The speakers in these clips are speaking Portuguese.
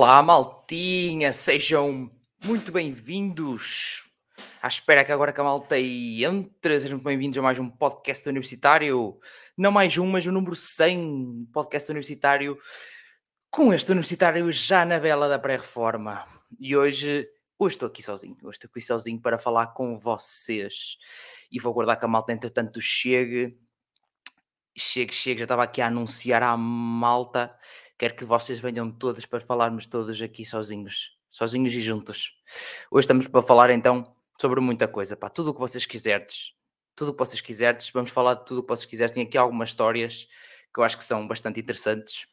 Olá, maltinha, sejam muito bem-vindos. À espera que agora que a malta entre, sejam muito bem-vindos a mais um podcast universitário. Não mais um, mas o número 100 podcast universitário. Com este universitário já na bela da pré-reforma. E hoje, hoje estou aqui sozinho. Hoje estou aqui sozinho para falar com vocês. E vou aguardar que a malta, entretanto, chegue. Chegue, chegue. Já estava aqui a anunciar à malta Quero que vocês venham todos para falarmos todos aqui sozinhos, sozinhos e juntos. Hoje estamos para falar então sobre muita coisa, pá, tudo o que vocês quiserdes. Tudo o que vocês quiserdes, vamos falar de tudo o que vocês quiserem. Tenho aqui algumas histórias que eu acho que são bastante interessantes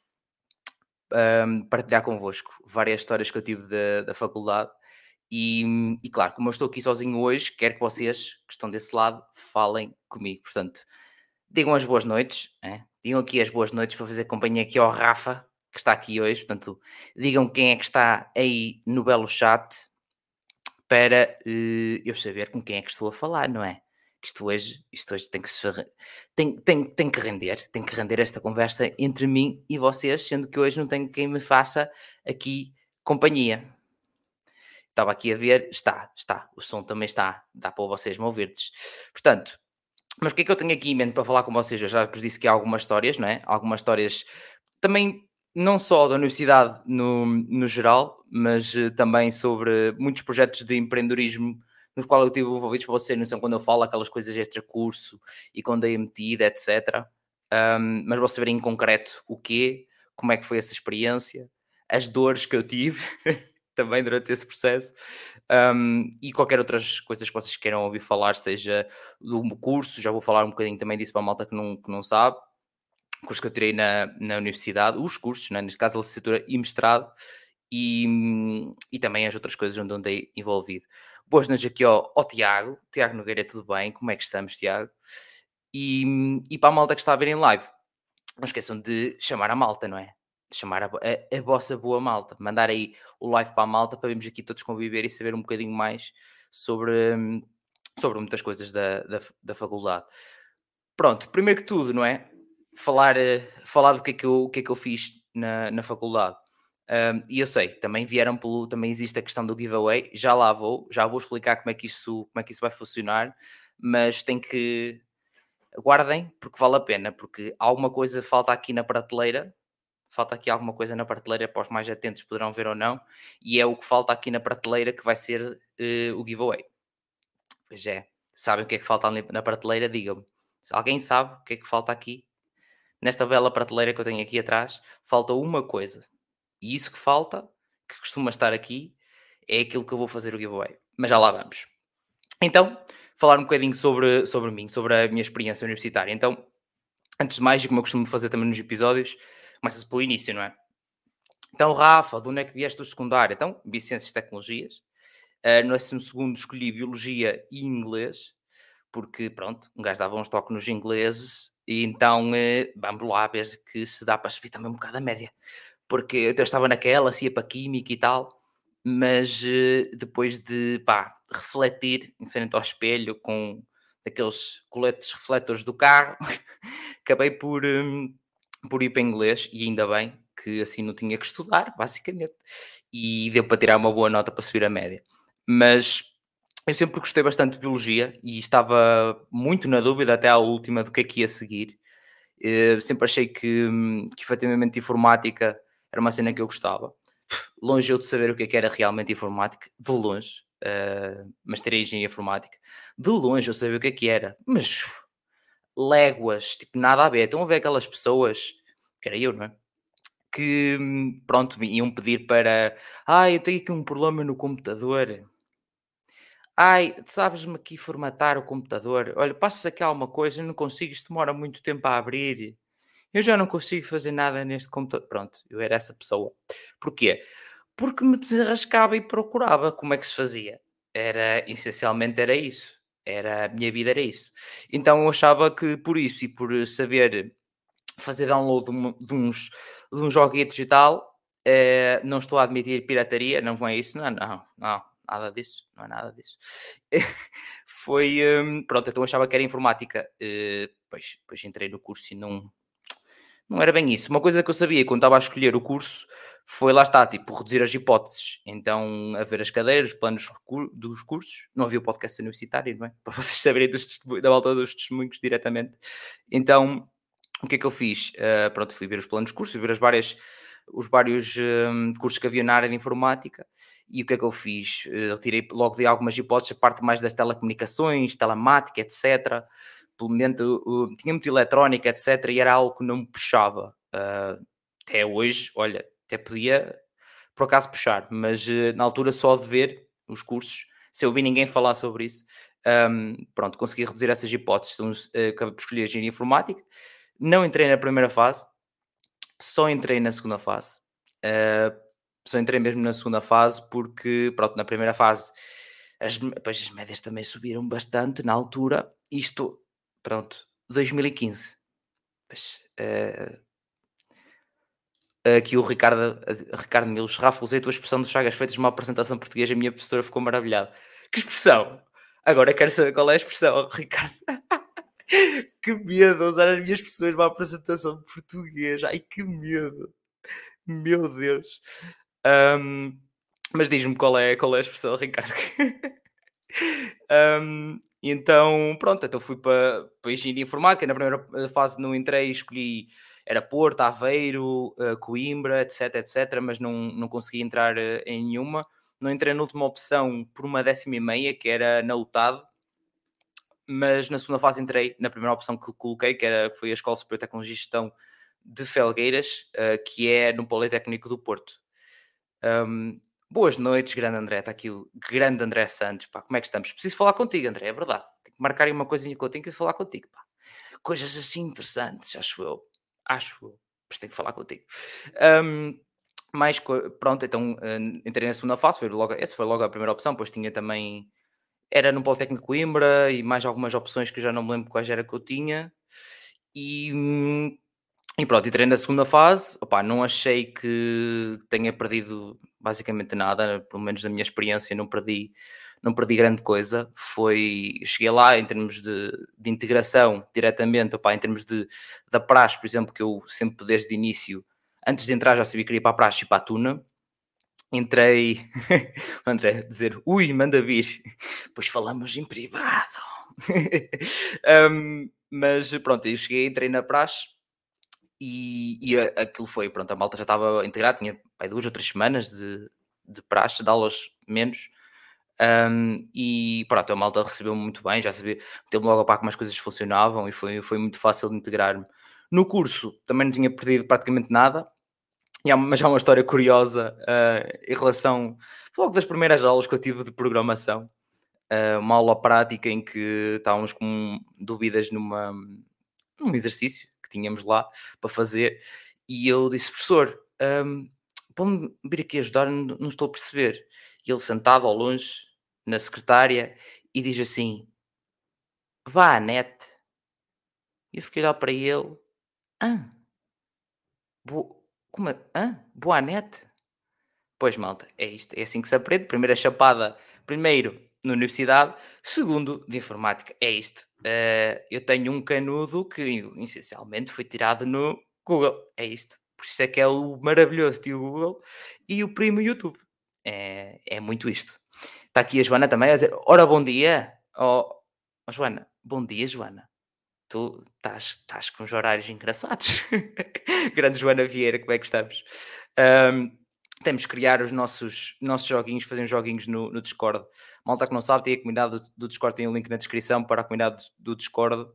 um, partilhar convosco. Várias histórias que eu tive da, da faculdade. E, e, claro, como eu estou aqui sozinho hoje, quero que vocês que estão desse lado falem comigo. Portanto, digam as boas noites, é? digam aqui as boas noites para fazer companhia aqui ao Rafa, que está aqui hoje. Portanto, digam quem é que está aí no belo chat para uh, eu saber com quem é que estou a falar, não é? Que isto hoje, isto hoje tem, que se, tem, tem, tem que render, tem que render esta conversa entre mim e vocês, sendo que hoje não tenho quem me faça aqui companhia. Estava aqui a ver, está, está, o som também está, dá para vocês me ouvirdes. Portanto, mas o que é que eu tenho aqui em mente para falar com vocês? Eu já vos disse que há algumas histórias, não é? Algumas histórias também não só da universidade no, no geral, mas uh, também sobre muitos projetos de empreendedorismo nos quais eu tive envolvidos para vocês, não sei quando eu falo aquelas coisas extra curso e quando dei metida, etc. Um, mas vou saber em concreto o quê, como é que foi essa experiência, as dores que eu tive também durante esse processo um, e qualquer outras coisas que vocês queiram ouvir falar, seja do curso, já vou falar um bocadinho também disso para a malta que não, que não sabe, curso que eu tirei na, na universidade, os cursos, né? neste caso a licenciatura e mestrado, e, e também as outras coisas onde andei envolvido. Boas noites aqui ao, ao Tiago, Tiago Nogueira, tudo bem? Como é que estamos, Tiago? E, e para a malta que está a ver em live, não esqueçam de chamar a malta, não é? chamar a, a, a, vossa boa malta, mandar aí o live para a malta para vermos aqui todos conviver e saber um bocadinho mais sobre, sobre muitas coisas da, da, da faculdade. Pronto, primeiro que tudo, não é? Falar, eh, falar do que é que eu, que é que eu fiz na, na faculdade. Um, e eu sei, também vieram pelo, também existe a questão do giveaway, já lá vou, já vou explicar como é que isso, como é que isso vai funcionar, mas tem que aguardem, porque vale a pena, porque alguma coisa falta aqui na prateleira, falta aqui alguma coisa na prateleira para os mais atentos poderão ver ou não, e é o que falta aqui na prateleira que vai ser uh, o giveaway. Pois é, sabem o que é que falta na prateleira? Digam-me. Se alguém sabe o que é que falta aqui, nesta bela prateleira que eu tenho aqui atrás, falta uma coisa. E isso que falta, que costuma estar aqui, é aquilo que eu vou fazer o giveaway. Mas já lá vamos. Então, falar um bocadinho sobre, sobre mim, sobre a minha experiência universitária. Então, antes de mais, como eu costumo fazer também nos episódios, começa-se pelo início, não é? Então, Rafa, de onde é que vieste do secundário? Então, e Tecnologias. Uh, no 12 escolhi Biologia e Inglês, porque, pronto, um gajo dava uns toques nos ingleses e então eh, vamos lá ver que se dá para subir também um bocado a média. Porque eu estava naquela, se ia para Química e tal, mas eh, depois de pá, refletir em frente ao espelho com aqueles coletes refletores do carro, acabei por, um, por ir para inglês e ainda bem que assim não tinha que estudar, basicamente, e deu para tirar uma boa nota para subir a média. Mas eu sempre gostei bastante de biologia e estava muito na dúvida até à última do que é que ia seguir. Eu sempre achei que, que efetivamente informática era uma cena que eu gostava. Longe eu de saber o que, é que era realmente informática, de longe, uh, mas engenharia informática. De longe eu sabia o que é que era, mas léguas, tipo nada a ver. Estão a ver aquelas pessoas, que era eu, não é? Que pronto, iam pedir para ah, eu tenho aqui um problema no computador Ai, sabes-me aqui formatar o computador? Olha, passas aqui alguma coisa, não consigo, isto demora muito tempo a abrir. Eu já não consigo fazer nada neste computador. Pronto, eu era essa pessoa. Porquê? Porque me desarrascava e procurava como é que se fazia. Era, essencialmente era isso. Era, a minha vida era isso. Então eu achava que por isso e por saber fazer download de, uns, de uns joguetes e tal, eh, não estou a admitir pirataria, não é isso, não, não, não nada disso, não é nada disso. foi, um, pronto, então achava que era informática, uh, pois, pois entrei no curso e não, não era bem isso. Uma coisa que eu sabia quando estava a escolher o curso foi lá está, tipo, reduzir as hipóteses. Então, a ver as cadeiras, os planos dos cursos. Não havia o podcast universitário, não é? Para vocês saberem dos da volta dos testemunhos diretamente. Então, o que é que eu fiz? Uh, pronto, fui ver os planos de curso, fui ver as várias, os vários um, cursos que havia na área de informática. E o que é que eu fiz? Uh, retirei logo de algumas hipóteses a parte mais das telecomunicações, telemática, etc pelo menos uh, tinha muito eletrónica, etc. E era algo que não me puxava. Uh, até hoje, olha, até podia por acaso puxar, mas uh, na altura só de ver os cursos, se eu vi ninguém falar sobre isso, um, pronto, consegui reduzir essas hipóteses. Então, uh, acabei por escolher engenharia informática. Não entrei na primeira fase, só entrei na segunda fase. Uh, só entrei mesmo na segunda fase porque, pronto, na primeira fase as, pois, as médias também subiram bastante na altura. Isto Pronto, 2015. Pois, uh, aqui o Ricardo, Ricardo Milos, Rafa, usei a tua expressão dos chagas feitas numa apresentação portuguesa e a minha professora ficou maravilhada. Que expressão? Agora quero saber qual é a expressão, Ricardo. que medo usar as minhas expressões numa apresentação portuguesa. Ai, que medo. Meu Deus. Um, mas diz-me qual é, qual é a expressão, Ricardo. um, então, pronto, então fui para, para engenharia informática. Na primeira eh, fase não entrei, escolhi, era Porto, Aveiro, uh, Coimbra, etc, etc, mas não, não consegui entrar uh, em nenhuma. Não entrei na última opção por uma décima e meia, que era na UTAD, mas na segunda fase entrei na primeira opção que coloquei, que, era, que foi a Escola Superior de Tecnologia e Gestão de Felgueiras, uh, que é no Politécnico do Porto. Um, Boas noites, grande André. Está aqui o grande André Santos. Pá, como é que estamos? Preciso falar contigo, André, é verdade. Tenho que marcar aí uma coisinha que eu tenho que falar contigo. Pá. Coisas assim interessantes, acho eu. Acho eu. Mas tenho que falar contigo. Um, mais pronto, então uh, entrei na segunda fase. Foi logo, essa foi logo a primeira opção. Pois tinha também. Era no Politécnico Coimbra e mais algumas opções que já não me lembro quais era que eu tinha. E. E pronto, entrei na segunda fase. Opa, não achei que tenha perdido basicamente nada, pelo menos na minha experiência, não perdi, não perdi grande coisa. Foi, cheguei lá em termos de, de integração diretamente, opa, em termos de da praxe, por exemplo, que eu sempre desde o início, antes de entrar, já sabia que ir para a praxe e para a tuna. Entrei, André, dizer ui, manda vir, depois falamos em privado. um, mas pronto, eu cheguei, entrei na praxe e, e aquilo foi, pronto, a malta já estava integrada, tinha pai, duas ou três semanas de, de praxe, de aulas menos, um, e pronto, a malta recebeu-me muito bem, já sabia, meteu-me logo a par como as coisas funcionavam e foi, foi muito fácil de integrar-me. No curso também não tinha perdido praticamente nada, mas há uma história curiosa uh, em relação, logo das primeiras aulas que eu tive de programação, uh, uma aula prática em que estávamos com dúvidas numa, num exercício que tínhamos lá para fazer, e eu disse, professor, um, pode-me vir aqui ajudar, não, não, estou a perceber. E ele sentado ao longe, na secretária, e diz assim, vá à net. E eu fiquei lá para ele, ah, boa, como é? Ah, boa net? Pois, malta, é isto, é assim que se aprende. Primeira chapada, primeiro na universidade, segundo de informática, é isto. Uh, eu tenho um canudo que essencialmente foi tirado no Google, é isto. Por isso é que é o maravilhoso tio Google e o primo YouTube. É, é muito isto. Está aqui a Joana também a dizer: Ora, bom dia. Oh, oh Joana, bom dia, Joana. Tu estás, com os horários engraçados. Grande Joana Vieira, como é que estamos? Um, temos que criar os nossos, nossos joguinhos, fazer uns joguinhos no, no Discord. Malta que não sabe, tem a comunidade do, do Discord, tem o um link na descrição para a comunidade do, do Discord.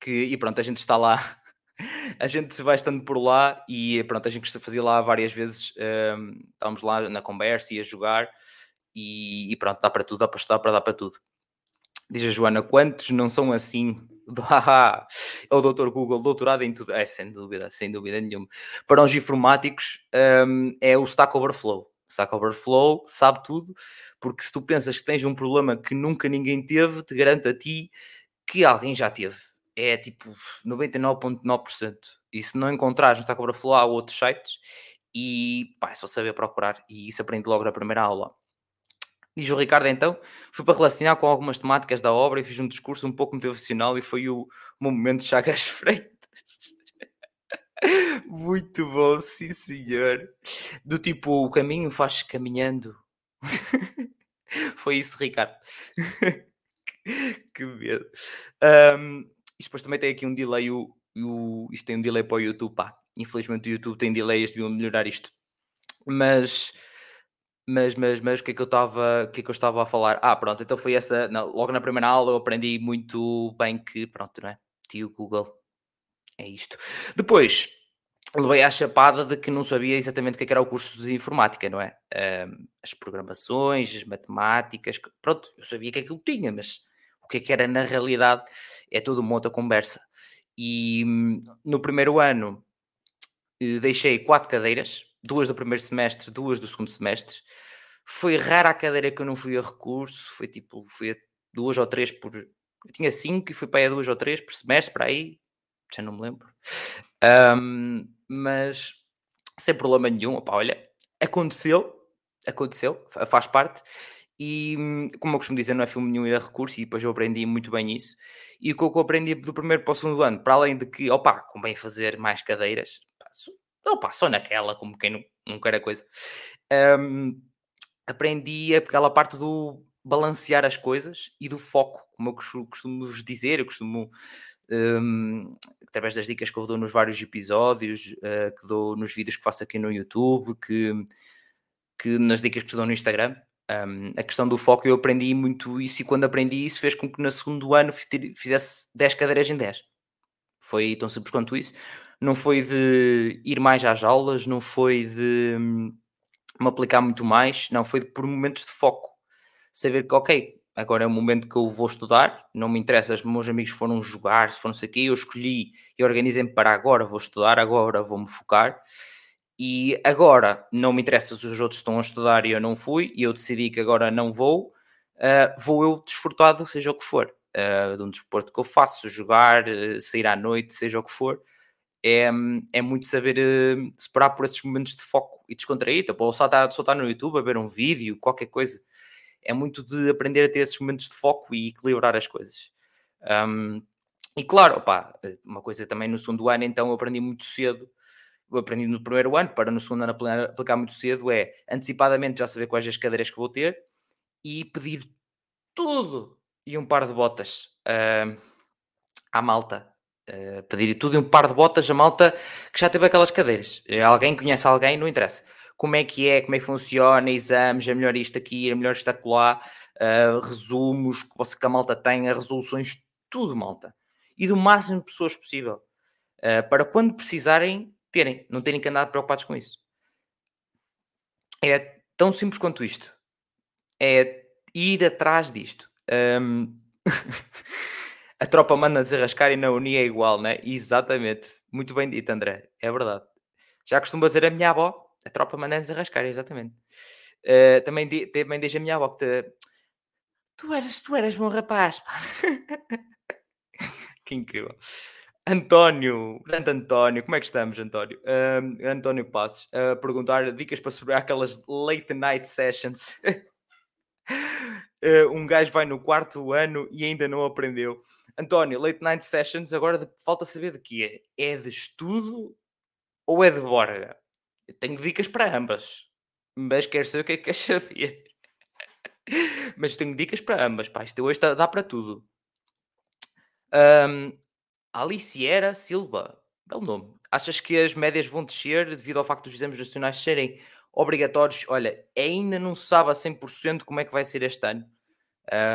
Que, e pronto, a gente está lá a gente vai estando por lá e pronto, a gente fazia lá várias vezes, um, estávamos lá na conversa e a jogar e, e, pronto, dá para tudo, dá para estudar, para dar para tudo. Diz a Joana, quantos não são assim? o doutor Google, doutorado em tudo. É, sem dúvida, sem dúvida nenhuma. Para os informáticos um, é o Stack Overflow. Stack Overflow sabe tudo, porque se tu pensas que tens um problema que nunca ninguém teve, te garante a ti que alguém já teve é tipo 99,9%. E se não encontrares no Stack Overflow, há outros sites e pá, é só saber procurar. E isso aprendi logo na primeira aula. Diz o Ricardo então, fui para relacionar com algumas temáticas da obra e fiz um discurso um pouco motivacional e foi o, momento de Chagas Freitas. Muito bom, sim senhor. Do tipo, o caminho faz caminhando. Foi isso, Ricardo. que medo. Um, isto depois também tem aqui um delay. O, o, isto tem um delay para o YouTube, pá. Infelizmente o YouTube tem delays, deviam melhorar isto. Mas, mas, mas, mas o que é que eu estava, que é que eu estava a falar? Ah, pronto, então foi essa, não, logo na primeira aula eu aprendi muito bem que, pronto, não é? Tio Google, é isto. Depois, levei à chapada de que não sabia exatamente o que, é era o curso de informática, não é? As programações, as matemáticas, pronto, eu sabia que aquilo tinha, mas o que é que era na realidade é toda uma outra conversa. E hum, no primeiro ano eh, deixei quatro cadeiras, duas do primeiro semestre, duas do segundo semestre. Foi rara a cadeira que eu não fui a recurso, foi tipo, fui a duas ou três por. Eu tinha cinco e fui para aí a duas ou três por semestre, para aí, já não me lembro. Um, mas sem problema nenhum, opa, olha, aconteceu, aconteceu, faz parte. E como eu costumo dizer, não é filme nenhum ir a recurso, e depois eu aprendi muito bem isso. E o que eu aprendi do primeiro para o segundo ano, para além de que, opa, convém fazer mais cadeiras, opa, só naquela, como quem não, não quer a coisa. Um, aprendi aquela parte do balancear as coisas e do foco, como eu costumo vos dizer, eu costumo, um, através das dicas que eu dou nos vários episódios, uh, que dou nos vídeos que faço aqui no YouTube, que, que nas dicas que dou no Instagram, um, a questão do foco eu aprendi muito isso e quando aprendi isso fez com que no segundo ano fizesse 10 cadeiras em 10. Foi tão simples quanto isso não foi de ir mais às aulas, não foi de hum, me aplicar muito mais, não, foi por momentos de foco. Saber que, ok, agora é o momento que eu vou estudar, não me interessa, os meus amigos foram jogar, se foram isso aqui, eu escolhi e organizei-me para agora, vou estudar, agora vou-me focar. E agora não me interessa se os outros estão a estudar e eu não fui, e eu decidi que agora não vou, uh, vou eu desfrutado, seja o que for, uh, de um desporto que eu faço, jogar, uh, sair à noite, seja o que for, é, é muito saber uh, por esses momentos de foco e descontrair. Tipo, ou só estar, só estar no YouTube a ver um vídeo, qualquer coisa. É muito de aprender a ter esses momentos de foco e equilibrar as coisas. Um, e claro, opa, uma coisa também no segundo ano, então eu aprendi muito cedo. Eu aprendi no primeiro ano, para no segundo ano aplicar muito cedo, é antecipadamente já saber quais as cadeiras que vou ter e pedir tudo e um par de botas uh, à malta Uh, pedir tudo em um par de botas a malta que já teve aquelas cadeiras. Uh, alguém conhece alguém, não interessa. Como é que é, como é que funciona, exames, é melhor isto aqui, é melhor isto acolá, uh, resumos que, você, que a malta tenha, resoluções, tudo malta. E do máximo de pessoas possível. para quando precisarem, terem, não terem que andar preocupados com isso. É tão simples quanto isto. É ir atrás disto. Um... a tropa manda desarrascar e na Uni é igual, né? Exatamente. Muito bem dito, André. É verdade. Já costumo dizer a minha avó, a tropa manda desarrascar, exatamente. Uh, também, também diz a minha avó que te... tu, eras, tu eras bom rapaz. que incrível. António, grande António, como é que estamos, António? António Passos, a uh, perguntar dicas para sobre aquelas late night sessions. uh, um gajo vai no quarto ano e ainda não aprendeu. António, Late Night Sessions, agora de, falta saber de que é. É de estudo ou é de borga? Eu tenho dicas para ambas, mas quero saber o que é que queres saber. mas tenho dicas para ambas, pá. Isto hoje dá, para tudo. Um, Aliciera Silva, belo nome. Achas que as médias vão descer devido ao facto dos exames nacionais serem obrigatórios? Olha, ainda não se sabe a 100% como é que vai ser este ano.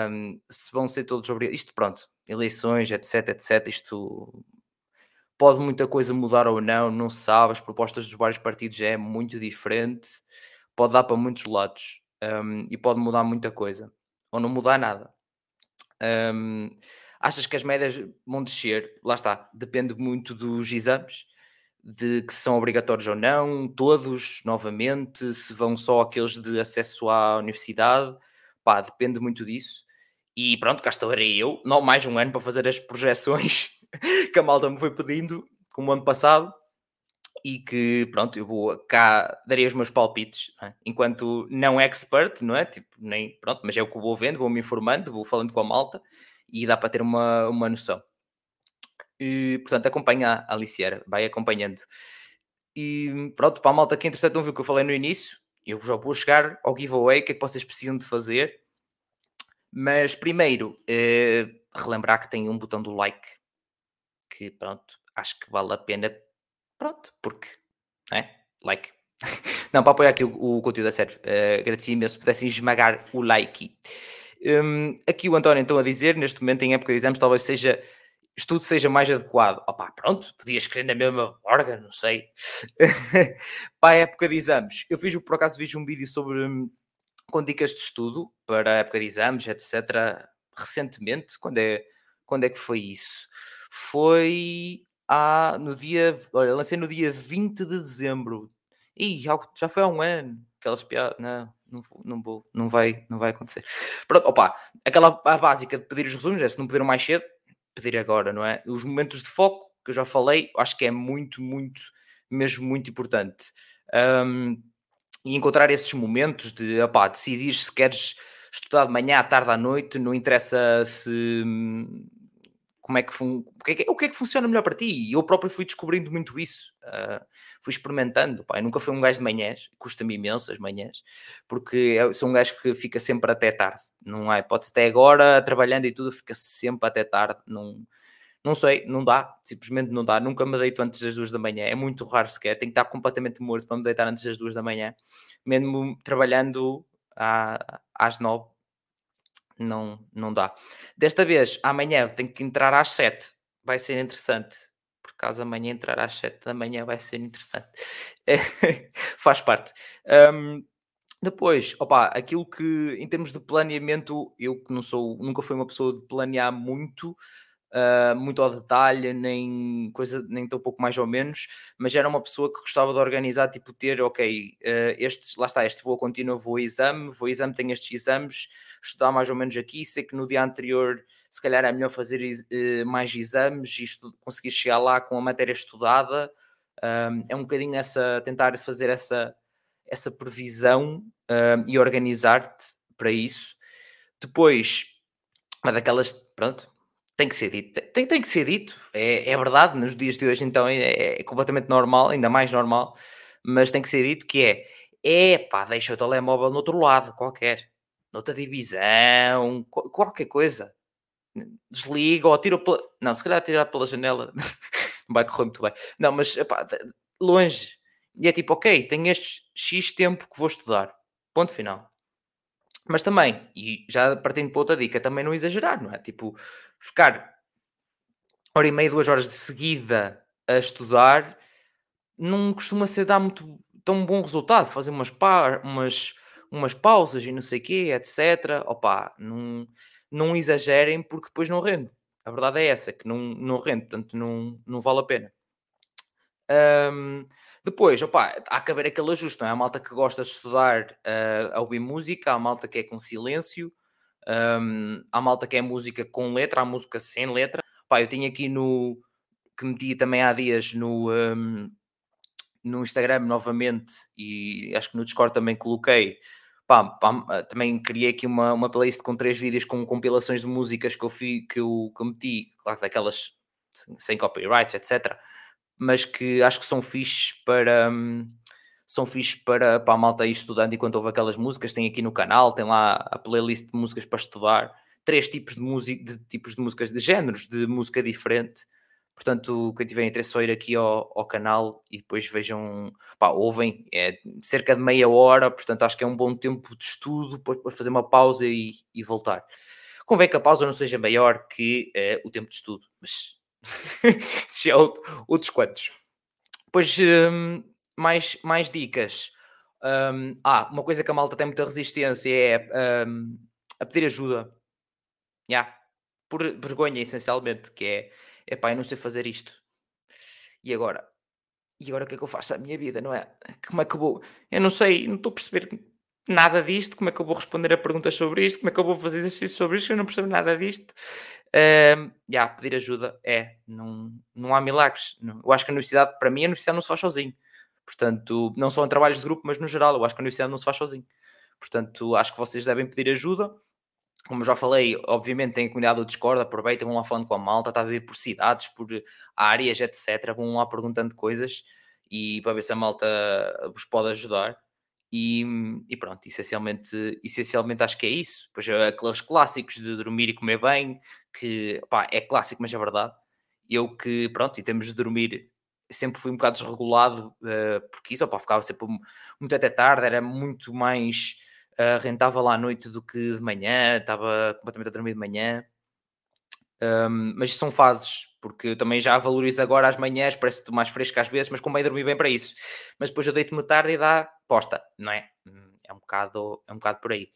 Um, se vão ser todos obrigatórios. Isto, pronto, eleições, etc, etc. Isto pode muita coisa mudar ou não, não se sabe. As propostas dos vários partidos é muito diferente, pode dar para muitos lados um, e pode mudar muita coisa ou não mudar nada. Um, achas que as médias vão descer? Lá está, depende muito dos exames, de que são obrigatórios ou não, todos novamente, se vão só aqueles de acesso à universidade, pá, depende muito disso. E pronto, cá estarei eu, não mais um ano para fazer as projeções que a malta me foi pedindo, como ano passado, e que pronto, eu vou cá, darei os meus palpites, é? enquanto não expert, não é? Tipo, nem, pronto, mas é o que eu vou vendo, vou me informando, vou falando com a malta e dá para ter uma, uma noção. E, portanto, acompanha a Aliciera, vai acompanhando. E pronto, para a malta que entretanto não viu o que eu falei no início, eu já vou chegar ao giveaway, o que é que vocês precisam de fazer. Mas primeiro, eh, relembrar que tem um botão do like, que pronto, acho que vale a pena, pronto, porque, é? Like. não, para apoiar aqui o, o conteúdo a sério, uh, agradecia imenso se pudessem esmagar o like. Um, aqui o António então a dizer, neste momento em época de exames, talvez seja estudo seja mais adequado. Opá, pronto, podia escrever na mesma orga, não sei. para a época de exames, eu fiz, por acaso, fiz um vídeo sobre hum, com dicas de estudo para a época de exames, etc. Recentemente, quando é, quando é que foi isso? Foi ah, no dia, olha, lancei no dia 20 de dezembro. Ih, já foi há um ano. Aquelas piadas, não, não, não vou, não vai, não vai acontecer. Pronto, opa, aquela a básica de pedir os resumos, é se não pediram mais cedo, pedir agora, não é? Os momentos de foco, que eu já falei, acho que é muito, muito, mesmo muito importante. Um, e encontrar esses momentos de, decidir se queres estudar de manhã, à tarde, à noite, não interessa se como é que, fun... o, que é que, o que é que funciona melhor para ti? E eu próprio fui descobrindo muito isso, uh, fui experimentando. Pá. Eu nunca fui um gajo de manhãs, custa-me imenso as manhãs, porque eu sou um gajo que fica sempre até tarde, não é? Pode até agora, trabalhando e tudo, fica sempre até tarde, não, não sei, não dá, simplesmente não dá. Nunca me deito antes das duas da manhã, é muito raro sequer, tenho que estar completamente morto para me deitar antes das duas da manhã, mesmo trabalhando à, às nove não, não dá. Desta vez, amanhã tenho que entrar às 7. Vai ser interessante. Por caso amanhã entrar às 7 da manhã vai ser interessante. faz parte. Um, depois, opa, aquilo que em termos de planeamento, eu que não sou, nunca fui uma pessoa de planear muito, uh, muito ao detalhe, nem coisa, nem tão pouco mais ou menos, mas era uma pessoa que gostava de organizar, tipo, ter, ok, uh, estes, lá está, este voo contínuo, vou exame, vou exame, tenho estes exames, estudar mais ou menos aqui, sei que no dia anterior se calhar é melhor fazer uh, mais exames e conseguir chegar lá com a matéria estudada. É um bocadinho essa, tentar fazer essa, essa previsão e organizar-te para isso. Depois, uma daquelas, pronto, tem que ser dito, tem, tem que ser dito, é, é verdade, nos dias de hoje então é, é, completamente normal, ainda mais normal, mas tem que ser dito que é, é pá, deixa o telemóvel no outro lado, qualquer, noutra divisão, qualquer coisa, desliga ou tira pela, não, se calhar tirar pela janela, não vai correr muito bem, não, mas epá, longe, e é tipo, ok, tenho este X tempo que vou estudar, ponto final. Mas também, e já partindo para outra dica, também não exagerar, não é? Tipo, ficar hora e meia, duas horas de seguida a estudar não costuma ser dar muito tão bom resultado. Fazer umas, pa umas, umas pausas e não sei o quê, etc. Opa, não, não exagerem porque depois não rende. A verdade é essa, que não, não rende, portanto não, não vale a pena. Um, depois, opa, há que haver aquele ajuste, não é? A malta que gosta de estudar uh, a ouvir música, há a malta que é com silêncio, um, há malta que é música com letra, há música sem letra. Pá, eu tinha aqui no. que meti também há dias no, um, no Instagram novamente e acho que no Discord também coloquei. Pá, pá, também criei aqui uma, uma playlist com três vídeos com compilações de músicas que eu, fui, que eu, que eu meti, claro, daquelas sem copyrights, etc mas que acho que são fixes para. Hum, são fixes para, para a malta ir estudando enquanto ouve aquelas músicas. Tem aqui no canal, tem lá a playlist de músicas para estudar. Três tipos de, música, de tipos de músicas, de géneros de música diferente. Portanto, quem tiver interesse, só ir aqui ao, ao canal e depois vejam, pá, ouvem, é cerca de meia hora, portanto acho que é um bom tempo de estudo para fazer uma pausa e, e voltar. Convém que a pausa não seja maior que é, o tempo de estudo, mas se é outro, outros quantos. Depois, um, mais, mais dicas. Um, ah, uma coisa que a malta tem muita resistência é um, a pedir ajuda. Yeah. Por vergonha, essencialmente, que é, é pá, eu não sei fazer isto. E agora? E agora o que é que eu faço à minha vida, não é? Como é que eu vou? Eu não sei, não estou a perceber nada disto, como é que eu vou responder a perguntas sobre isto, como é que eu vou fazer exercícios sobre isto, eu não percebo nada disto. Um, yeah, pedir ajuda é, não, não há milagres. Não. Eu acho que a universidade, para mim, a universidade não se faz sozinho. Portanto, não só em trabalhos de grupo, mas no geral, eu acho que a universidade não se faz sozinho. Portanto, acho que vocês devem pedir ajuda. como já falei, obviamente tem a comunidade do Discord, aproveitem, vão lá falando com a malta, está a ver por cidades, por áreas, etc. Vão lá perguntando coisas e para ver se a malta vos pode ajudar. E, e, pronto, essencialmente, essencialmente acho que é isso. Pois eh, aqueles clássicos de dormir e comer bem, que pá, é clássico, mas é verdade. Eu que, pronto, em termos de dormir, sempre fui um bocado desregulado, uh, porque isso, opa, ficava sempre muito até tarde, era muito mais uh, rentável à noite do que de manhã, estava completamente a dormir de manhã. Um, mas são fases, porque eu também já valorizo agora as manhãs, parece-te mais fresco às vezes, mas convém dormir bem para isso. Mas depois eu deito-me tarde e dá posta, não é? Hum, é um bocado, é um bocado por aí.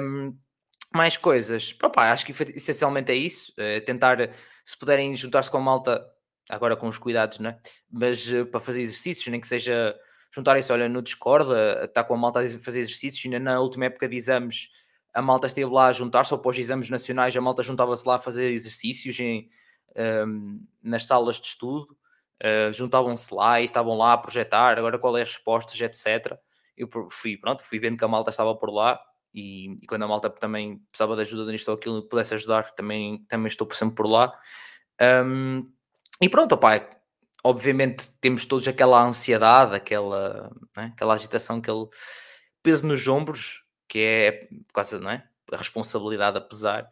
Um, mais coisas, Opa, acho que essencialmente é isso. É tentar, se puderem juntar-se com a malta, agora com os cuidados, não é? Mas uh, para fazer exercícios, nem que seja juntarem-se, olha, no Discord, está com a malta a fazer exercícios, ainda na última época de exames a malta esteve lá a juntar-se, ou os exames nacionais a malta juntava-se lá a fazer exercícios em, um, nas salas de estudo, uh, juntavam-se lá e estavam lá a projetar, agora qual é as respostas, etc. Eu fui, pronto, fui vendo que a malta estava por lá e, e quando a malta também precisava de ajuda nisto ou aquilo, pudesse ajudar, também, também estou por sempre por lá. Um, e pronto, pai, obviamente temos todos aquela ansiedade, aquela, né, aquela agitação, aquele peso nos ombros, que é por causa, não é? A responsabilidade a pesar.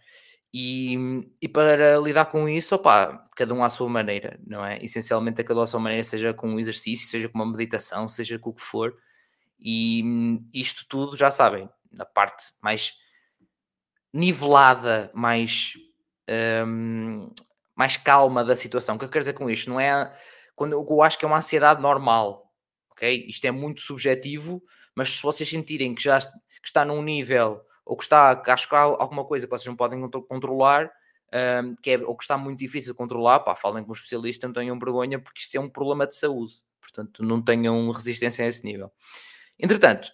E, e para lidar com isso, opá, cada um à sua maneira, não é? Essencialmente, a cada um à sua maneira, seja com um exercício, seja com uma meditação, seja com o que for. E isto tudo, já sabem, na parte mais nivelada, mais, um, mais calma da situação. O que eu quero dizer com isto? Não é quando eu acho que é uma ansiedade normal, ok? Isto é muito subjetivo, mas se vocês sentirem que já que está num nível ou que está, que acho que há alguma coisa que vocês não podem controlar, um, que é, ou que está muito difícil de controlar, pá, falem com um especialista, não tenham vergonha, porque isto é um problema de saúde, portanto, não tenham resistência a esse nível. Entretanto,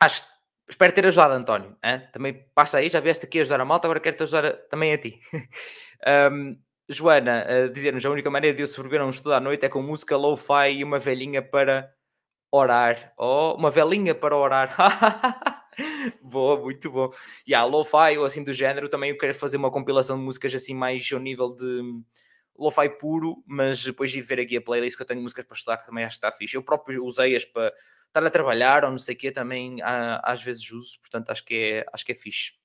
acho espero ter ajudado, António. Hein? Também passa aí, já vieste aqui ajudar a malta, agora quero-te ajudar a, também a ti. um, Joana, dizer-nos a única maneira de eu sobreviver a um estudo à noite é com música lo-fi e uma velhinha para orar. Oh, uma velhinha para orar. Boa, muito bom. E yeah, lo-fi ou assim do género, também eu quero fazer uma compilação de músicas assim mais ao nível de lo-fi puro, mas depois de ver aqui a playlist que eu tenho músicas para estudar que também acho que está fixe. Eu próprio usei-as para estar a trabalhar ou não sei o quê, também às vezes uso, portanto acho que é, acho que é fixe.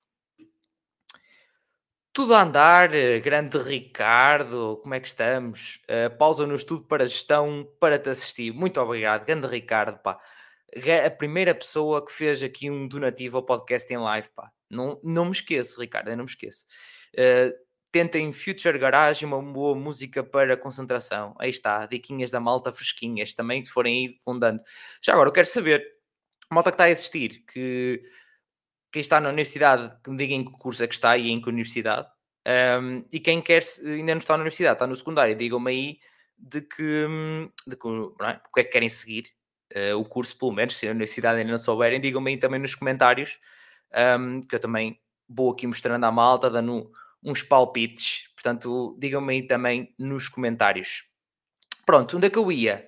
Tudo a andar, grande Ricardo, como é que estamos? Uh, pausa no estudo para gestão para te assistir. Muito obrigado, grande Ricardo, pá. A primeira pessoa que fez aqui um donativo ao podcast em live, pá. Não, não me esqueço, Ricardo, eu não me esqueço. Uh, tentem Future Garage, uma boa música para concentração. Aí está, diquinhas da malta fresquinhas, também que forem aí fundando. Já agora, eu quero saber, malta que está a assistir, que quem está na universidade, que me diga em que curso é que está e em que universidade. Um, e quem quer, ainda não está na universidade, está no secundário, digam-me aí de que, de que é? porque é que querem seguir uh, o curso, pelo menos, se a universidade ainda não souberem, digam-me aí também nos comentários, um, que eu também vou aqui mostrando à malta, dando uns palpites. Portanto, digam-me aí também nos comentários. Pronto, onde é que eu ia?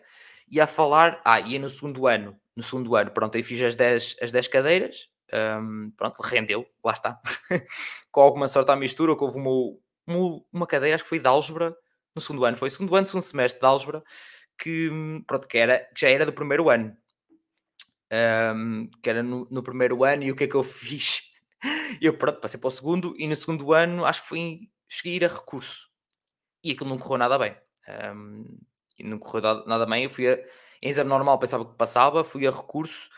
Ia falar, ah, ia no segundo ano. No segundo ano, pronto, aí fiz as 10 as 10 cadeiras, um, pronto, rendeu, lá está. Com alguma sorte à mistura, que houve uma, uma, uma, acho que foi de álgebra, no segundo ano, foi segundo ano, segundo semestre de álgebra, que, pronto, que, era, que já era do primeiro ano. Um, que era no, no, primeiro ano, e o que é que eu fiz? Eu, pronto, passei para o segundo, e no segundo ano, acho que fui, cheguei a recurso. E aquilo não correu nada bem. Um, não correu nada bem, eu fui a, em exame normal pensava que passava, fui a recurso,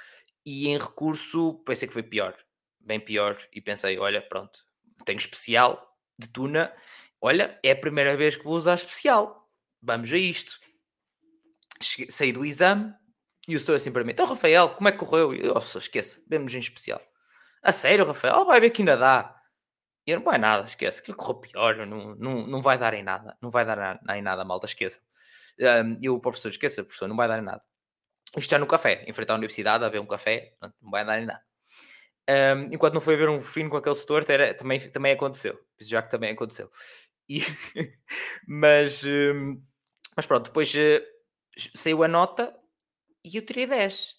e em recurso pensei que foi pior, bem pior, e pensei, olha, pronto, tenho especial de Tuna, olha, é a primeira vez que vou usar especial, vamos a isto. Cheguei, saí do exame e o setor assim para mim, então Rafael, como é que correu? Eu, oh, esqueça, vemos em especial. A sério, Rafael? Oh, vai ver que ainda dá. E eu, não vai nada, esquece, que correu pior, não, não, não vai dar em nada, não vai dar em nada, malta, esqueça. Um, e o professor, esqueça, professor, não vai dar em nada. Isto já no café, enfrentar a universidade, a beber um café, não vai andar em nada. Um, enquanto não foi ver um fino com aquele setor, também, também aconteceu. Já que também aconteceu. E, mas, um, mas pronto, depois uh, saiu a nota e eu tirei 10.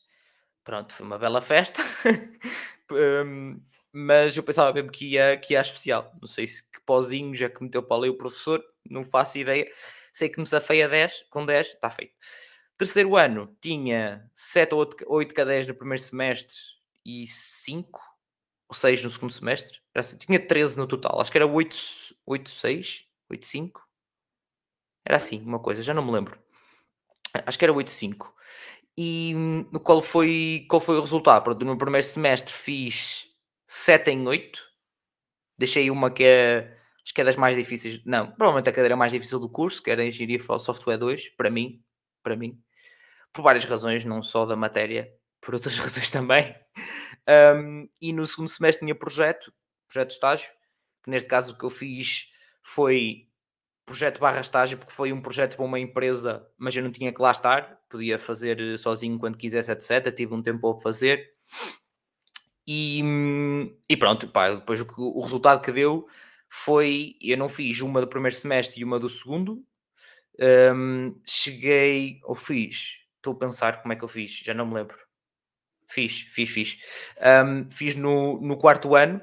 Pronto, foi uma bela festa. um, mas eu pensava mesmo que ia, que ia especial. Não sei se que pozinho já que meteu para ali o professor, não faço ideia. Sei que me safei a 10, com 10, está feito. Terceiro ano, tinha 7 ou 8 cadeias no primeiro semestre e 5 ou 6 no segundo semestre. Assim, tinha 13 no total, acho que era 8, 8 6, 8, 5. Era assim, uma coisa, já não me lembro. Acho que era 8, 5. E hum, qual foi, qual foi o resultado? No primeiro semestre fiz 7 em 8. Deixei uma que é, acho que é das mais difíceis. Não, provavelmente a cadeira mais difícil do curso, que era Engenharia Software 2, para mim. Para mim. Por várias razões, não só da matéria, por outras razões também. Um, e no segundo semestre tinha projeto, projeto de estágio, que neste caso o que eu fiz foi projeto barra estágio, porque foi um projeto para uma empresa, mas eu não tinha que lá estar, podia fazer sozinho quando quisesse, etc. Tive um tempo para fazer. E, e pronto, pá, depois o, o resultado que deu foi, eu não fiz uma do primeiro semestre e uma do segundo, um, cheguei, ou fiz, estou a pensar como é que eu fiz, já não me lembro. Fiz, fiz, fiz. Um, fiz no, no quarto ano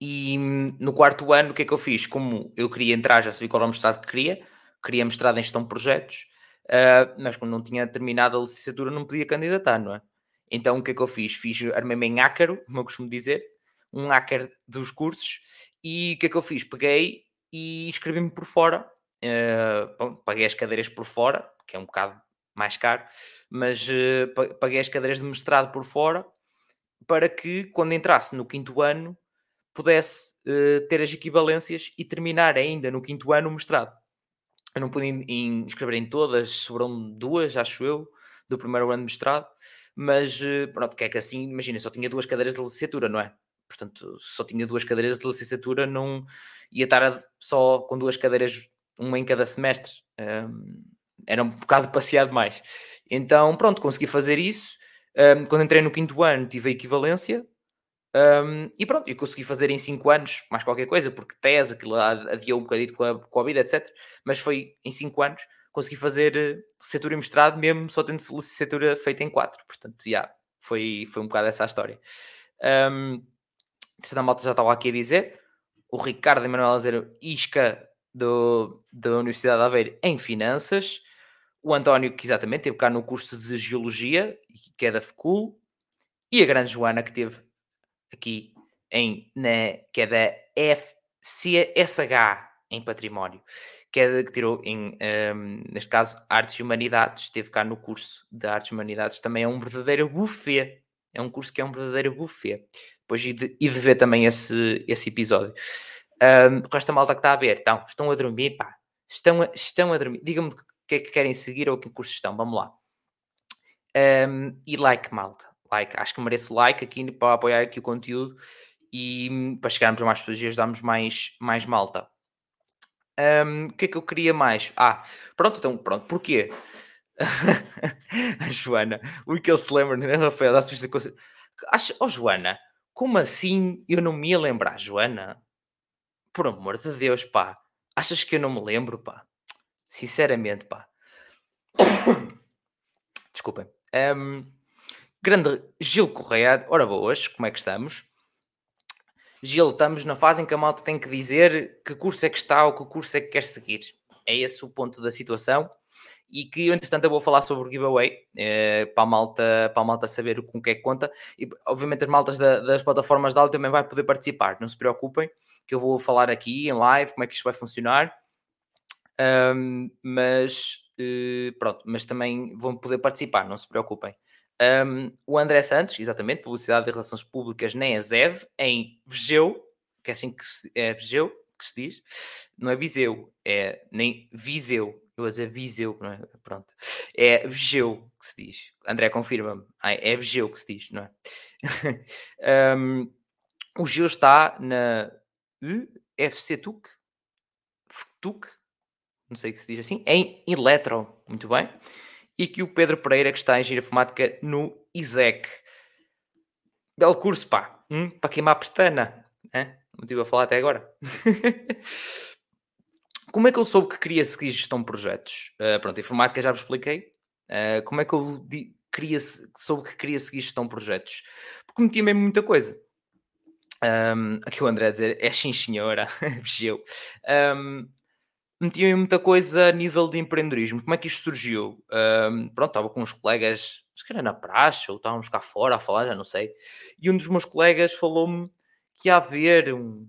e no quarto ano o que é que eu fiz? Como eu queria entrar, já sabia qual era o mestrado que queria, queria mestrado em gestão de projetos, uh, mas como não tinha terminado a licenciatura não podia candidatar, não é? Então o que é que eu fiz? Fiz, armei-me em ácaro, como eu costumo dizer, um hacker dos cursos, e o que é que eu fiz? Peguei e inscrevi-me por fora, uh, paguei as cadeiras por fora, que é um bocado mais caro, mas uh, paguei as cadeiras de mestrado por fora, para que quando entrasse no quinto ano pudesse uh, ter as equivalências e terminar ainda no quinto ano o mestrado. Eu não pude inscrever em todas, sobrou duas, acho eu, do primeiro ano de mestrado, mas uh, pronto, que é que assim, imagina, só tinha duas cadeiras de licenciatura, não é? Portanto, só tinha duas cadeiras de licenciatura, não ia estar só com duas cadeiras, uma em cada semestre. Um, era um bocado passeado mais. Então, pronto, consegui fazer isso. Um, quando entrei no quinto ano, tive a equivalência. Um, e pronto, eu consegui fazer em 5 anos mais qualquer coisa, porque tese, aquilo adiou um bocadinho com a, vida, etc. Mas foi em 5 anos, consegui fazer uh, licenciatura e mestrado, mesmo só tendo licenciatura feita em 4. Portanto, já, yeah, foi, foi um bocado essa a história. Um, a malta já estava aqui a dizer, o Ricardo Emanuel a dizer isca do, da Universidade de Aveiro em Finanças, o António, que exatamente teve cá no curso de Geologia, que é da FECUL, e a grande Joana, que teve aqui em, na, que é da FCSH em Património, que, é que tirou em, um, neste caso, Artes e Humanidades, esteve cá no curso de Artes e Humanidades, também é um verdadeiro buffet, é um curso que é um verdadeiro buffet. Depois e de, de ver também esse, esse episódio. Um, o resto da malta que está a ver, então, estão a dormir, pá, estão a, estão a dormir. Digam-me que é que querem seguir ou que curso estão. Vamos lá. Um, e like, malta. Like. Acho que mereço like aqui para apoiar aqui o conteúdo e hum, para chegarmos a mais pessoas e ajudarmos mais, mais malta. Um, o que é que eu queria mais? Ah, pronto, então, pronto. Porquê? a Joana, o que ele se lembra, né, Rafael? Dá Acho, oh, Joana, como assim eu não me ia lembrar, Joana? Por amor de Deus, pá. Achas que eu não me lembro, pá? Sinceramente, pá. Desculpem. Um, grande Gil Correia, ora boas, como é que estamos? Gil, estamos na fase em que a malta tem que dizer que curso é que está ou que curso é que quer seguir. É esse o ponto da situação. E que entretanto, eu vou falar sobre o giveaway eh, para, a malta, para a malta saber com o que é que conta. E, obviamente, as maltas da, das plataformas de áudio também vai poder participar. Não se preocupem, que eu vou falar aqui em live como é que isto vai funcionar. Um, mas uh, pronto, mas também vão poder participar, não se preocupem. Um, o André Santos, exatamente, Publicidade e Relações Públicas na ESEV, em Vigeu, que é assim que se, é Vigeu que se diz, não é Viseu, é nem Viseu, eu vou dizer Viseu, não é? Pronto, é Vigeu que se diz. André, confirma-me, é Vigeu que se diz, não é? um, o Gil está na FC TUC, TUC, não sei o que se diz assim, em Eletro, muito bem, e que o Pedro Pereira, que está em engenharia informática no ISEC. Belo curso, pá, hum, para queimar a pestana, né? não estive a falar até agora. como é que eu soube que queria seguir gestão de projetos? Uh, pronto, informática já vos expliquei. Uh, como é que eu queria, soube que queria seguir gestão de projetos? Porque metia mesmo muita coisa. Um, aqui o André a dizer, é sim senhora, eu. Um, metiam muita coisa a nível de empreendedorismo. Como é que isto surgiu? Um, pronto, estava com uns colegas, se calhar na praça, ou estávamos cá fora a falar, já não sei. E um dos meus colegas falou-me que ia haver uma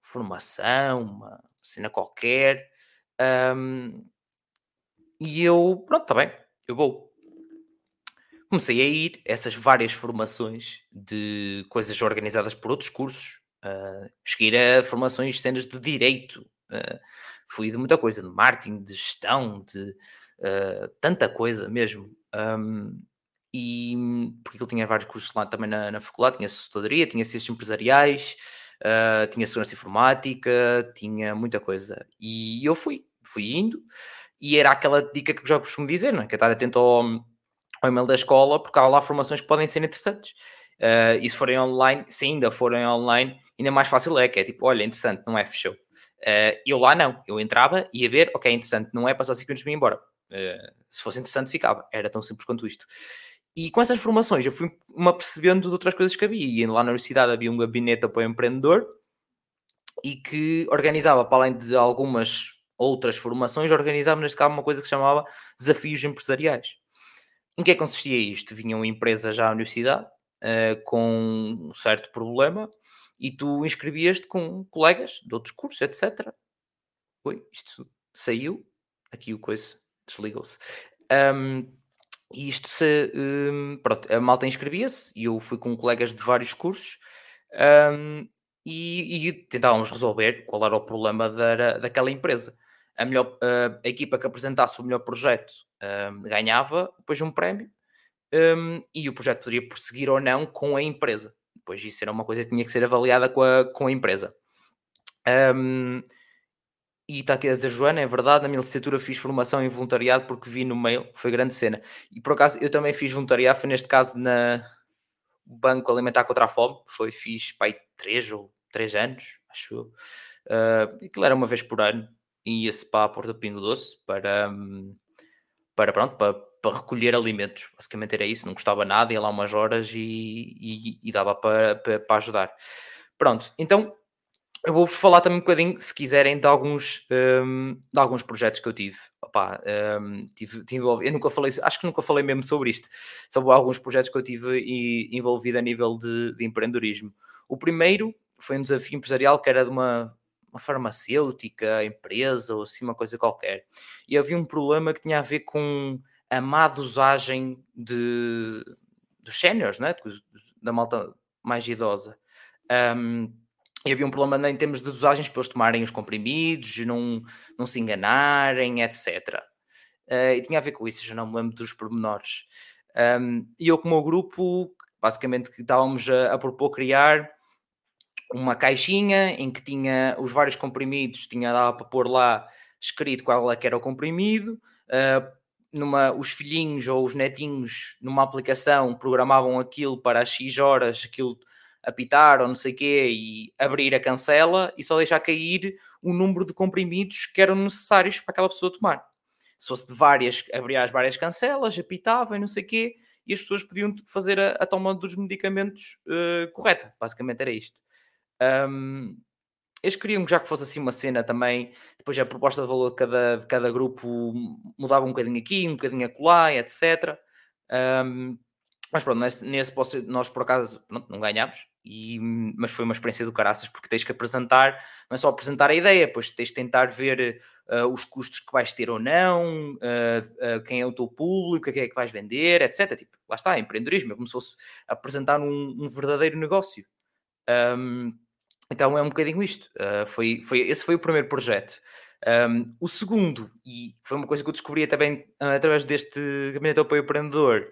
formação, uma cena qualquer. Um, e eu, pronto, está bem, eu vou. Comecei a ir essas várias formações de coisas organizadas por outros cursos. Uh, cheguei a formações de cenas de direito. Uh, fui de muita coisa, de marketing, de gestão, de uh, tanta coisa mesmo. Um, e porque ele tinha vários cursos lá também na, na faculdade, tinha assessoria, tinha ciências empresariais, uh, tinha segurança informática, tinha muita coisa. E eu fui, fui indo, e era aquela dica que eu já costumo dizer, não é? Que é estar atento ao, ao e-mail da escola, porque há lá formações que podem ser interessantes. Uh, e se forem online, se ainda forem online, ainda mais fácil é, que é tipo, olha, interessante, não é, fechou. Uh, eu lá não, eu entrava, ia ver, ok, interessante, não é passar 5 minutos e ir embora. Uh, se fosse interessante, ficava. Era tão simples quanto isto. E com essas formações eu fui-me apercebendo de outras coisas que havia. E lá na universidade havia um gabinete de apoio empreendedor e que organizava, para além de algumas outras formações, organizava neste caso uma coisa que se chamava Desafios Empresariais. Em que é consistia isto? Vinham empresas já à universidade uh, com um certo problema e tu inscrevias-te com colegas de outros cursos, etc. Oi, isto saiu, aqui o coisa desligou-se. Um, e isto se. Um, pronto, a malta inscrevia-se e eu fui com colegas de vários cursos um, e, e, tentávamos resolver qual era o problema da, daquela empresa. A, melhor, a equipa que apresentasse o melhor projeto ganhava depois um prémio e o projeto poderia prosseguir ou não com a empresa. Depois isso era uma coisa que tinha que ser avaliada com a, com a empresa. Um, e está aqui a dizer, Joana, é verdade, na minha licenciatura fiz formação em voluntariado porque vi no mail, foi grande cena. E por acaso eu também fiz voluntariado, foi neste caso na Banco Alimentar contra a Fome, foi, fiz pai três ou três anos, acho eu. Uh, aquilo era uma vez por ano, e ia-se para a Porta do Pingo Doce para, hum, para, pronto, para para recolher alimentos. Basicamente era isso, não custava nada, ia lá umas horas e, e, e dava para, para, para, ajudar. Pronto, então eu vou-vos falar também um bocadinho, se quiserem, de alguns, um, de alguns projetos que eu tive. Opa, um, tive, tive. Eu nunca falei, acho que nunca falei mesmo sobre isto, sobre alguns projetos que eu tive envolvido a nível de, de empreendedorismo. O primeiro foi um desafio empresarial que era de uma, uma farmacêutica, empresa ou assim, uma coisa qualquer. E havia um problema que tinha a ver com a má dosagem de, dos séniores, é? da malta mais idosa. Um, e havia um problema em termos de dosagens para eles tomarem os comprimidos, não, não se enganarem, etc. Uh, ah, e tinha a ver com isso, já não me lembro dos pormenores. Um, e eu, como o grupo, basicamente estávamos a, a, propor criar uma caixinha em que tinha os vários comprimidos, tinha dado para pôr lá escrito qual é que era o comprimido, uh, numa, os filhinhos ou os netinhos numa aplicação programavam aquilo para as X horas, aquilo apitar ou não sei o quê e abrir a cancela e só deixar cair o número de comprimidos que eram necessários para aquela pessoa tomar. Se fosse de várias, abria as várias cancelas, apitava e não sei o quê, e as pessoas podiam fazer a, a toma dos medicamentos uh, correta. Basicamente era isto. Um, eles queriam que já que fosse assim uma cena também, depois a proposta de valor de cada, de cada grupo mudava um bocadinho aqui, um bocadinho acolá, etc. Um, mas pronto, nesse, nesse nós por acaso pronto, não ganhámos, e, mas foi uma experiência do caraças, porque tens que apresentar, não é só apresentar a ideia, depois tens de tentar ver uh, os custos que vais ter ou não, uh, uh, quem é o teu público, quem é que vais vender, etc. Tipo, lá está, empreendedorismo, é como se fosse apresentar um, um verdadeiro negócio. Um, então é um bocadinho isto. Uh, foi, foi, esse foi o primeiro projeto. Um, o segundo, e foi uma coisa que eu descobri também uh, através deste Gabinete de Apoio Empreendedor,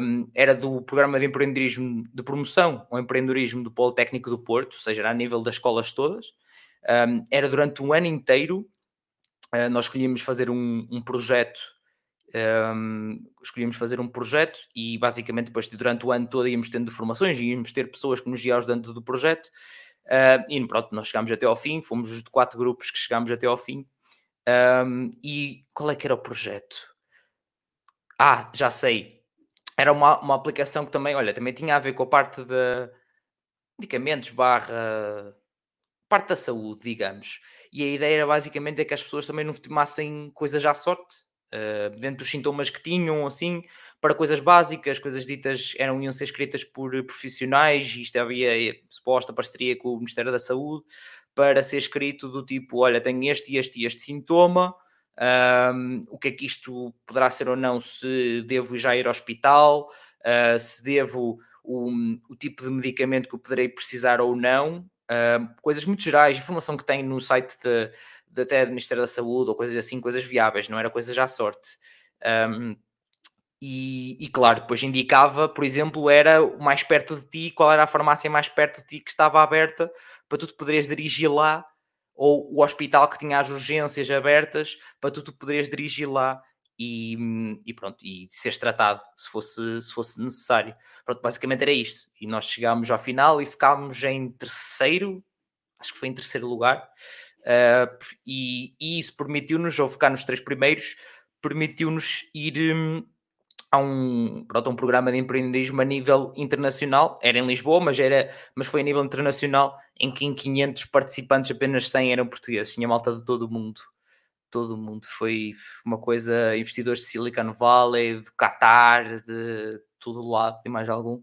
um, era do programa de empreendedorismo de promoção ao empreendedorismo do Politécnico do Porto, ou seja, era a nível das escolas todas. Um, era durante um ano inteiro, uh, nós escolhíamos fazer um, projeto escolhíamos fazer um projeto e basicamente depois durante o ano todo íamos tendo formações íamos ter pessoas que nos guiavam dentro do projeto Uh, e pronto, nós chegámos até ao fim, fomos os de quatro grupos que chegámos até ao fim. Um, e qual é que era o projeto? Ah, já sei. Era uma, uma aplicação que também, olha, também tinha a ver com a parte de, medicamentos barra parte da saúde, digamos. E a ideia era basicamente é que as pessoas também não tomassem coisas à sorte, uh, dentro dos sintomas que tinham, assim, para coisas básicas, coisas ditas eram iam ser escritas por profissionais, isto havia suposta parceria com o Ministério da Saúde, para ser escrito do tipo, olha, tenho este, este e este sintoma, um, o que é que isto poderá ser ou não, se devo já ir ao hospital, uh, se devo o, o tipo de medicamento que eu poderei precisar ou não, uh, coisas muito gerais, informação que tem no site de, de, até Ministério da Saúde ou coisas assim, coisas viáveis, não era coisas à sorte. Um, e, e, claro, depois indicava, por exemplo, era mais perto de ti, qual era a farmácia mais perto de ti que estava aberta para tu te dirigir lá, ou o hospital que tinha as urgências abertas para tu te dirigir lá e, e, pronto, e seres tratado se fosse, se fosse necessário. Pronto, basicamente era isto. E nós chegámos ao final e ficámos em terceiro, acho que foi em terceiro lugar, uh, e, e, isso permitiu-nos, ou ficar nos três primeiros, permitiu-nos ir um, a um, pronto, um programa de empreendedorismo a nível internacional. Era em Lisboa, mas, era, mas foi a nível internacional, em que em 500 participantes apenas 100 eram portugueses. Tinha malta de todo o mundo todo mundo. Foi uma coisa, investidores de Silicon Valley, do Qatar, de todo lado, e mais algum.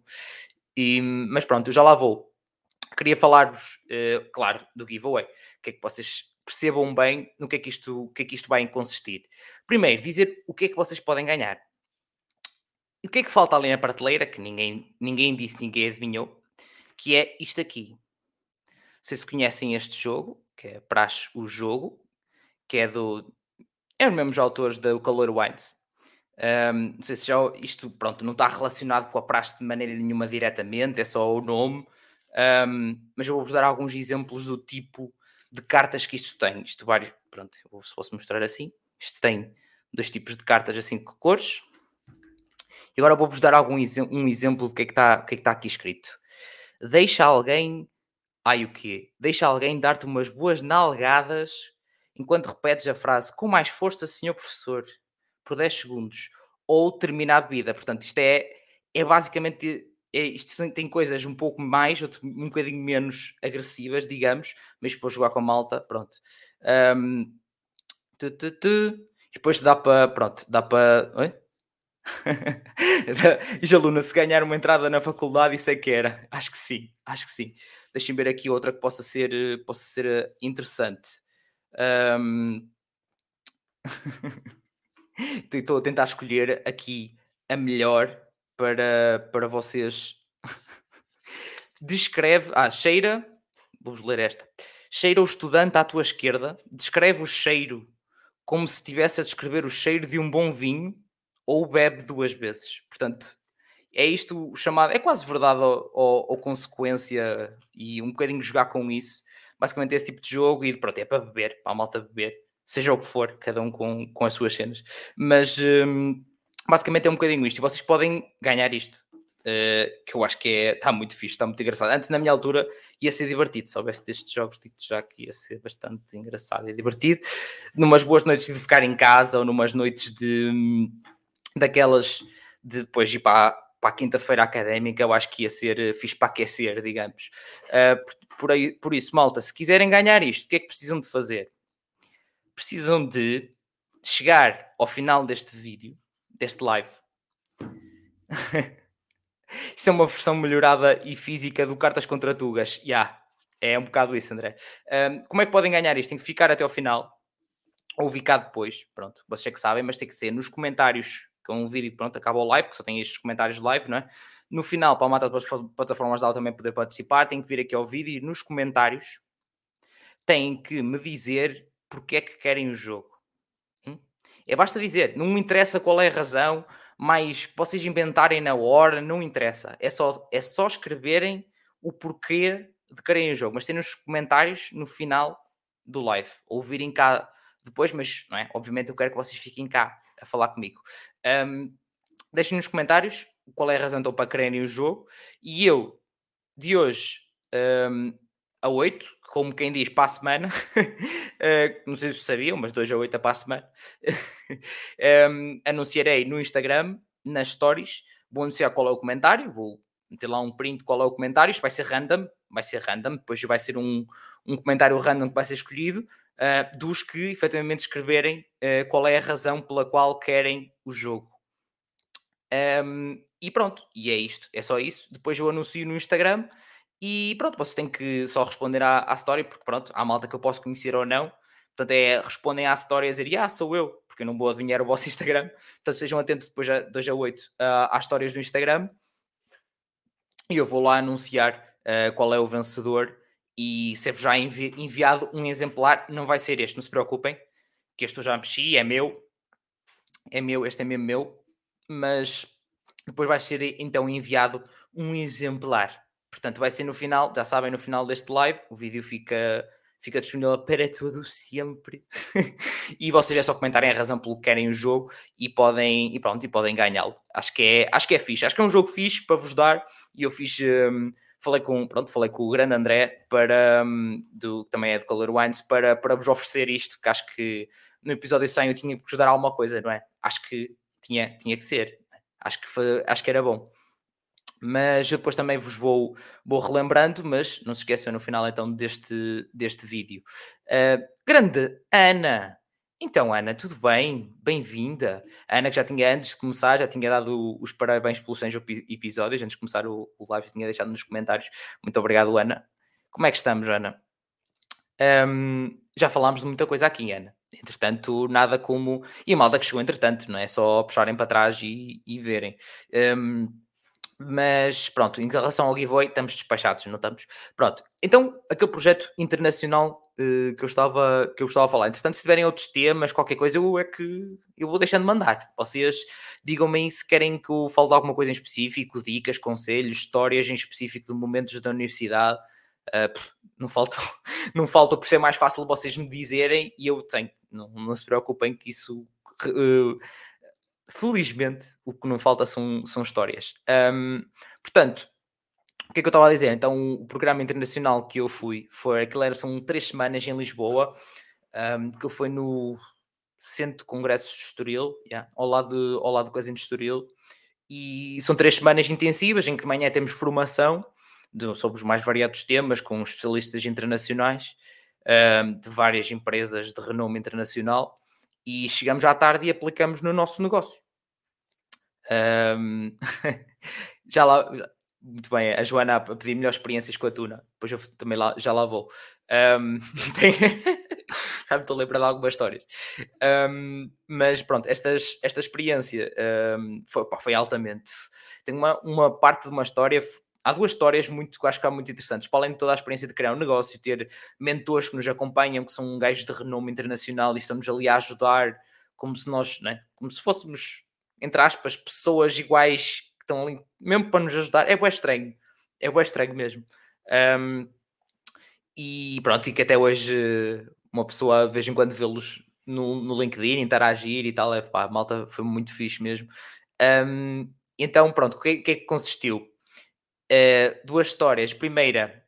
E, mas pronto, eu já lá vou. Queria falar-vos, uh, claro, do giveaway. Que é que vocês percebam bem no que é que isto, que é que isto vai consistir. Primeiro, dizer o que é que vocês podem ganhar. E o que é que falta ali na prateleira, que ninguém, ninguém disse, ninguém adivinhou, que é isto aqui. Vocês conhecem este jogo, que é Praxe o Jogo, que é do. É os mesmos autores do Calor Wines. Um, não sei se já isto pronto, não está relacionado com a praxe de maneira nenhuma diretamente, é só o nome, um, mas eu vou-vos dar alguns exemplos do tipo de cartas que isto tem. Isto vários, pronto, se posso mostrar assim. Isto tem dois tipos de cartas assim com cores. E agora vou-vos dar algum um exemplo do que é que está, é está aqui escrito. Deixa alguém. Ai o quê? Deixa alguém dar-te umas boas nalgadas enquanto repetes a frase com mais força, senhor professor, por 10 segundos, ou termina a bebida. Portanto, isto é, é basicamente. É, isto tem coisas um pouco mais, um bocadinho menos agressivas, digamos, mas depois jogar com a malta, pronto. Um, tu, tu, tu, depois dá para. Pronto, dá para. e aluna, se ganhar uma entrada na faculdade, isso é que era. Acho que sim, acho que sim. Deixem ver aqui outra que possa ser, possa ser eh, interessante. Um... Estou a tentar escolher aqui a melhor para, para vocês. Descreve. Ah, cheira. Vamos ler esta. Cheira o estudante à tua esquerda. Descreve o cheiro como se estivesse a descrever o cheiro de um bom vinho ou bebe duas vezes. Portanto, é isto chamado. É quase verdade ou, ou, ou consequência e um bocadinho jogar com isso basicamente esse tipo de jogo e pronto, é para beber, para a malta beber, seja o que for, cada um com, com as suas cenas. Mas um, basicamente é um bocadinho isto, e vocês podem ganhar isto. Uh, que eu acho que é, está muito fixe, está muito engraçado. Antes, na minha altura, ia ser divertido. Se houvesse destes jogos, digo já que ia ser bastante engraçado e divertido. Numas boas noites de ficar em casa ou numas noites de daquelas de depois ir para, para a quinta-feira académica, eu acho que ia ser eh, fixe para aquecer, digamos. Uh, por, por, aí, por isso, malta, se quiserem ganhar isto, o que é que precisam de fazer? Precisam de chegar ao final deste vídeo, deste live. Isso é uma versão melhorada e física do Cartas contra Tugas. Já, yeah, é um bocado isso, André. Um, como é que podem ganhar isto? Tem que ficar até ao final ou ficar depois. Pronto, vocês é que sabem, mas tem que ser nos comentários com um vídeo que pronto, acaba o live, que só tem estes comentários live, não é? No final, para a malta das plataformas de também poder participar, tem que vir aqui ao vídeo e nos comentários têm que me dizer porque é que querem o jogo. É basta dizer, não me interessa qual é a razão, mas vocês inventarem na hora, não interessa. É só, é só escreverem o porquê de querem o jogo, mas tem nos comentários no final do live, ou virem cá depois, mas não é? Obviamente eu quero que vocês fiquem cá a falar comigo. Um, deixem nos comentários qual é a razão então para quererem o jogo. E eu, de hoje um, a 8, como quem diz, para a semana, uh, não sei se sabiam, mas de hoje a 8 é para a semana, um, anunciarei no Instagram, nas stories, vou anunciar qual é o comentário, vou meter lá um print, qual é o comentário, isto vai ser random, vai ser random, depois vai ser um, um comentário random que vai ser escolhido, uh, dos que efetivamente escreverem uh, qual é a razão pela qual querem o jogo. Um, e pronto, e é isto, é só isso. Depois eu anuncio no Instagram e pronto, vocês têm que só responder à, à história, porque pronto, há malta que eu posso conhecer ou não. Portanto, é respondem à história e dizer, ah, sou eu, porque eu não vou adivinhar o vosso Instagram. Portanto, sejam atentos depois a 2 a 8 uh, às histórias do Instagram. E eu vou lá anunciar uh, qual é o vencedor. E sempre já envi enviado um exemplar, não vai ser este, não se preocupem, que este eu já mexi, é meu. É meu, este é mesmo meu. Mas depois vai ser então enviado um exemplar. Portanto, vai ser no final, já sabem, no final deste live, o vídeo fica, fica disponível para todo sempre. e vocês é só comentarem a razão pelo que querem o jogo e podem, e pronto, e podem ganhá-lo. Acho que é, acho que é fixe. Acho que é um jogo fixe para vos dar. E eu fiz, um, falei com, pronto, falei com o grande André para, um, do, também é de Color Wines, para, para vos oferecer isto, que acho que no episódio 100 eu tinha que vos dar alguma coisa, não é? Acho que tinha, tinha que ser. Acho que, foi, acho que era bom mas depois também vos vou, vou relembrando, mas não se esqueçam no final então deste, deste vídeo. Uh, grande Ana! Então, Ana, tudo bem? Bem-vinda. Ana, que já tinha antes de começar, já tinha dado os parabéns pelos 100 episódios, antes de começar o, o live, tinha deixado nos comentários. Muito obrigado, Ana. Como é que estamos, Ana? Um, já falámos de muita coisa aqui, Ana. Entretanto, nada como. E a malda que chegou, entretanto, não é só puxarem para trás e, e verem. Um, mas pronto, em relação ao giveaway, estamos despachados, não estamos? Pronto, então aquele projeto internacional uh, que, eu estava, que eu estava a falar. Entretanto, se tiverem outros temas, qualquer coisa, eu é que eu vou deixando de mandar. Vocês digam-me aí se querem que eu fale de alguma coisa em específico, dicas, conselhos, histórias em específico de momentos da universidade. Uh, não falta, não falta por ser mais fácil vocês me dizerem e eu tenho. Não, não se preocupem que isso. Uh, felizmente, o que não falta são, são histórias. Um, portanto, o que é que eu estava a dizer? Então, o programa internacional que eu fui foi aquilo era, são três semanas em Lisboa, um, que foi no Centro de Congressos de Estoril, yeah, ao, lado de, ao lado do Casino de Estoril, e são três semanas intensivas em que de manhã temos formação de, sobre os mais variados temas com especialistas internacionais um, de várias empresas de renome internacional e chegamos à tarde e aplicamos no nosso negócio. Um, já lá, muito bem, a Joana a pedir melhores experiências com a tuna, depois eu também lá, já lá vou. Um, já me estou a lembrar de algumas histórias. Um, mas pronto, estas, esta experiência foi, pá, foi altamente. Tem uma, uma parte de uma história há duas histórias muito que acho que há muito interessantes. Para além de toda a experiência de criar um negócio, ter mentores que nos acompanham, que são gajos de renome internacional e estamos ali a ajudar, como se nós, né, como se fôssemos, entre aspas, pessoas iguais que estão ali, mesmo para nos ajudar. É bem estranho, é bem estranho mesmo. Um, e pronto, e que até hoje uma pessoa de vez em quando vê-los no, no LinkedIn, interagir e tal, é pá, malta foi muito fixe mesmo. Um, então, pronto, o que, que é que consistiu? Uh, duas histórias. Primeira,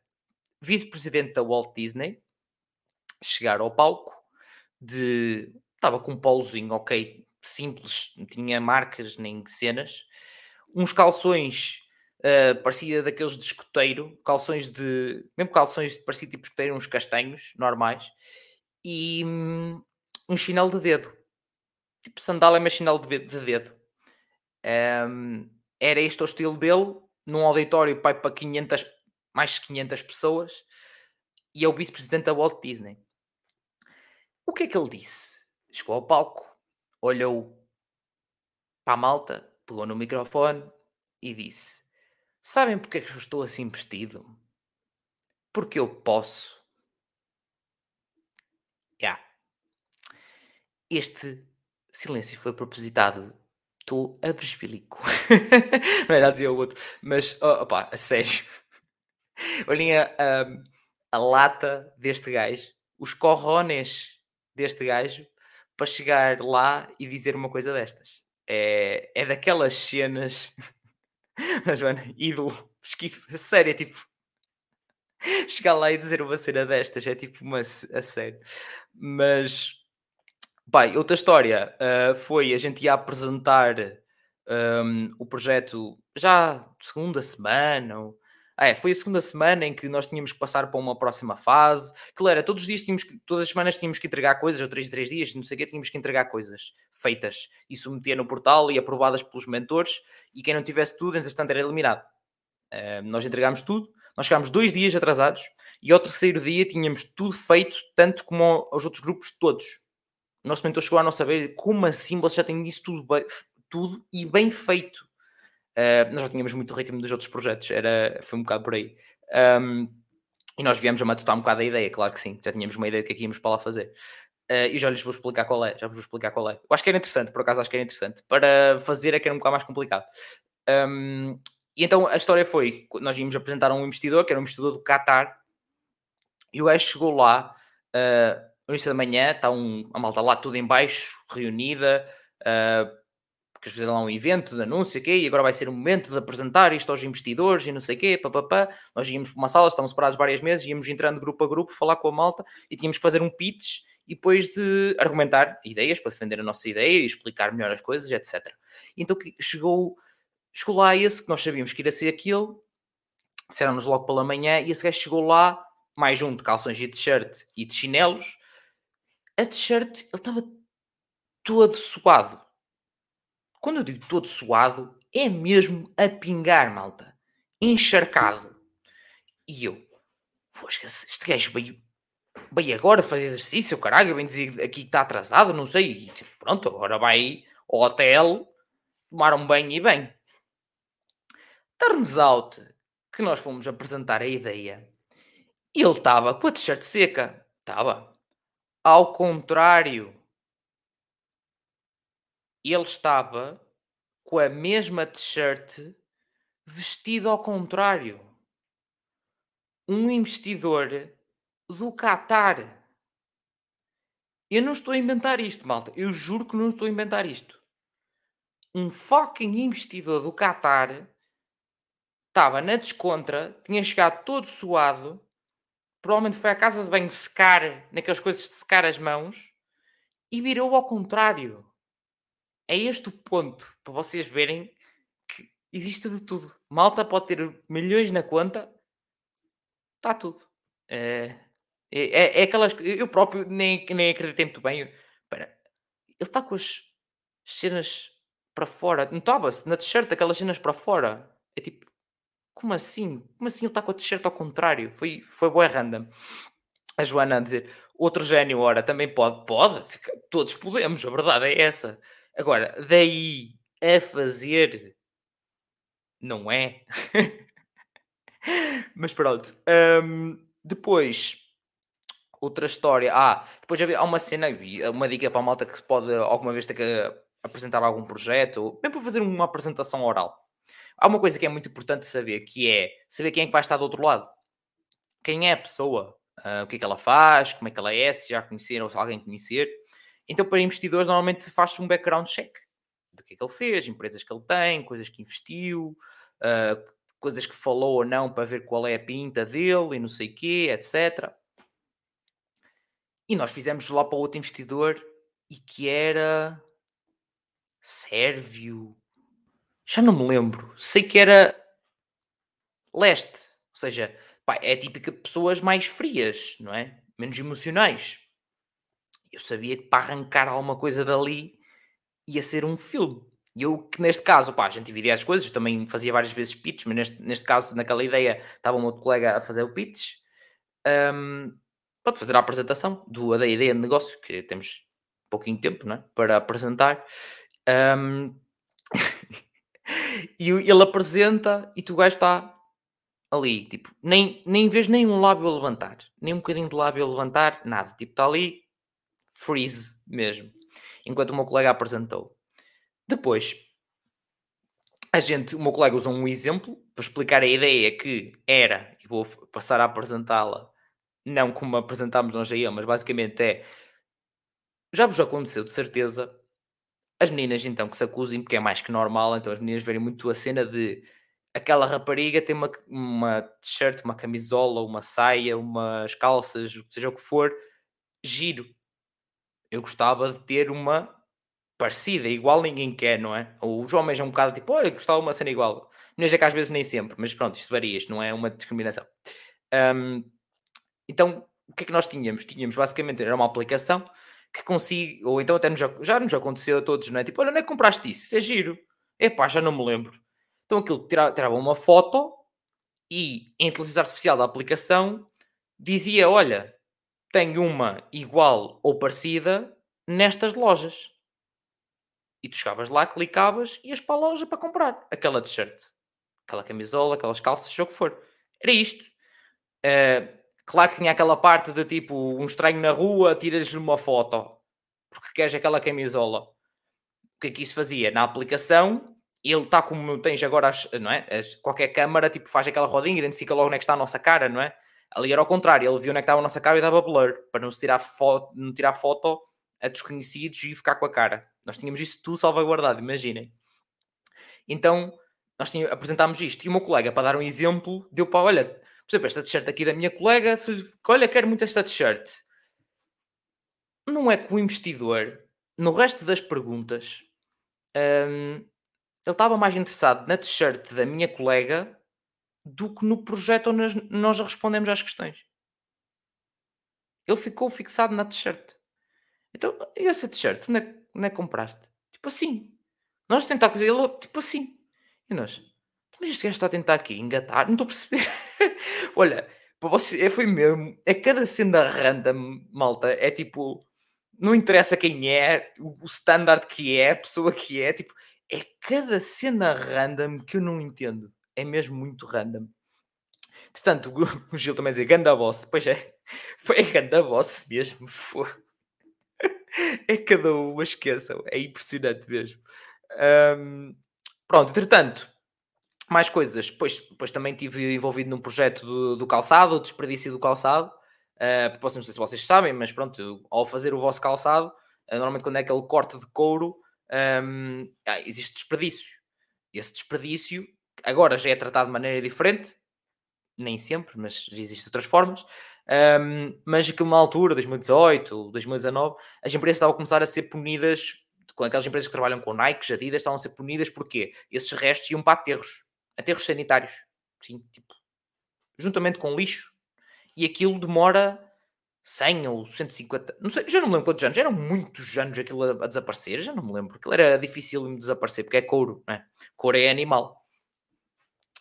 vice-presidente da Walt Disney chegar ao palco de estava com um polozinho, ok, simples, não tinha marcas nem cenas, uns calções uh, parecia daqueles de escoteiro, calções de mesmo calções parecia tipo escoteiro, uns castanhos normais e um, um chinelo de dedo, tipo sandália, mas chinelo de, de dedo. Um, era este o estilo dele, num auditório pai, para 500, mais de 500 pessoas e é o vice-presidente da Walt Disney. O que é que ele disse? Chegou ao palco, olhou para a malta, pegou no microfone e disse: Sabem porque é que eu estou assim vestido? Porque eu posso. Yeah. Este silêncio foi propositado estou a bresbilico. não era a dizer o outro, mas opa, a sério. Olhem a, a, a, lata deste gajo, os corrones deste gajo, para chegar lá e dizer uma coisa destas. É, é daquelas cenas. Mas, mano, ídolo, esquizo, a sério, é tipo. Chegar lá e dizer uma cena destas é tipo uma. A sério. Mas Pai, outra história uh, foi a gente ia apresentar um, o projeto já segunda semana, ou... ah, é, foi a segunda semana em que nós tínhamos que passar para uma próxima fase, que era, todos os dias tínhamos que, todas as semanas tínhamos que entregar coisas, ou três, três dias, não sei o que, tínhamos que entregar coisas feitas e submeter no portal e aprovadas pelos mentores, e quem não tivesse tudo, entretanto, era eliminado. Uh, nós entregámos tudo, nós chegámos dois dias atrasados e ao terceiro dia tínhamos tudo feito, tanto como aos outros grupos todos. O nosso mentor chegou a não saber como assim vocês já têm isso tudo, bem, tudo e bem feito. Uh, nós já tínhamos muito ritmo dos outros projetos, era, foi um bocado por aí. Um, e nós viemos a matutar um bocado a ideia, claro que sim, já tínhamos uma ideia do que é que íamos para lá fazer. Uh, e já lhes vou explicar qual é, já vos vou explicar qual é. Eu acho que era interessante, por acaso acho que era interessante. Para fazer é que era um bocado mais complicado. Um, e então a história foi: nós íamos apresentar um investidor, que era um investidor do Qatar, e o gajo chegou lá uh, no início da manhã, está um, a malta lá tudo em baixo, reunida, uh, porque eles fizeram lá um evento de anúncio, okay, e agora vai ser o momento de apresentar isto aos investidores e não sei o quê, papapá. Nós íamos para uma sala, estávamos separados várias meses, íamos entrando grupo a grupo, falar com a malta e tínhamos que fazer um pitch e depois de argumentar ideias para defender a nossa ideia e explicar melhor as coisas, etc. Então chegou Chegou lá esse que nós sabíamos que iria ser aquele, disseram-nos logo pela manhã, e esse gajo chegou lá, mais um de calções e t-shirt e de chinelos. A t-shirt, ele estava todo suado. Quando eu digo todo suado, é mesmo a pingar, malta. Encharcado. E eu, este gajo veio, veio agora fazer exercício, caralho, bem dizer aqui que está atrasado, não sei. E, tipo, pronto, agora vai ao hotel tomar um banho e bem. Turns out que nós fomos apresentar a ideia ele estava com a t-shirt seca. Estava. Ao contrário. Ele estava com a mesma t-shirt vestido ao contrário. Um investidor do Qatar. Eu não estou a inventar isto, malta. Eu juro que não estou a inventar isto. Um fucking investidor do Qatar estava na descontra, tinha chegado todo suado, provavelmente foi à casa de banho secar, naquelas coisas de secar as mãos, e virou ao contrário. É este o ponto, para vocês verem que existe de tudo. Malta pode ter milhões na conta, está tudo. É, é, é, aquelas. Eu próprio nem, nem acreditei muito bem. Espera, ele está com as cenas para fora. Notava-se na t-shirt aquelas cenas para fora. É tipo, como assim? Como assim ele está com a t-shirt ao contrário? Foi, foi boa random. A Joana a dizer, outro gênio, ora, também pode? Pode, todos podemos, a verdade é essa. Agora, daí a fazer, não é? Mas pronto. Um, depois, outra história. Ah, depois há uma cena, uma dica para a malta que se pode alguma vez ter que apresentar algum projeto, mesmo para fazer uma apresentação oral. Há uma coisa que é muito importante saber, que é saber quem é que vai estar do outro lado. Quem é a pessoa, uh, o que é que ela faz, como é que ela é, se já conheceram ou se alguém conhecer. Então, para investidores, normalmente faz-se um background check do que é que ele fez, empresas que ele tem, coisas que investiu, uh, coisas que falou ou não para ver qual é a pinta dele e não sei o quê, etc. E nós fizemos lá para outro investidor e que era sérvio, já não me lembro. Sei que era leste. Ou seja, pá, é típica de pessoas mais frias, não é? Menos emocionais. Eu sabia que para arrancar alguma coisa dali ia ser um filme. E eu, que neste caso, pá, a gente dividia as coisas, também fazia várias vezes pitch, mas neste, neste caso, naquela ideia, estava um outro colega a fazer o pitch. Um, pode fazer a apresentação do, da ideia de negócio, que temos pouquinho tempo não é? para apresentar. Um, e ele apresenta e tu gajo está ali, tipo, nem, nem vês nenhum lábio a levantar, nem um bocadinho de lábio a levantar, nada, tipo, está ali, freeze mesmo, enquanto o meu colega apresentou. Depois, a gente, o meu colega usou um exemplo para explicar a ideia que era, e vou passar a apresentá-la, não como apresentámos nós aí, mas basicamente é, já vos aconteceu de certeza as meninas, então, que se acusem, porque é mais que normal, então as meninas verem muito a cena de aquela rapariga tem uma, uma t-shirt, uma camisola, uma saia, umas calças, seja o que for, giro. Eu gostava de ter uma parecida, igual ninguém quer, não é? Ou os homens é um bocado tipo, olha, gostava de uma cena igual. Mas é que às vezes nem sempre, mas pronto, isto varia, isto não é uma discriminação. Um, então, o que é que nós tínhamos? Tínhamos basicamente, era uma aplicação que consiga, ou então até nos, já nos aconteceu a todos, não é? Tipo, olha, onde é que compraste isso? É giro. Epá, já não me lembro. Então aquilo tirava, tirava uma foto e a inteligência artificial da aplicação dizia, olha, tenho uma igual ou parecida nestas lojas. E tu chegavas lá, clicavas e ias para a loja para comprar aquela t-shirt, aquela camisola, aquelas calças, seja o que for. Era isto. Uh, claro que tinha aquela parte de tipo um estranho na rua, tiras-lhe uma foto porque queres aquela camisola. O que é que isso fazia? Na aplicação, ele está como tens agora, as, não é? As, qualquer câmara tipo, faz aquela rodinha, identifica logo onde é que está a nossa cara, não é? Ali era ao contrário, ele viu onde é que estava a nossa cara e dava blur para não se tirar foto, não tirar foto a desconhecidos e ficar com a cara. Nós tínhamos isso tudo salvaguardado, imaginem. Então, nós tínhamos, apresentámos isto. E o meu colega, para dar um exemplo, deu para, olha, por exemplo, esta t-shirt aqui da minha colega, se, olha, quero muito esta t-shirt. Não é que o investidor, no resto das perguntas, hum, ele estava mais interessado na t-shirt da minha colega do que no projeto onde nós respondemos às questões. Ele ficou fixado na t-shirt. Então, e essa t-shirt, onde, é, onde é que compraste? Tipo assim. Nós tentar ele, tipo assim. E nós, mas este gajo está a tentar aqui engatar, não estou a perceber. Olha, para você, é, foi mesmo, é cada cena random, malta, é tipo, não interessa quem é, o standard que é, a pessoa que é, tipo, é cada cena random que eu não entendo. É mesmo muito random. Portanto, o Gil também dizia Ganda Boss. Pois é, foi Ganda Boss mesmo. Foi. É cada uma, esqueçam. É impressionante mesmo. Um, pronto, entretanto, mais coisas. Depois, depois também estive envolvido num projeto do, do calçado, o desperdício do calçado. Uh, não sei se vocês sabem, mas pronto, ao fazer o vosso calçado, uh, normalmente quando é aquele corte de couro, um, ah, existe desperdício. Esse desperdício agora já é tratado de maneira diferente, nem sempre, mas existem outras formas. Um, mas aquilo na altura, 2018, 2019, as empresas estavam a começar a ser punidas, com aquelas empresas que trabalham com Nike, Adidas, estavam a ser punidas porque esses restos iam para aterros, aterros sanitários, sim, tipo, juntamente com lixo, e aquilo demora 100 ou 150, não sei, já não me lembro quantos anos, eram muitos anos aquilo a, a desaparecer, já não me lembro, aquilo era difícil de desaparecer, porque é couro, né? Couro é animal.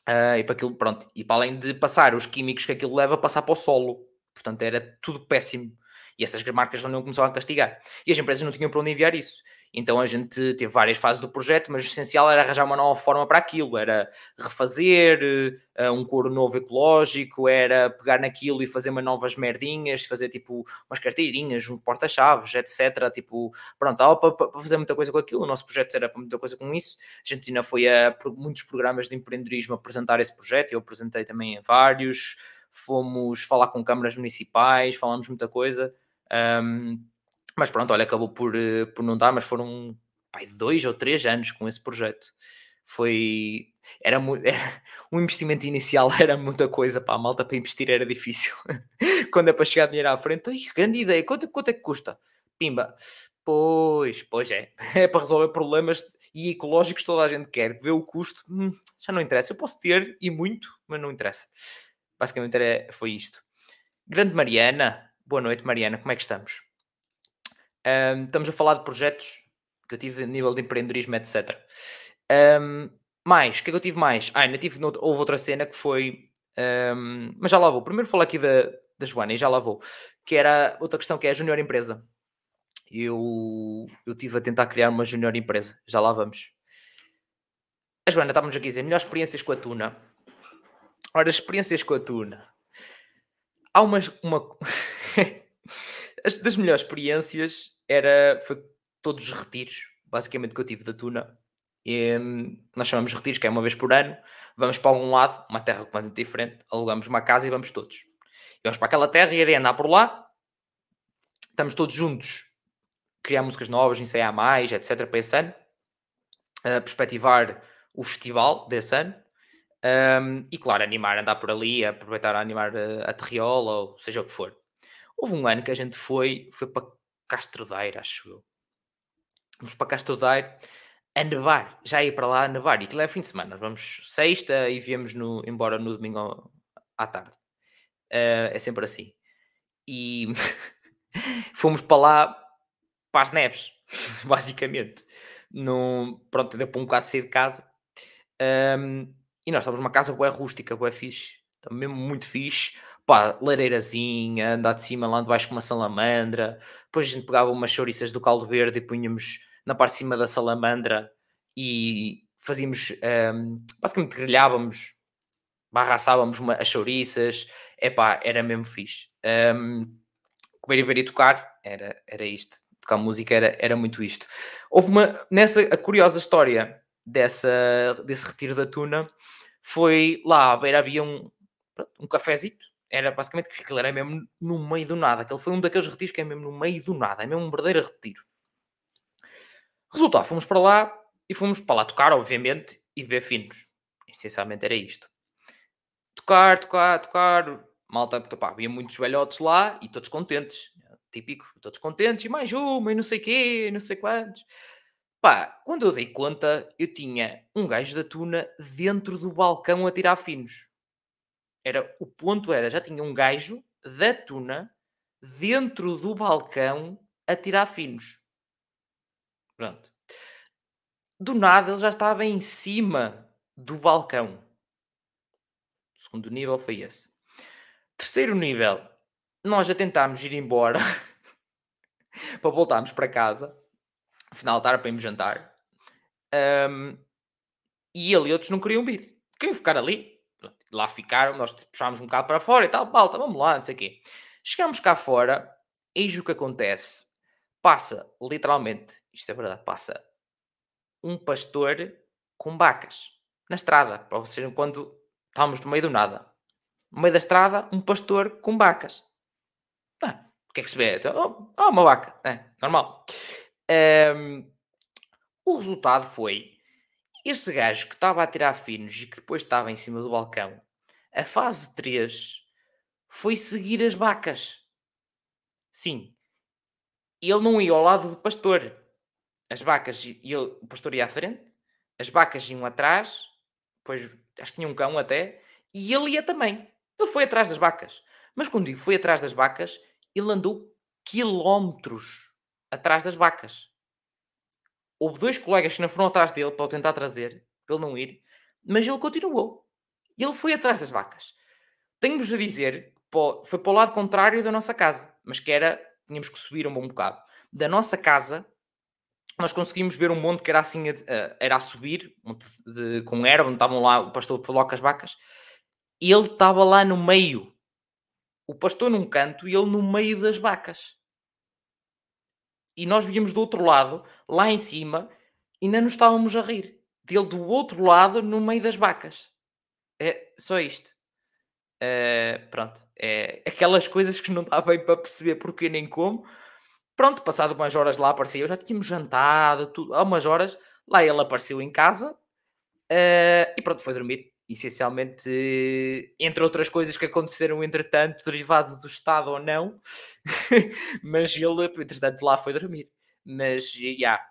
Uh, e para aquilo, pronto, e para além de passar os químicos que aquilo leva, passar para o solo. Portanto, era tudo péssimo. E essas marcas não começaram a castigar. E as empresas não tinham para onde enviar isso. Então a gente teve várias fases do projeto, mas o essencial era arranjar uma nova forma para aquilo. Era refazer uh, um couro novo ecológico, era pegar naquilo e fazer umas novas merdinhas, fazer tipo umas carteirinhas, um porta-chaves, etc. Tipo, pronto, para, para, fazer muita coisa com aquilo. O nosso projeto era para muita coisa com isso. A gente ainda foi a muitos programas de empreendedorismo apresentar esse projeto. Eu apresentei também a vários fomos falar com câmaras municipais, falamos muita coisa. Um, mas pronto, olha, acabou por, eh, por não dar, mas foram pai, dois ou três anos com esse projeto. Foi. Era um investimento inicial, era muita coisa para a malta para investir, era difícil. Quando é para chegar dinheiro à frente, Ai, grande ideia, quanto, quanto é que custa? Pimba, pois, pois é, é para resolver problemas e ecológicos toda a gente quer. Ver o custo, hum, já não interessa. Eu posso ter e muito, mas não interessa. Basicamente era, foi isto. Grande Mariana, boa noite Mariana, como é que estamos? Um, estamos a falar de projetos que eu tive a nível de empreendedorismo, etc. Um, mais, o que é que eu tive mais? Ah, ainda tive, houve outra cena que foi, um, mas já lá vou. Primeiro falar aqui da, da Joana e já lá vou, que era outra questão que é a junior empresa. Eu, eu tive a tentar criar uma junior empresa, já lá vamos. A Joana, estávamos aqui a dizer, melhores experiências com a Tuna. Ora, experiências com a Tuna. Há uma. uma... As das melhores experiências era. Foi todos os retiros, basicamente, que eu tive da Tuna. E, hum, nós chamamos retiros, que é uma vez por ano. Vamos para algum lado, uma terra completamente diferente, alugamos uma casa e vamos todos. E vamos para aquela terra e a andar por lá. Estamos todos juntos, criar músicas novas, ensaiar mais, etc. para esse ano. Uh, perspectivar o festival desse ano. Um, e claro, animar, andar por ali, aproveitar a animar a, a terriola, ou seja o que for. Houve um ano que a gente foi, foi para Castro Daire, acho eu. Vamos para Castro Daire. a nevar, já ia para lá a nevar, e aquilo é fim de semana, nós vamos sexta e viemos no, embora no domingo à tarde. Uh, é sempre assim. E fomos para lá para as neves, basicamente. No, pronto, deu para um bocado sair de casa. Um, e nós estávamos numa casa bué rústica, bué fixe. Também mesmo muito fixe. Pá, lareirazinha, andar de cima lá de baixo com uma salamandra. Depois a gente pegava umas chouriças do caldo verde e punhamos na parte de cima da salamandra e fazíamos, um, basicamente grelhávamos, barra assávamos uma, as chouriças. Epá, era mesmo fixe. Um, comer e beber e tocar, era, era isto. Tocar música era, era muito isto. Houve uma, nessa a curiosa história dessa, desse retiro da tuna, foi lá à beira havia um, um cafezito, era basicamente que aquilo era mesmo no meio do nada. Aquele foi um daqueles retiros que é mesmo no meio do nada, é mesmo um verdadeiro retiro. Resultado, fomos para lá e fomos para lá tocar, obviamente, e beber finos. Essencialmente era isto. Tocar, tocar, tocar. Malta, pá, havia muitos velhotes lá e todos contentes. Típico, todos contentes, e mais uma, e não sei quê, não sei quantos. Pá, quando eu dei conta, eu tinha um gajo da tuna dentro do balcão a tirar finos. Era, o ponto era, já tinha um gajo da tuna dentro do balcão a tirar finos. Pronto. Do nada ele já estava em cima do balcão. O segundo nível foi esse. Terceiro nível, nós já tentámos ir embora para voltarmos para casa. Afinal, estar para irmos jantar. Um, e ele e outros não queriam vir. Queriam ficar ali. Lá ficaram, nós puxámos um bocado para fora e tal. Balta, vamos lá, não sei o quê. Chegamos cá fora, eis o que acontece passa, literalmente, isto é verdade, passa um pastor com vacas na estrada, para vocês verem quando estávamos no meio do nada. No meio da estrada, um pastor com vacas. Ah, o que é que se vê? Oh, oh uma vaca, é, normal. Um, o resultado foi este gajo que estava a tirar finos e que depois estava em cima do balcão, a fase 3 foi seguir as vacas. Sim, ele não ia ao lado do pastor. As vacas, ele, o pastor ia à frente, as vacas iam atrás, depois acho que tinha um cão até, e ele ia também. Ele foi atrás das vacas. Mas quando digo foi atrás das vacas, ele andou quilómetros atrás das vacas. Houve dois colegas que não foram atrás dele para o tentar trazer, para ele não ir, mas ele continuou. Ele foi atrás das vacas. Tenho-vos a dizer, foi para o lado contrário da nossa casa, mas que era tínhamos que subir um bom bocado. Da nossa casa, nós conseguimos ver um monte que era assim, era a subir, monte de, com erva, onde estavam lá, o pastor falou com as vacas, ele estava lá no meio. O pastor num canto e ele no meio das vacas. E nós víamos do outro lado, lá em cima, ainda nos estávamos a rir. Dele do outro lado, no meio das vacas. É só isto. Uh, pronto, é aquelas coisas que não dá bem para perceber porquê nem como. Pronto, passado umas horas lá apareceu, já tínhamos jantado, tudo, há umas horas, lá ele apareceu em casa uh, e pronto, foi dormir. Essencialmente, entre outras coisas que aconteceram entretanto, derivado do Estado ou não, mas ele, entretanto, lá foi dormir. Mas, já, yeah,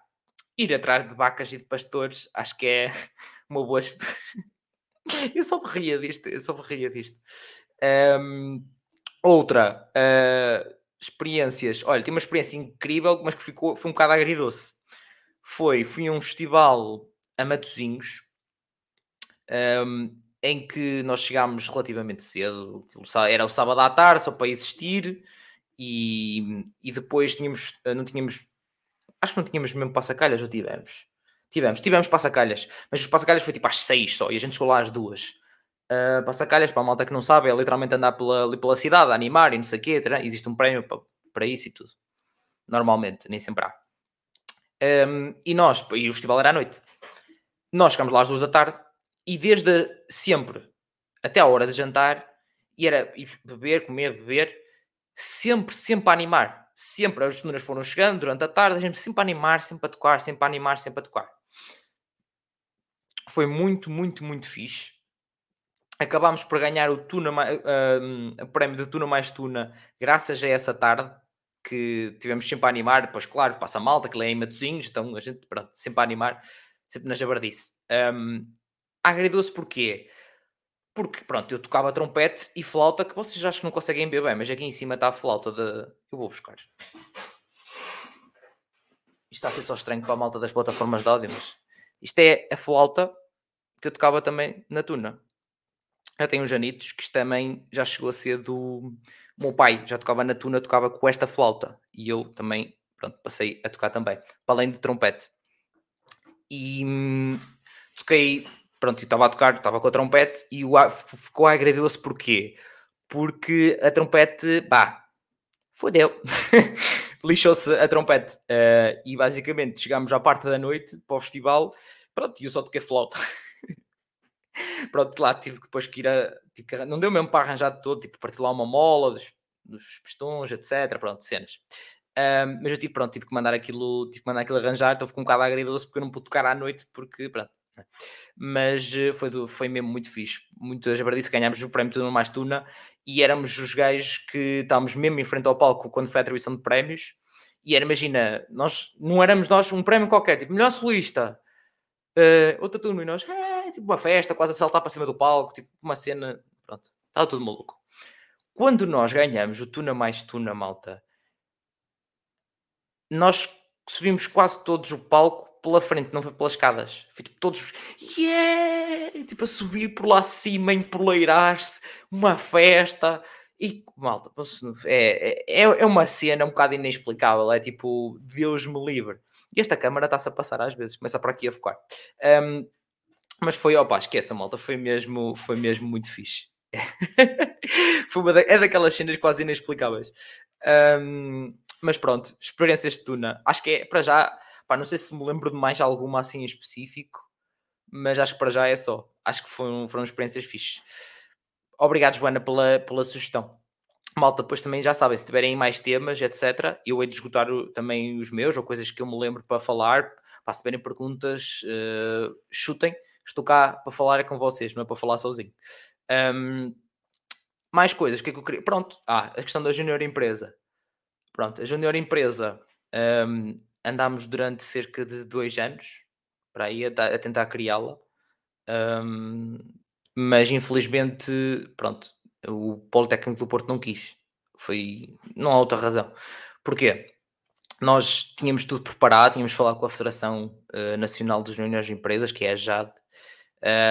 ir atrás de vacas e de pastores, acho que é uma boa. eu só me ria disto, eu só me ria disto. Um, outra, uh, experiências. Olha, tem uma experiência incrível, mas que ficou, foi um bocado agridoce. Foi, fui a um festival a Matozinhos, um, em que nós chegámos relativamente cedo, era o sábado à tarde, só para existir, e, e depois tínhamos, não tínhamos, acho que não tínhamos mesmo passacalhas, ou tivemos? Tivemos, tivemos passacalhas, mas os passacalhas foi tipo às 6 só e a gente chegou lá às 2. Uh, passacalhas, para a malta que não sabe, é literalmente andar pela, pela cidade, a animar e não sei o quê. Existe um prémio para, para isso e tudo. Normalmente, nem sempre há. Um, e nós, e o festival era à noite. Nós chegamos lá às 2 da tarde e desde sempre até a hora de jantar, e era beber, comer, beber, sempre, sempre a animar. Sempre as tunas foram chegando durante a tarde, a gente sempre a animar, sempre a tocar, sempre a animar, sempre a tocar foi muito, muito, muito fixe. Acabámos por ganhar o, tuna, uh, o prémio de Tuna mais Tuna graças a essa tarde que tivemos sempre a animar. Depois, claro, passa a malta, que lê em Matozinhos, então a gente, pronto, sempre a animar. sempre na jabardice. Um, agradou-se porquê? Porque, pronto, eu tocava trompete e flauta, que vocês acham que não conseguem ver bem, mas aqui em cima está a flauta de... Eu vou buscar. Isto está a ser só estranho para a malta das plataformas de áudio, mas... Isto é a flauta que eu tocava também na tuna. Já tenho uns Janitos, que também já chegou a ser do... O meu pai já tocava na tuna, tocava com esta flauta. E eu também, pronto, passei a tocar também. Para além de trompete. E hum, toquei pronto, estava a tocar, estava com a trompete e o, ficou agradou-se porquê? Porque a trompete, pá, fodeu. Lixou-se a trompete. Uh, e basicamente chegámos à parte da noite para o festival, pronto, e eu só toquei flauta. pronto, lá tive depois que ir a. Que, não deu mesmo para arranjar de todo, tipo, partir lá uma mola dos, dos pistões, etc. Pronto, cenas. Uh, mas eu tive, pronto, tive que mandar aquilo, tive que mandar aquilo arranjar, então ficou um bocado agridoce porque eu não pude tocar à noite, porque, pronto, mas eh, foi, do, foi mesmo muito fixe. Muito jabardice, ganhámos o prémio Tuna Mais Tuna e éramos os gajos que estávamos mesmo em frente ao palco quando foi a atribuição de prémios. E era, imagina, nós não éramos nós um prémio qualquer, tipo, melhor solista, uh, outra tuna, e nós, é, tipo, uma festa, quase a saltar para cima do palco, tipo, uma cena, pronto, estava tudo maluco. Quando nós ganhamos o Tuna Mais Tuna, malta, nós subimos quase todos o palco pela frente, não foi pelas escadas. Foi tipo todos, yeah! Tipo a subir por lá acima, empoleirar-se, uma festa. E malta, é, é, é uma cena um bocado inexplicável. É tipo, Deus me livre. E esta câmara está-se a passar às vezes, começa para aqui a focar. Um, mas foi, opa, esqueça, malta, foi mesmo, foi mesmo muito fixe. foi da, é daquelas cenas quase inexplicáveis. Um, mas pronto, experiências de Tuna. Acho que é, para já, pá, não sei se me lembro de mais alguma assim em específico, mas acho que para já é só. Acho que foram, foram experiências fixes. Obrigado, Joana, pela, pela sugestão. Malta, depois também já sabem, se tiverem mais temas, etc., eu hei de esgotar também os meus, ou coisas que eu me lembro para falar. Pá, se tiverem perguntas, uh, chutem. Estou cá para falar é com vocês, não é para falar sozinho. Um, mais coisas, o que é que eu queria? Pronto, ah, a questão da junior empresa. Pronto, a Junior Empresa um, andámos durante cerca de dois anos para aí a, a tentar criá-la, um, mas infelizmente, pronto, o Politécnico do Porto não quis. Foi, não há outra razão. Porquê? Nós tínhamos tudo preparado, tínhamos falado com a Federação uh, Nacional dos Juniores de Empresas, que é a JAD,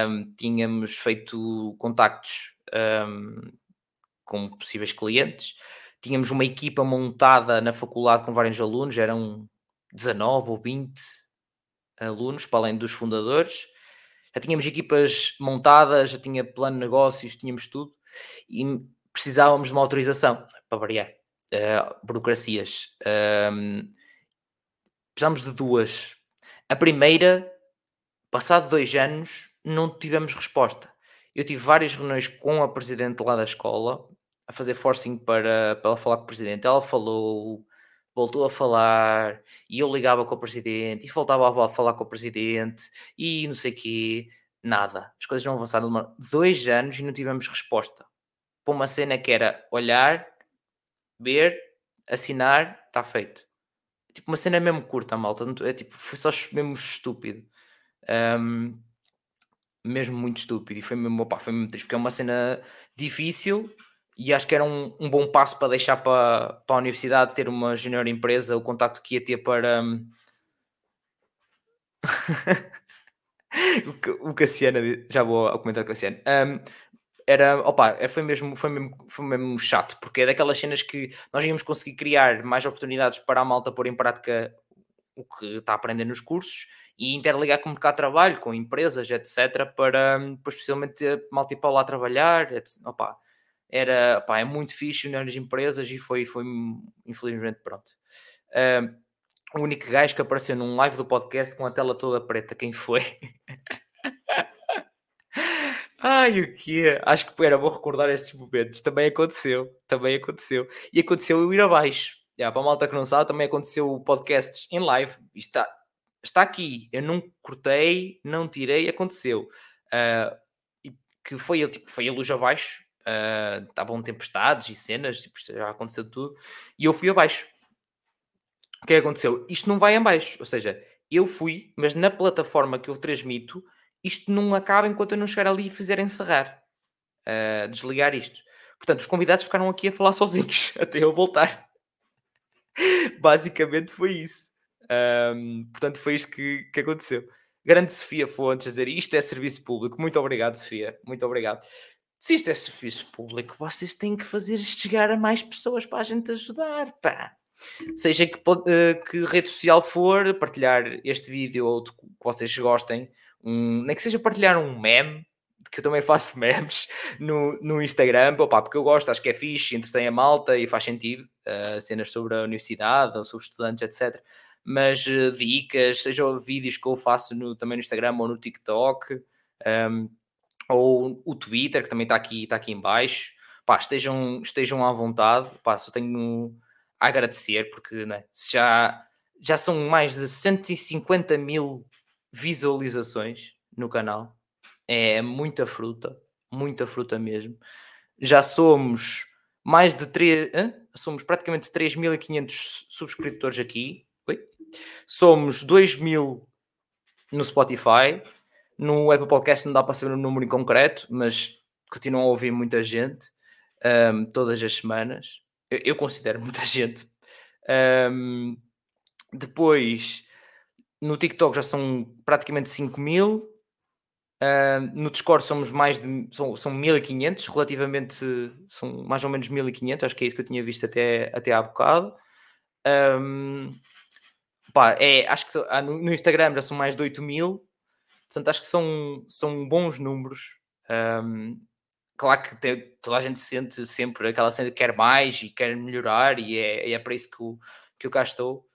um, tínhamos feito contactos um, com possíveis clientes, tínhamos uma equipa montada na faculdade com vários alunos, eram 19 ou 20 alunos, para além dos fundadores. Já tínhamos equipas montadas, já tinha plano de negócios, tínhamos tudo e precisávamos de uma autorização para variar. Uh, burocracias. Precisámos de duas. A primeira, passado dois anos, não tivemos resposta. Eu tive várias reuniões com a presidente lá da escola a fazer forcing para, para ela falar com o presidente. Ela falou, voltou a falar, e eu ligava com o presidente, e voltava a falar com o presidente, e não sei o quê. Nada. As coisas não avançaram. Dois anos e não tivemos resposta. Para uma cena que era olhar, ver, assinar, está feito. Tipo, uma cena mesmo curta, malta. É tipo, foi só mesmo estúpido. Um, mesmo muito estúpido. E foi mesmo, opa, foi mesmo triste, porque é uma cena difícil e acho que era um, um bom passo para deixar para, para a universidade ter uma junior empresa, o contacto que ia ter para. Hum, o Cassiano, já vou ao comentário do Cassiano. Um, era, opa, é, foi mesmo, foi, mesmo, foi mesmo chato, porque é daquelas cenas que nós íamos conseguir criar mais oportunidades para a malta pôr em prática o que está a aprender nos cursos e interligar com o mercado de trabalho, com empresas, etc., para hum, depois, especialmente, malta ir para lá trabalhar, etc. Opa, era, pá, é muito fixe nas empresas e foi, foi infelizmente pronto. Uh, o único gajo que apareceu num live do podcast com a tela toda preta, quem foi? Ai, o que é? Acho que era bom recordar estes momentos. Também aconteceu, também aconteceu. E aconteceu eu ir abaixo. Já, para a malta que não sabe, também aconteceu podcasts em live. Está, está aqui. Eu não cortei, não tirei, aconteceu. Uh, que foi, tipo, foi a luz abaixo uh, estavam tempestades e cenas, tipo, já aconteceu tudo, e eu fui abaixo. O que é aconteceu? Isto não vai abaixo, ou seja, eu fui, mas na plataforma que eu transmito, isto não acaba enquanto eu não chegar ali e fizer encerrar, uh, desligar isto. Portanto, os convidados ficaram aqui a falar sozinhos até eu voltar. Basicamente foi isso. Um, portanto, foi isto que, que aconteceu. Grande Sofia Fontes a dizer isto é serviço público. Muito obrigado, Sofia. Muito obrigado. Se isto é serviço público, vocês têm que fazer chegar a mais pessoas para a gente ajudar, pá. Seja que, uh, que rede social for, partilhar este vídeo ou que vocês gostem, um, nem que seja partilhar um meme, que eu também faço memes no, no Instagram, opa, porque eu gosto, acho que é fixe, entretém a malta e faz sentido, uh, cenas sobre a universidade ou sobre estudantes, etc. Mas uh, dicas, seja vídeos que eu faço no, também no Instagram ou no TikTok, um, ou o Twitter, que também está aqui, está aqui em baixo, pá, estejam, estejam à vontade, pá, só tenho a agradecer, porque né, já, já são mais de 150 mil visualizações no canal, é muita fruta, muita fruta mesmo. Já somos mais de 3, hein? somos praticamente 3.500 subscritores aqui, Oi? somos 2.000 no Spotify, no Apple Podcast não dá para saber o número em concreto, mas continuam a ouvir muita gente um, todas as semanas. Eu, eu considero muita gente. Um, depois, no TikTok já são praticamente 5 mil. No Discord somos mais de são, são 1500, relativamente são mais ou menos 1500, acho que é isso que eu tinha visto até, até há bocado. Um, pá, é, acho que ah, no, Instagram já são mais de 8000, Portanto, acho que são, são bons números. Um, claro que tem, toda a gente sente sempre aquela cena que quer mais e quer melhorar, e é, é para isso que, que eu cá estou.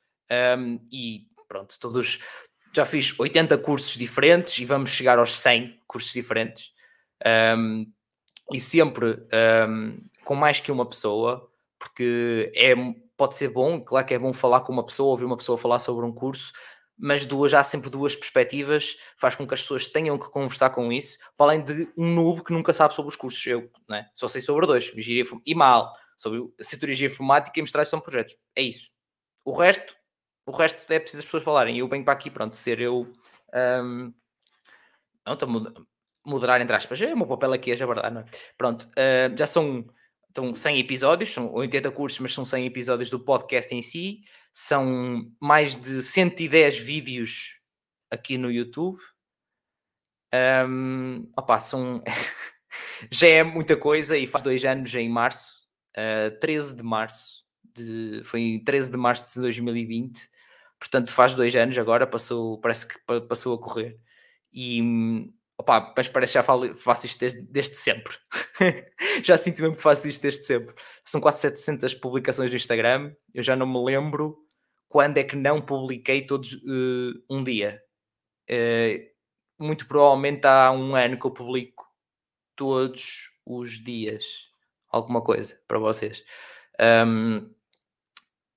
Um, e pronto, todos já fiz 80 cursos diferentes e vamos chegar aos 100 cursos diferentes. Um, e sempre com mais que uma pessoa, porque é, pode ser bom, claro que é bom falar com uma pessoa, ouvir uma pessoa falar sobre um curso, mas duas, há sempre duas perspectivas, faz com que as pessoas tenham que conversar com isso, para além de um noob que nunca sabe sobre os cursos. Eu né? só sei sobre dois, engenharia e mal, sobre cientologia informática e mestragem de projetos. É isso. O resto, o resto é preciso as pessoas falarem. Eu venho para aqui, pronto, ser eu. Um, não, estou moderar entre aspas. É o meu papel aqui, é já verdade, não é? Pronto, uh, já são então, 100 episódios, são 80 cursos, mas são 100 episódios do podcast em si. São mais de 110 vídeos aqui no YouTube. Um, opa, são... já é muita coisa e faz dois anos em março, uh, ah, 13 de março, de, foi em 13 de março de 2020, portanto faz dois anos agora, passou, parece que passou a correr. E Opa, mas parece que já falo, faço isto desde, desde sempre. já sinto mesmo que faço isto desde sempre. São quase 700 publicações no Instagram. Eu já não me lembro quando é que não publiquei todos uh, um dia. Uh, muito provavelmente há um ano que eu publico todos os dias alguma coisa para vocês. Um,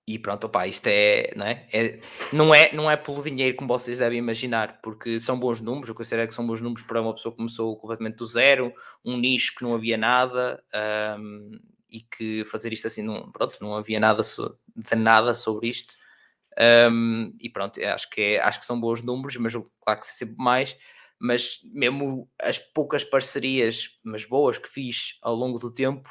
e pronto, opa, isto é não é? é, não é, não é pelo dinheiro como vocês devem imaginar, porque são bons números, eu considero que são bons números para uma pessoa que começou completamente do zero, um nicho que não havia nada, um, e que fazer isto assim, não, pronto, não havia nada so, de nada sobre isto, um, e pronto, acho que, é, acho que são bons números, mas claro que se sempre mais, mas mesmo as poucas parcerias, mas boas que fiz ao longo do tempo,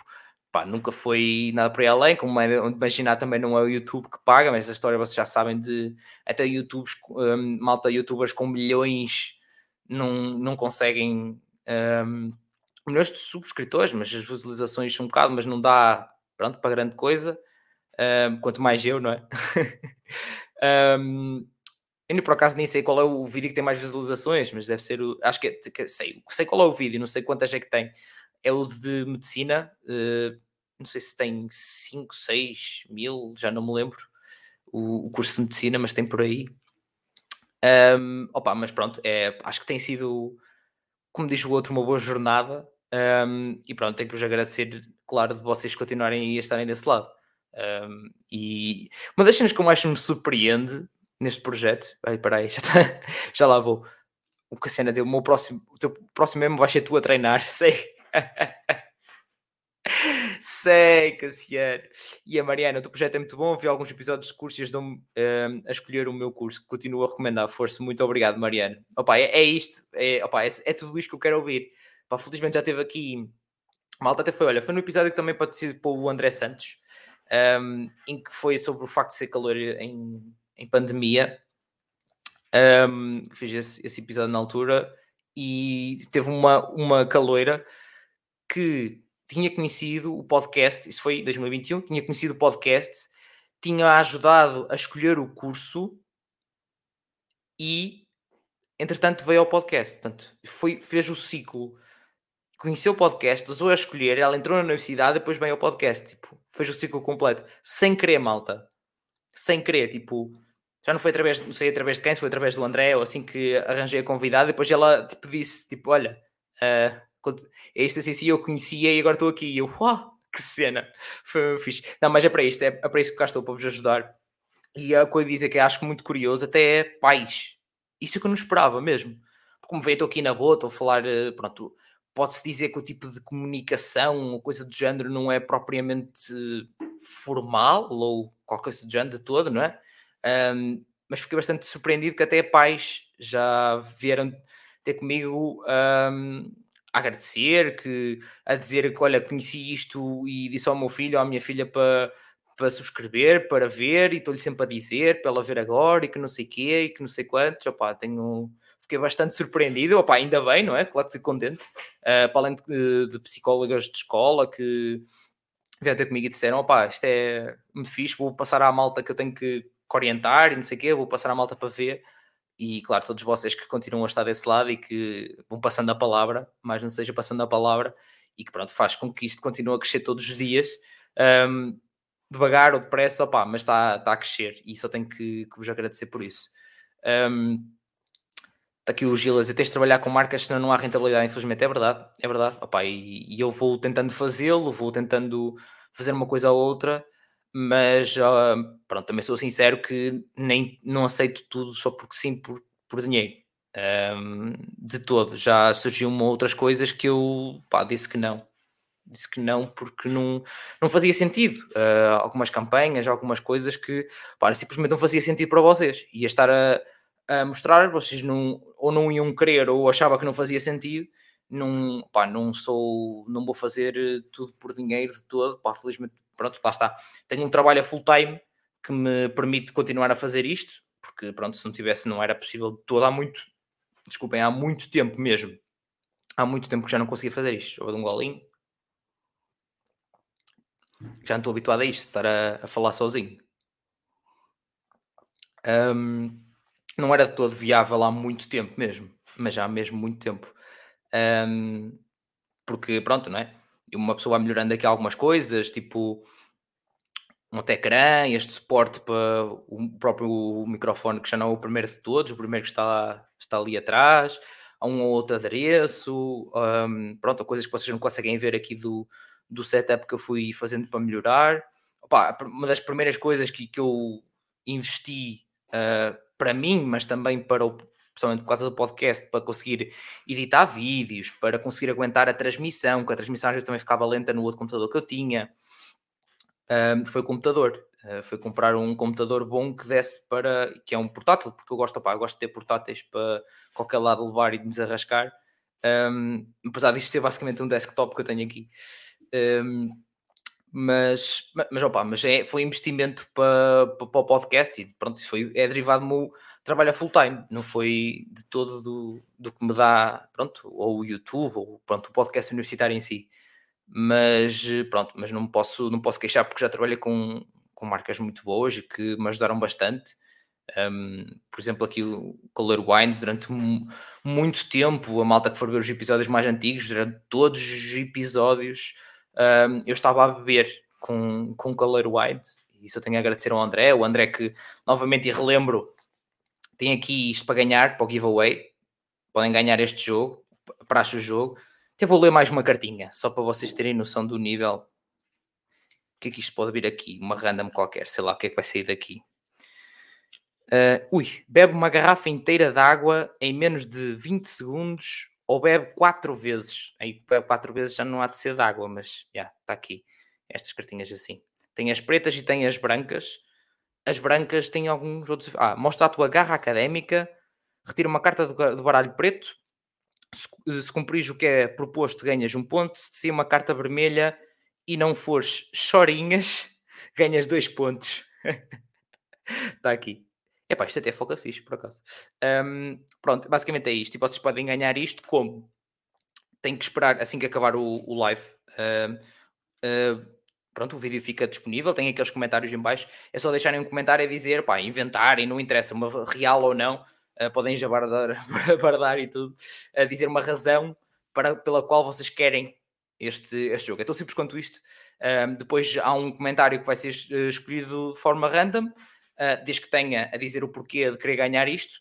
pá, nunca foi nada para ir além, como é, imaginar também não é o YouTube que paga, mas essa história vocês já sabem de até YouTubes, um, malta youtubers com milhões não, não conseguem um, milhões de subscritores, mas as visualizações são um bocado, mas não dá pronto para grande coisa, um, quanto mais eu, não é? um, eu por acaso nem sei qual é o vídeo que tem mais visualizações, mas deve ser o. Acho que, é, sei, sei qual é o vídeo, não sei quantas é que tem. É o de medicina, uh, não sei se tem 5, 6 mil, já não me lembro, o, o, curso de medicina, mas tem por aí. Um, opa, mas pronto, é, acho que tem sido, como diz o outro, uma boa jornada. Um, e pronto, tenho que vos agradecer, claro, de vocês continuarem a estarem desse lado. Um, e uma das cenas que eu mais me surpreende neste projeto, aí, peraí, já, tá, já lá vou. O Cassiana deu o meu próximo, o teu próximo mesmo vai ser tu a treinar, sei. Sei, Cassiano. E a Mariana, o teu projeto é muito bom. Vi alguns episódios de curso e ajudou-me uh, a escolher o meu curso. Continuo a recomendar. Força, muito obrigado, Mariana. Opa, é, é isto. É, opa, é, é, tudo isto que eu quero ouvir. Opa, felizmente já teve aqui. Malta até foi, olha, foi no episódio que também participou o André Santos, um, em que foi sobre o facto de ser calor em, em pandemia. Um, fiz esse, esse episódio na altura e teve uma, uma caloira que tinha conhecido o podcast, isso foi em 2021, tinha conhecido o podcast, tinha ajudado a escolher o curso e, entretanto, veio ao podcast. Portanto, foi, fez o ciclo, conheceu o podcast, usou a escolher, ela entrou na universidade, depois veio ao podcast. Tipo, fez o ciclo completo, sem querer, malta. Sem querer, tipo, já não foi através, não sei através de quem, foi através do André, ou assim que arranjei a convidada, depois ela tipo, disse, tipo, olha, uh, é isto assim, eu conhecia e agora estou aqui. E eu, uau, que cena, foi fixe. Não, mas é para isto, é, é para isso que cá estou para vos ajudar. E a coisa dizer que acho muito curioso, até é pais. Isso é que eu não esperava mesmo. Como veio, estou aqui na boa, estou a falar, eh, pronto, pode-se dizer que o tipo de comunicação ou coisa do género não é propriamente formal ou qualquer coisa do género de todo, não é? Um, mas fiquei bastante surpreendido que até pais já vieram ter comigo um, agradecer, que, a dizer que olha, conheci isto e disse ao meu filho ou à minha filha para, para subscrever, para ver, e estou-lhe sempre a dizer para ela ver agora e que não sei quê e que não sei quantos. Opá, tenho, fiquei bastante surpreendido, opá, ainda bem, não é? Claro que fico contente. Uh, para além de, de psicólogas de escola que vieram ter comigo e disseram: opá, isto é muito fixe, vou passar à malta que eu tenho que orientar e não sei o quê, vou passar a malta para ver. E claro, todos vocês que continuam a estar desse lado e que vão passando a palavra, mais não seja passando a palavra, e que pronto, faz com que isto continue a crescer todos os dias, um, devagar ou depressa, opá, mas está, está a crescer e só tenho que, que vos agradecer por isso. Um, está aqui o Gilas, tens de trabalhar com marcas, senão não há rentabilidade, infelizmente, é verdade, é verdade, opá, e, e eu vou tentando fazê-lo, vou tentando fazer uma coisa ou outra, mas uh, pronto, também sou sincero que nem não aceito tudo só porque sim, por, por dinheiro. Um, de todo, já surgiu outras coisas que eu pá, disse que não. Disse que não porque não, não fazia sentido. Uh, algumas campanhas, algumas coisas que pá, simplesmente não fazia sentido para vocês. Ia estar a, a mostrar, vocês não, ou não iam querer ou achava que não fazia sentido. Não, pá, não sou, não vou fazer tudo por dinheiro de todo. Pá, felizmente pronto, lá está. Tenho um trabalho a full time que me permite continuar a fazer isto, porque pronto, se não tivesse não era possível de todo há muito, desculpem, há muito tempo mesmo. Há muito tempo que já não conseguia fazer isto. Dou um golinho. Já não estou habituado a isto, estar a, a falar sozinho. Um, não era de todo viável há muito tempo mesmo, mas já há mesmo muito tempo. Um, porque pronto, não é? Uma pessoa vai melhorando aqui algumas coisas, tipo um ecrã, este suporte para o próprio microfone que já não é o primeiro de todos, o primeiro que está, está ali atrás, há um ou outro adereço, um, pronto, coisas que vocês não conseguem ver aqui do, do setup que eu fui fazendo para melhorar. Opa, uma das primeiras coisas que, que eu investi uh, para mim, mas também para o, principalmente por causa do podcast, para conseguir editar vídeos, para conseguir aguentar a transmissão, que a transmissão às vezes também ficava lenta no outro computador que eu tinha. Um, foi o computador. Uh, foi comprar um computador bom que desse para. que é um portátil, porque eu gosto, opa, eu gosto de ter portáteis para qualquer lado levar e desarrascar. Um, apesar disto ser basicamente um desktop que eu tenho aqui. Um, mas, mas, opa, mas é, foi investimento para, para, o podcast e pronto, isso foi, é derivado do meu trabalho a full time, não foi de todo do, do que me dá, pronto, ou o YouTube, ou pronto, o podcast universitário em si. Mas pronto, mas não posso, não posso queixar porque já trabalhei com, com marcas muito boas e que me ajudaram bastante. Um, por exemplo, aqui o Color Wines, durante muito tempo, a malta que for ver os episódios mais antigos, durante todos os episódios um, eu estava a beber com, com Color White, e isso eu tenho a agradecer ao André, o André que, novamente, e relembro, tem aqui isto para ganhar, para o giveaway, podem ganhar este jogo, para o jogo, até vou ler mais uma cartinha, só para vocês terem noção do nível, o que é que isto pode vir aqui, uma random qualquer, sei lá o que é que vai sair daqui. Uh, ui, bebe uma garrafa inteira de água em menos de 20 segundos ou bebe quatro vezes. Aí bebe quatro vezes já não há de ser de água, mas já, está aqui. Estas cartinhas assim. Tem as pretas e tem as brancas. As brancas têm alguns outros. Ah, mostra a tua garra académica, retira uma carta do, baralho preto. Se, se cumprires o que é proposto, ganhas um ponto. Se te uma carta vermelha e não fores chorinhas, ganhas dois pontos. Está aqui. Epá, isto até foca fixe, por acaso. Um, pronto, basicamente é isto. E vocês podem ganhar isto como? Tem que esperar assim que acabar o, o live. Uh, pronto, o vídeo fica disponível, tem aqueles comentários em baixo. É só deixarem um comentário a dizer, pá, inventarem, não interessa, uma real ou não. Uh, podem já bardar, bardar e tudo. Dizer uma razão para, pela qual vocês querem este, este jogo. É tão simples quanto isto. depois há um comentário que vai ser escolhido de forma random uh, desde que tenha a dizer o porquê de querer ganhar isto.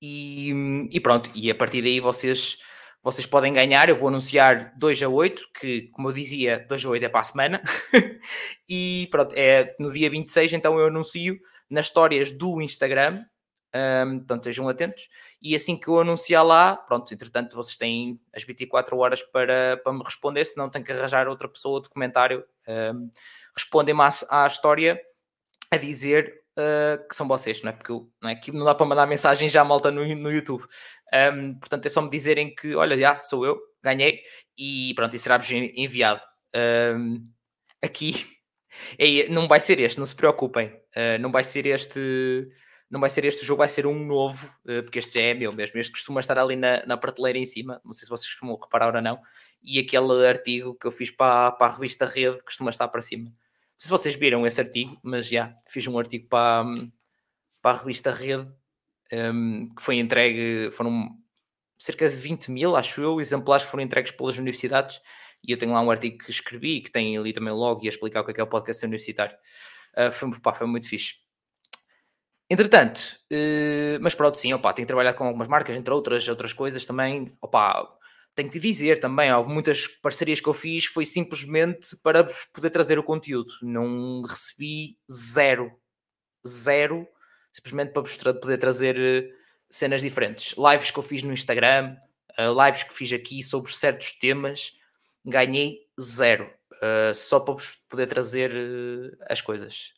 E, e, pronto, e a partir daí vocês, vocês podem ganhar. Eu vou anunciar 2 a 8, que, como eu dizia, 2 a 8 é para a semana. e pronto, é no dia 26, então eu anuncio nas histórias do Instagram. Um, portanto, estejam atentos. E assim que eu anunciar lá, pronto, entretanto, vocês têm as 24 horas para, para me responder, senão tenho que arranjar outra pessoa de comentário. Um, Respondem-me à, à história a dizer uh, que são vocês, não é? Porque não, é? que não dá para mandar mensagem já malta no, no YouTube. Um, portanto, é só me dizerem que, olha, já sou eu, ganhei, e pronto, e será-vos enviado. Um, aqui é, não vai ser este, não se preocupem, uh, não vai ser este. Não vai ser este jogo, vai ser um novo, uh, porque este já é meu mesmo. Este costuma estar ali na, na prateleira em cima, não sei se vocês costumam reparar ou não. E aquele artigo que eu fiz para, para a revista Rede costuma estar para cima se vocês viram esse artigo, mas já fiz um artigo para, para a revista Rede um, que foi entregue, foram cerca de 20 mil, acho eu, exemplares foram entregues pelas universidades e eu tenho lá um artigo que escrevi que tem ali também o log e a explicar o que é, que é o podcast universitário. Uh, foi, pá, foi muito fixe. Entretanto, uh, mas pronto, sim, opa, tenho trabalhado com algumas marcas, entre outras, outras coisas também. Opa, tenho que dizer também, houve muitas parcerias que eu fiz, foi simplesmente para vos poder trazer o conteúdo. Não recebi zero, zero, simplesmente para vos poder trazer eh, cenas diferentes. Lives que eu fiz no Instagram, uh, lives que fiz aqui sobre certos temas, ganhei zero, uh, só para vos poder trazer as coisas.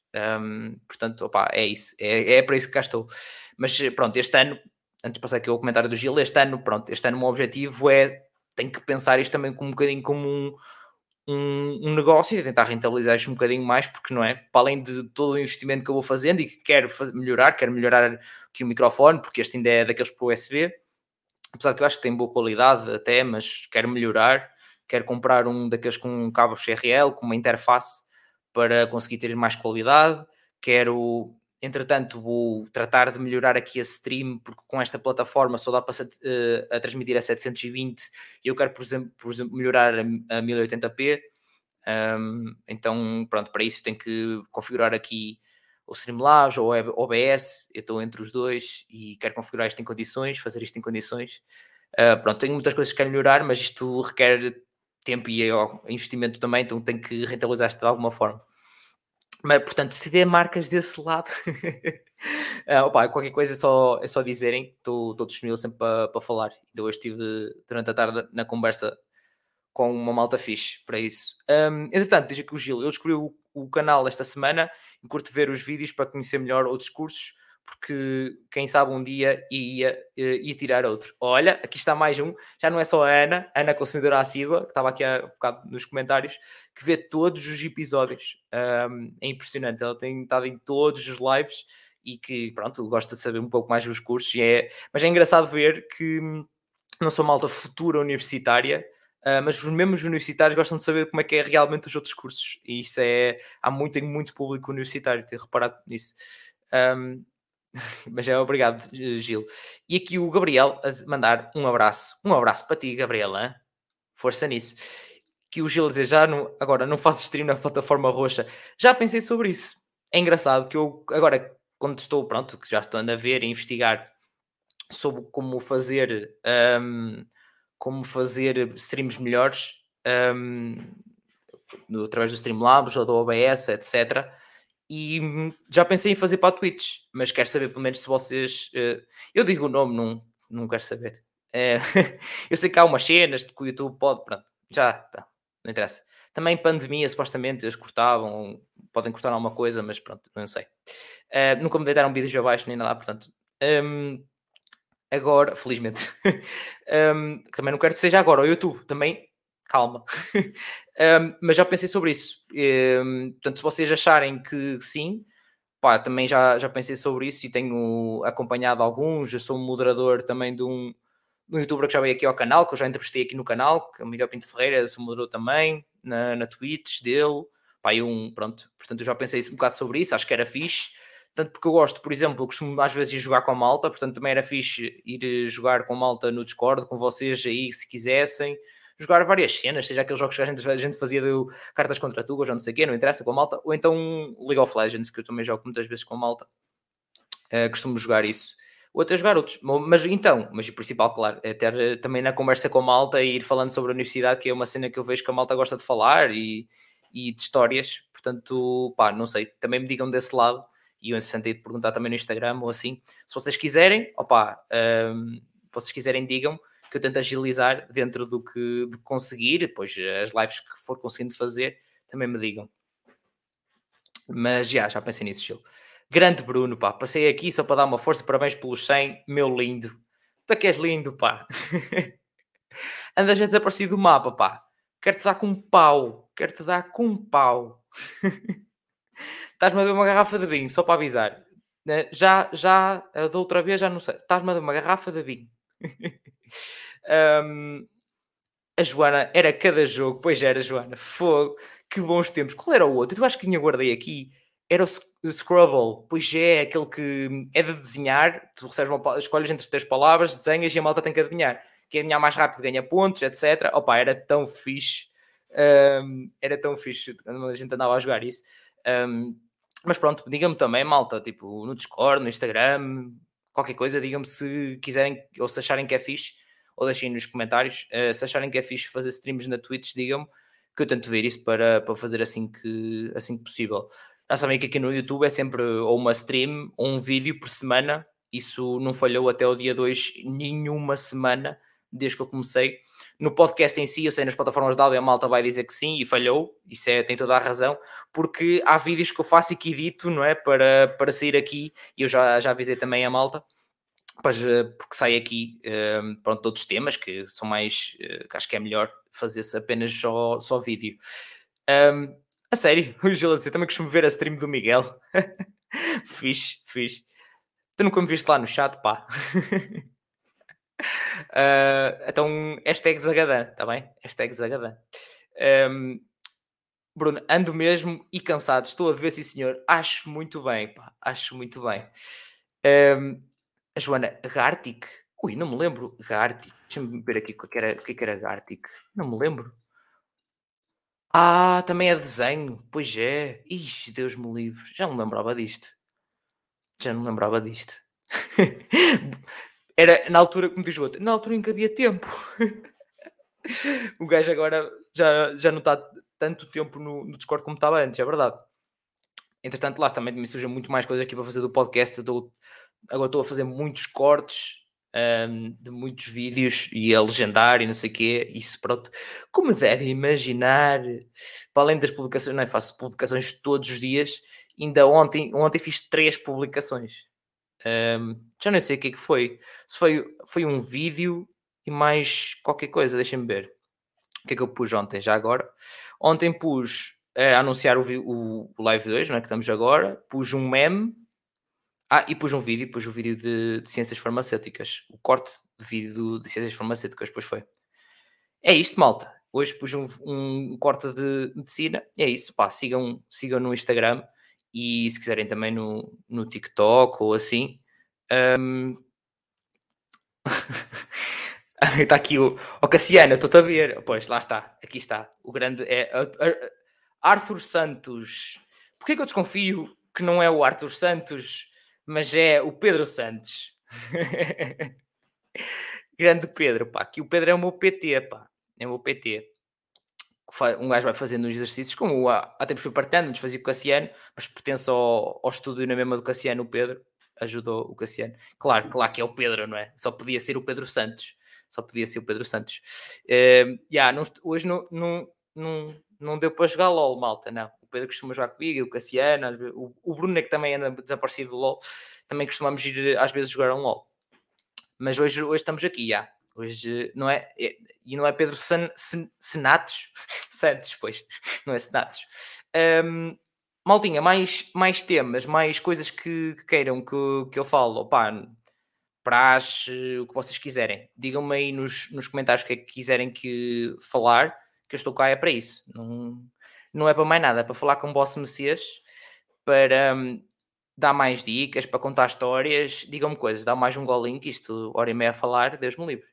Portanto, opa, é isso, é, é para isso que cá estou. Mas pronto, este ano, antes de passar aqui ao comentário do Gil, este ano, pronto, este ano o meu objetivo é tenho que pensar isto também como um bocadinho como um, um, um, negócio e tentar rentabilizar isto um bocadinho mais, porque não é? Para além de todo o investimento que eu vou fazendo e que quero fazer, melhorar, quero melhorar aqui o microfone, porque este ainda é daqueles para USB, apesar que eu acho que tem boa qualidade até, mas quero melhorar, quero comprar um daqueles com cabo XRL, com uma interface para conseguir ter mais qualidade, quero Entretanto, vou tratar de melhorar aqui a stream, porque com esta plataforma só dá para uh, a transmitir a 720 e eu quero, por exemplo, por exemplo melhorar a, a 1080p. Um, então, pronto, para isso tenho que configurar aqui o Streamlabs ou OBS. Eu estou entre os dois e quero configurar isto em condições, fazer isto em condições. Uh, pronto, tenho muitas coisas que quero melhorar, mas isto requer tempo e investimento também, então tenho que rentabilizar isto de alguma forma. Mas, portanto, se der marcas desse lado, uh, opa, qualquer coisa é só, é só dizerem, estou disponível sempre para, falar. Então, hoje estive durante a tarde na conversa com uma malta fixe para isso. Um, entretanto, diz aqui o Gil, eu descobri o, o canal esta semana e curto ver os vídeos para conhecer melhor outros cursos porque quem sabe um dia ia, ia, tirar outro. Olha, aqui está mais um, já não é só a Ana, Ana consumidora assídua, que estava aqui há um bocado nos comentários, que vê todos os episódios. Um, é impressionante, ela tem estado em todos os lives e que, pronto, gosta de saber um pouco mais dos cursos, é, mas é engraçado ver que não sou malta futura universitária, Uh, mas os mesmos universitários gostam de saber como é que é realmente os outros cursos, e isso é. Há muito, muito público universitário, tenho reparado nisso. Um, Mas é obrigado, Gil. E aqui o Gabriel a mandar um abraço. Um abraço para ti, Gabriel. Hein? Força nisso. Que o Gil a dizer, já não, agora não faço stream na plataforma roxa. Já pensei sobre isso. É engraçado que eu agora, quando estou, pronto, que já estou a ver e investigar sobre como fazer um, como fazer streams melhores um, através do Streamlabs ou do OBS, etc e já pensei em fazer para a Twitch, mas quero saber pelo menos se vocês. Uh, eu digo o nome, não, não quero saber. Uh, eu sei que há umas cenas que o YouTube pode, pronto, já tá, não interessa. Também pandemia, supostamente, eles cortavam, podem cortar alguma coisa, mas pronto, não sei. Uh, nunca me deitaram vídeos abaixo nem nada, portanto. Um, agora, felizmente, um, também não quero que seja agora o YouTube, também calma. um, mas já pensei sobre isso. Um, portanto, se vocês acharem que sim, pá, também já, já pensei sobre isso e tenho acompanhado alguns. Eu sou moderador também de um, de um youtuber que já veio aqui ao canal, que eu já entrevistei aqui no canal, que é o Miguel Pinto Ferreira, sou moderador também, na, na Twitch dele. Pá, eu um, pronto, portanto eu já pensei um bocado sobre isso, acho que era fixe. Tanto porque eu gosto, por exemplo, eu costumo às vezes ir jogar com a malta, portanto também era fixe ir jogar com a malta no Discord, com vocês aí, se quisessem jogar várias cenas, seja aqueles jogos que a gente, a gente fazia de cartas contra tu, ou não sei o quê, não interessa com a malta, ou então League of Legends, que eu também jogo muitas vezes com a malta. Uh, costumo jogar isso. Ou até jogar outros. Mas então, mas o principal, claro, é ter eh, também na conversa com a malta e ir falando sobre a universidade, que é uma cena que eu vejo que a malta gosta de falar e, e de histórias. Portanto, pá, não sei, também me digam desse lado. E eu, entretanto, de perguntar também no Instagram ou assim. Se vocês quiserem, opá, um, ehm, vocês quiserem, digam que eu tento agilizar dentro do que de conseguir, depois as lives que for conseguindo fazer, também me digam. Mas já, já pensei nisso, Gil. Grande Bruno, pá, passei aqui só para dar uma força, parabéns pelos 100, meu lindo. Tu é que és lindo, pá. Andas a desaparecer do mapa, pá. Quero-te dar com um pau, quero-te dar com um pau. Estás-me a dar uma garrafa de vinho, só para avisar. Né, já, já, da outra vez, já não sei. Estás-me a dar uma garrafa de vinho. um, a Joana era cada jogo, pois era, Joana, fogo, que bons tempos. Qual era o outro? Eu acho que tinha guardei aqui. Era o, Scrabble, pois é, aquele que é de desenhar, tu recebes uma, escolhes entre três palavras, desenhas e a malta tem que adivinhar. Quem adivinhar mais rápido ganha pontos, etc. Opa, era tão fixe. Um, era tão fixe a gente andava a jogar isso. Um, mas pronto, diga-me também, malta, tipo, no Discord, no Instagram, qualquer coisa, digam-me se quiserem ou se acharem que é fixe, ou deixem nos comentários. Uh, se acharem que é fixe fazer streams na Twitch, digam-me que eu tento ver isso para, para fazer assim que, assim que possível. Já sabem que aqui no YouTube é sempre ou uma stream ou um vídeo por semana. Isso não falhou até o dia 2, nenhuma semana, desde que eu comecei. No podcast em si, eu sei nas plataformas de áudio, a malta vai dizer que sim e falhou, isso é, tem toda a razão, porque há vídeos que eu faço e que edito, não é? Para, para sair aqui, e eu já, já avisei também a malta, eh, porque sai aqui, eh, pronto, outros temas que são mais, eh, que acho que é melhor fazer-se apenas só, só vídeo. Um, a sério, o Gil também costumo ver a stream do Miguel. fixe, fixe. Tu nunca me viste lá no chat, pá. Uh, então, hashtag Zagadã, está bem? Hashtag Zagadã. Um, Bruno, ando mesmo e cansado. Estou a ver, sim senhor. Acho muito bem, pá. Acho muito bem. Um, a Joana, Gartic? Ui, não me lembro. Gartic. Deixa-me ver aqui o que era, o que era Gartic. Não me lembro. Ah, também é desenho. Pois é. Ixi, Deus me livre. Já não lembrava disto. Já não lembrava disto. Era na altura, como diz o outro, na altura em que havia tempo. o gajo agora já, já não está tanto tempo no, no Discord como estava antes, é verdade. Entretanto, lá também me surgem muito mais coisas aqui para fazer do podcast. Agora estou a fazer muitos cortes um, de muitos vídeos e a legendar e não sei o quê. Isso, pronto. Como devem imaginar, para além das publicações, não é? Faço publicações todos os dias. Ainda ontem, ontem fiz três publicações. Um, já não sei o que é que foi. Se foi, foi um vídeo e mais qualquer coisa, deixem-me ver. O que é que eu pus ontem, já agora? Ontem pus a anunciar o, o, o Live 2, não é que estamos agora. Pus um meme. Ah, e pus um vídeo, pus o um vídeo de, de, ciências farmacêuticas. O corte de vídeo de ciências farmacêuticas, depois foi. É isto, malta. Hoje pus um, um corte de medicina. É isso, pá, sigam, sigam no Instagram e se quiserem também no, no TikTok ou assim. Um... está aqui o, o Cassiano, estou-te a ver. Pois, lá está, aqui está. O grande é Arthur Santos. Porquê que eu desconfio que não é o Arthur Santos, mas é o Pedro Santos? grande Pedro, pá. Aqui o Pedro é o meu PT, pá. É o meu PT um gajo vai fazendo os exercícios, como há, há tempos fui partilhando, antes fazia com o Cassiano, mas pertence ao, ao estúdio na mesma do Cassiano, o Pedro, ajudou o Cassiano. Claro, claro que é o Pedro, não é? Só podia ser o Pedro Santos. Só podia ser o Pedro Santos. Uh, yeah, não, hoje não, não, não, não deu para jogar LOL, malta, não. O Pedro costuma jogar comigo, o Cassiano, o, o Bruno é que também anda desaparecido do LOL, também costumamos ir às vezes jogar um LOL. Mas hoje, hoje estamos aqui, já. Hoje não é, é, e não é Pedro San, Sen, Senatos, Santos, pois, não é Senatos. Um, Maldinha, mais, mais temas, mais coisas que, que queiram que, que eu falo, opá, praxe, o que vocês quiserem. Digam-me aí nos, nos comentários o que é que quiserem que falar, que eu estou cá é para isso. Não, não é para mais nada, é para falar com o Boss Messias, para um, dar mais dicas, para contar histórias. Digam-me coisas, dá mais um golinho, que isto, hora e meia a falar, Deus me livre.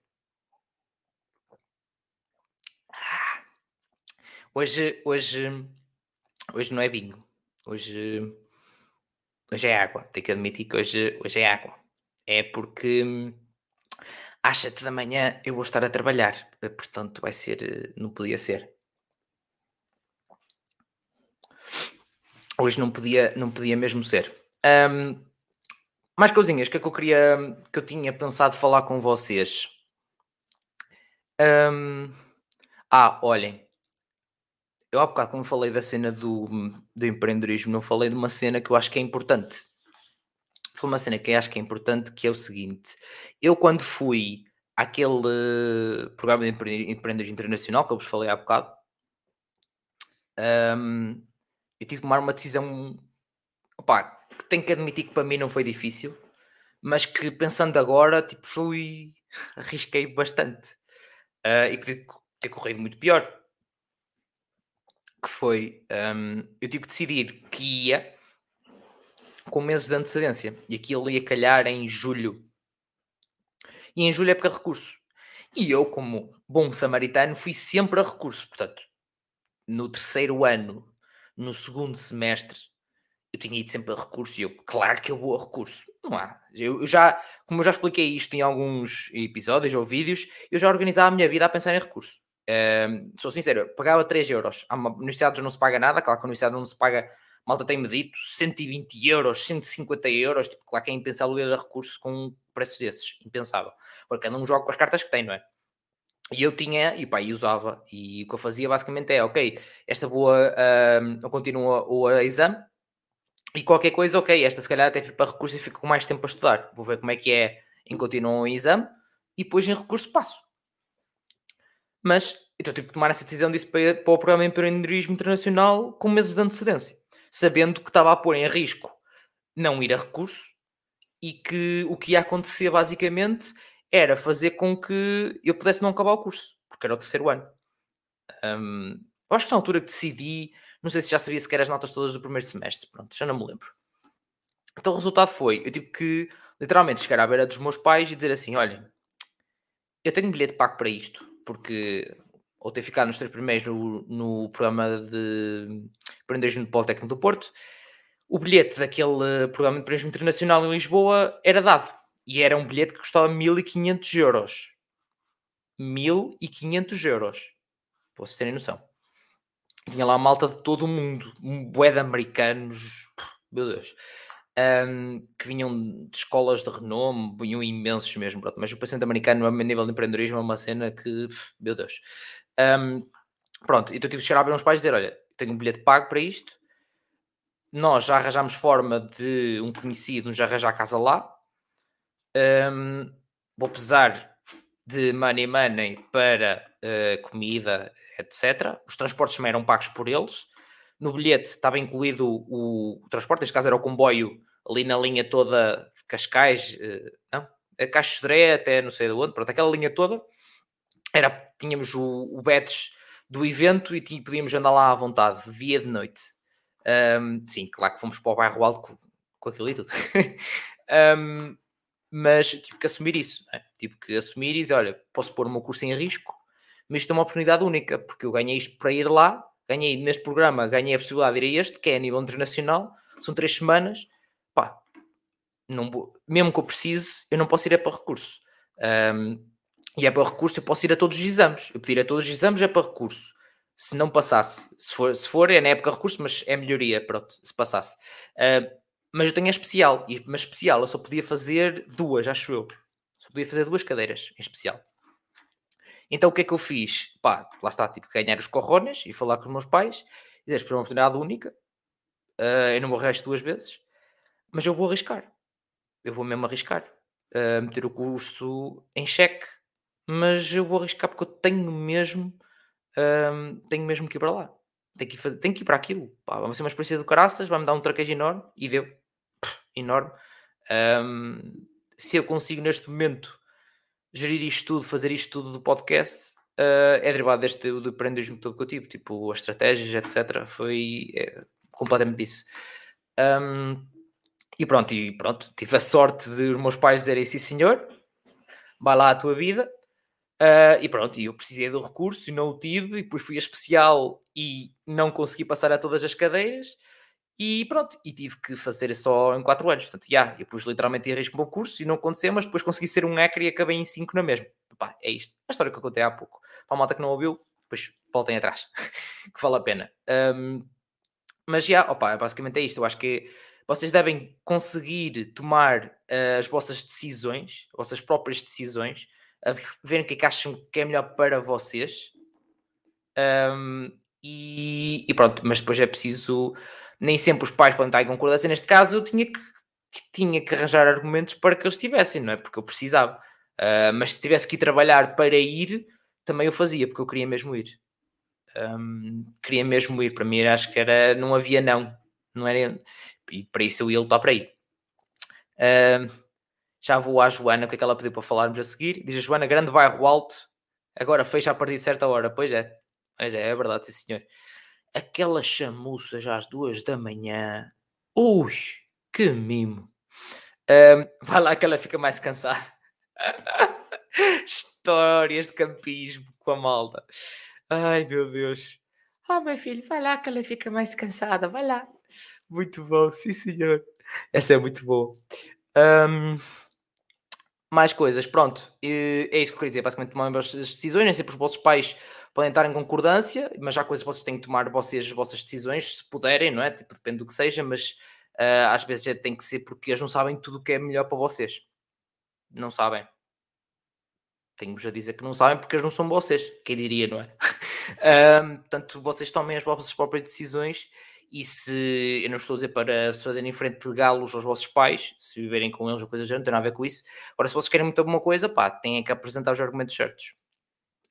Hoje, hoje, hoje não é bingo. Hoje, hoje é água. Tenho que admitir que hoje, hoje é água é porque às 7 da manhã eu vou estar a trabalhar, portanto vai ser, não podia ser. Hoje não podia, não podia mesmo ser. Um, mais coisinhas que, é que eu queria, que eu tinha pensado falar com vocês. Um, ah, olhem, eu há bocado quando falei da cena do, do empreendedorismo, não falei de uma cena que eu acho que é importante foi uma cena que eu acho que é importante, que é o seguinte. Eu quando fui àquele programa de empreendedorismo internacional que eu vos falei há bocado, um, eu tive que tomar uma decisão opa, que tenho que admitir que para mim não foi difícil, mas que pensando agora, tipo, fui arrisquei bastante uh, e podia ter corrido muito pior. Que foi, um, eu tive que decidir que ia com meses de antecedência. E aquilo ia calhar em julho. E em julho é porque recurso. E eu, como bom samaritano, fui sempre a recurso. Portanto, no terceiro ano, no segundo semestre, eu tinha ido sempre a recurso. E eu, claro que eu vou a recurso. Não há. Eu, eu já, como eu já expliquei isto em alguns episódios ou vídeos, eu já organizava a minha vida a pensar em recurso. Sou sincero, pagava 3 euros. A universidade não se paga nada, claro que a universidade não se paga malta tem-me dito 120 euros, 150 euros, tipo, claro que é impensável ler a recurso com um preço desses, impensável. Porque cada um joga com as cartas que tem, não é? E eu tinha, e pá, e usava, e o que eu fazia basicamente é, ok, esta boa, eu continuo o exame, e qualquer coisa, ok, esta se calhar até fico para recurso e fico com mais tempo a estudar. Vou ver como é que é em continuo o exame, e depois em recurso passo. Mas, então tive que tomar essa decisão disso para, para o programa de empreendedorismo internacional com meses de antecedência sabendo que estava a pôr em risco não ir a recurso e que o que ia acontecer basicamente era fazer com que eu pudesse não acabar o curso, porque era o terceiro ano. Um, eu acho que na altura que decidi, não sei se já sabia sequer as notas todas do primeiro semestre, pronto, já não me lembro. Então o resultado foi, eu tive que literalmente chegar à beira dos meus pais e dizer assim, olhem, eu tenho um bilhete pago para isto, porque ou ter ficado nos três primeiros no, no programa de empreendedorismo do Politécnico do Porto, o bilhete daquele programa de empreendedorismo internacional em Lisboa era dado. E era um bilhete que custava 1500 euros. 1500 euros. Para vocês terem noção. Tinha lá malta de todo o mundo. Um bué de americanos. Meu Deus. Um, que vinham de escolas de renome, vinham imensos mesmo. Pronto. Mas o paciente americano, a nível de empreendedorismo, é uma cena que, meu Deus. Um, pronto, então tive que chegar a ver uns pais e dizer: Olha, tenho um bilhete pago para isto. Nós já arranjámos forma de um conhecido nos arranjar casa lá. Um, vou pesar de money money para uh, comida, etc. Os transportes também eram pagos por eles. No bilhete estava incluído o, o transporte, neste caso era o comboio ali na linha toda de Cascais, uh, não, a Caixa Dré até não sei de onde, pronto, aquela linha toda era, tínhamos o, o badge do evento e podíamos andar lá à vontade, dia de noite. Um, sim, claro que fomos para o bairro alto com, com aquilo e tudo. um, mas tive que assumir isso. Né? Tive que assumir e dizer, olha, posso pôr o meu curso em risco, mas isto é uma oportunidade única, porque eu ganhei isto para ir lá, ganhei neste programa, ganhei a possibilidade de ir a este, que é a nível internacional, são três semanas, não vou, mesmo que eu precise, eu não posso ir é para recurso. Um, e é para recurso, eu posso ir a todos os exames. Eu pedir a todos os exames é para recurso. Se não passasse, se for, se for é na época recurso, mas é melhoria, pronto, se passasse. Uh, mas eu tenho a especial, e, mas especial eu só podia fazer duas, acho eu. Só podia fazer duas cadeiras em especial. Então o que é que eu fiz? Pá, lá está, tipo, ganhar os corrones e falar com os meus pais, dizer que foi uma oportunidade única, uh, eu não vou arriscar duas vezes, mas eu vou arriscar. Eu vou mesmo arriscar. Uh, meter o curso em xeque, mas eu vou arriscar porque eu tenho mesmo, uh, tenho mesmo que ir para lá. Tenho que fazer, tenho que ir para aquilo. Pá, vai ser uma experiência do caraças, vai-me dar um traquejo enorme, e deu. Enorme. Um, se eu consigo neste momento gerir isto tudo, fazer isto tudo do podcast, uh, é derivado deste do empreendedorismo todo que eu tive, tipo as estratégias, etc. Foi é, completamente disso. Um, e pronto, e pronto, tive a sorte de os meus pais dizerem sim senhor, vai lá a tua vida. Uh, e pronto, e eu precisei do recurso e não o tive, e depois fui a especial e não consegui passar a todas as cadeiras. E pronto, e tive que fazer só em 4 anos. Portanto, já, yeah, eu literalmente em risco o meu curso e não aconteceu, mas depois consegui ser um hacker e acabei em 5 na mesma. É isto. A história que eu contei há pouco. Para a malta que não ouviu, depois voltem atrás, que vale a pena. Um, mas já, yeah, opa, basicamente é isto. Eu acho que vocês devem conseguir tomar uh, as vossas decisões, as vossas próprias decisões, a ver o que é que acham que é melhor para vocês. Um, e, e, pronto, mas depois é preciso nem sempre os pais podem estar em concordância. Neste caso, eu tinha que, tinha que arranjar argumentos para que eles tivessem, não é? Porque eu precisava. Uh, mas se tivesse que ir trabalhar para ir, também eu fazia, porque eu queria mesmo ir. Um, queria mesmo ir. Para mim, acho que era, não havia não. Não era, e para isso eu ia lutar para ir. Uh, já vou à Joana, o que é que ela pediu para falarmos a seguir? Diz a Joana, grande bairro alto, agora fecha a partir de certa hora. Pois é, pois é, é verdade, sim senhor aquelas chamuças às duas da manhã. Ui, que mimo. Um, vai lá que ela fica mais cansada. Histórias de campismo com a malta. Ai meu Deus. Ah, meu filho, vai lá que ela fica mais cansada. Vai lá. Muito bom, sim senhor. Essa é muito boa. Um, mais coisas, pronto. é isso que eu queria dizer. Basicamente, tomar as decisões, nem sempre os vossos pais podem estar em concordância, mas há coisas que vocês têm que tomar vocês, as vossas decisões, se puderem, não é? Tipo, depende do que seja, mas uh, às vezes tem que ser porque eles não sabem tudo o que é melhor para vocês. Não sabem. Tenho-vos a dizer que não sabem porque eles não são vocês. Quem diria, não é? uh, portanto, vocês tomem as vossas próprias decisões e se eu não estou a dizer para se fazerem frente de galos aos vossos pais, se viverem com eles ou coisa do género, não tem nada a ver com isso. Agora, se vocês querem muito alguma coisa, pá, têm que apresentar os argumentos certos.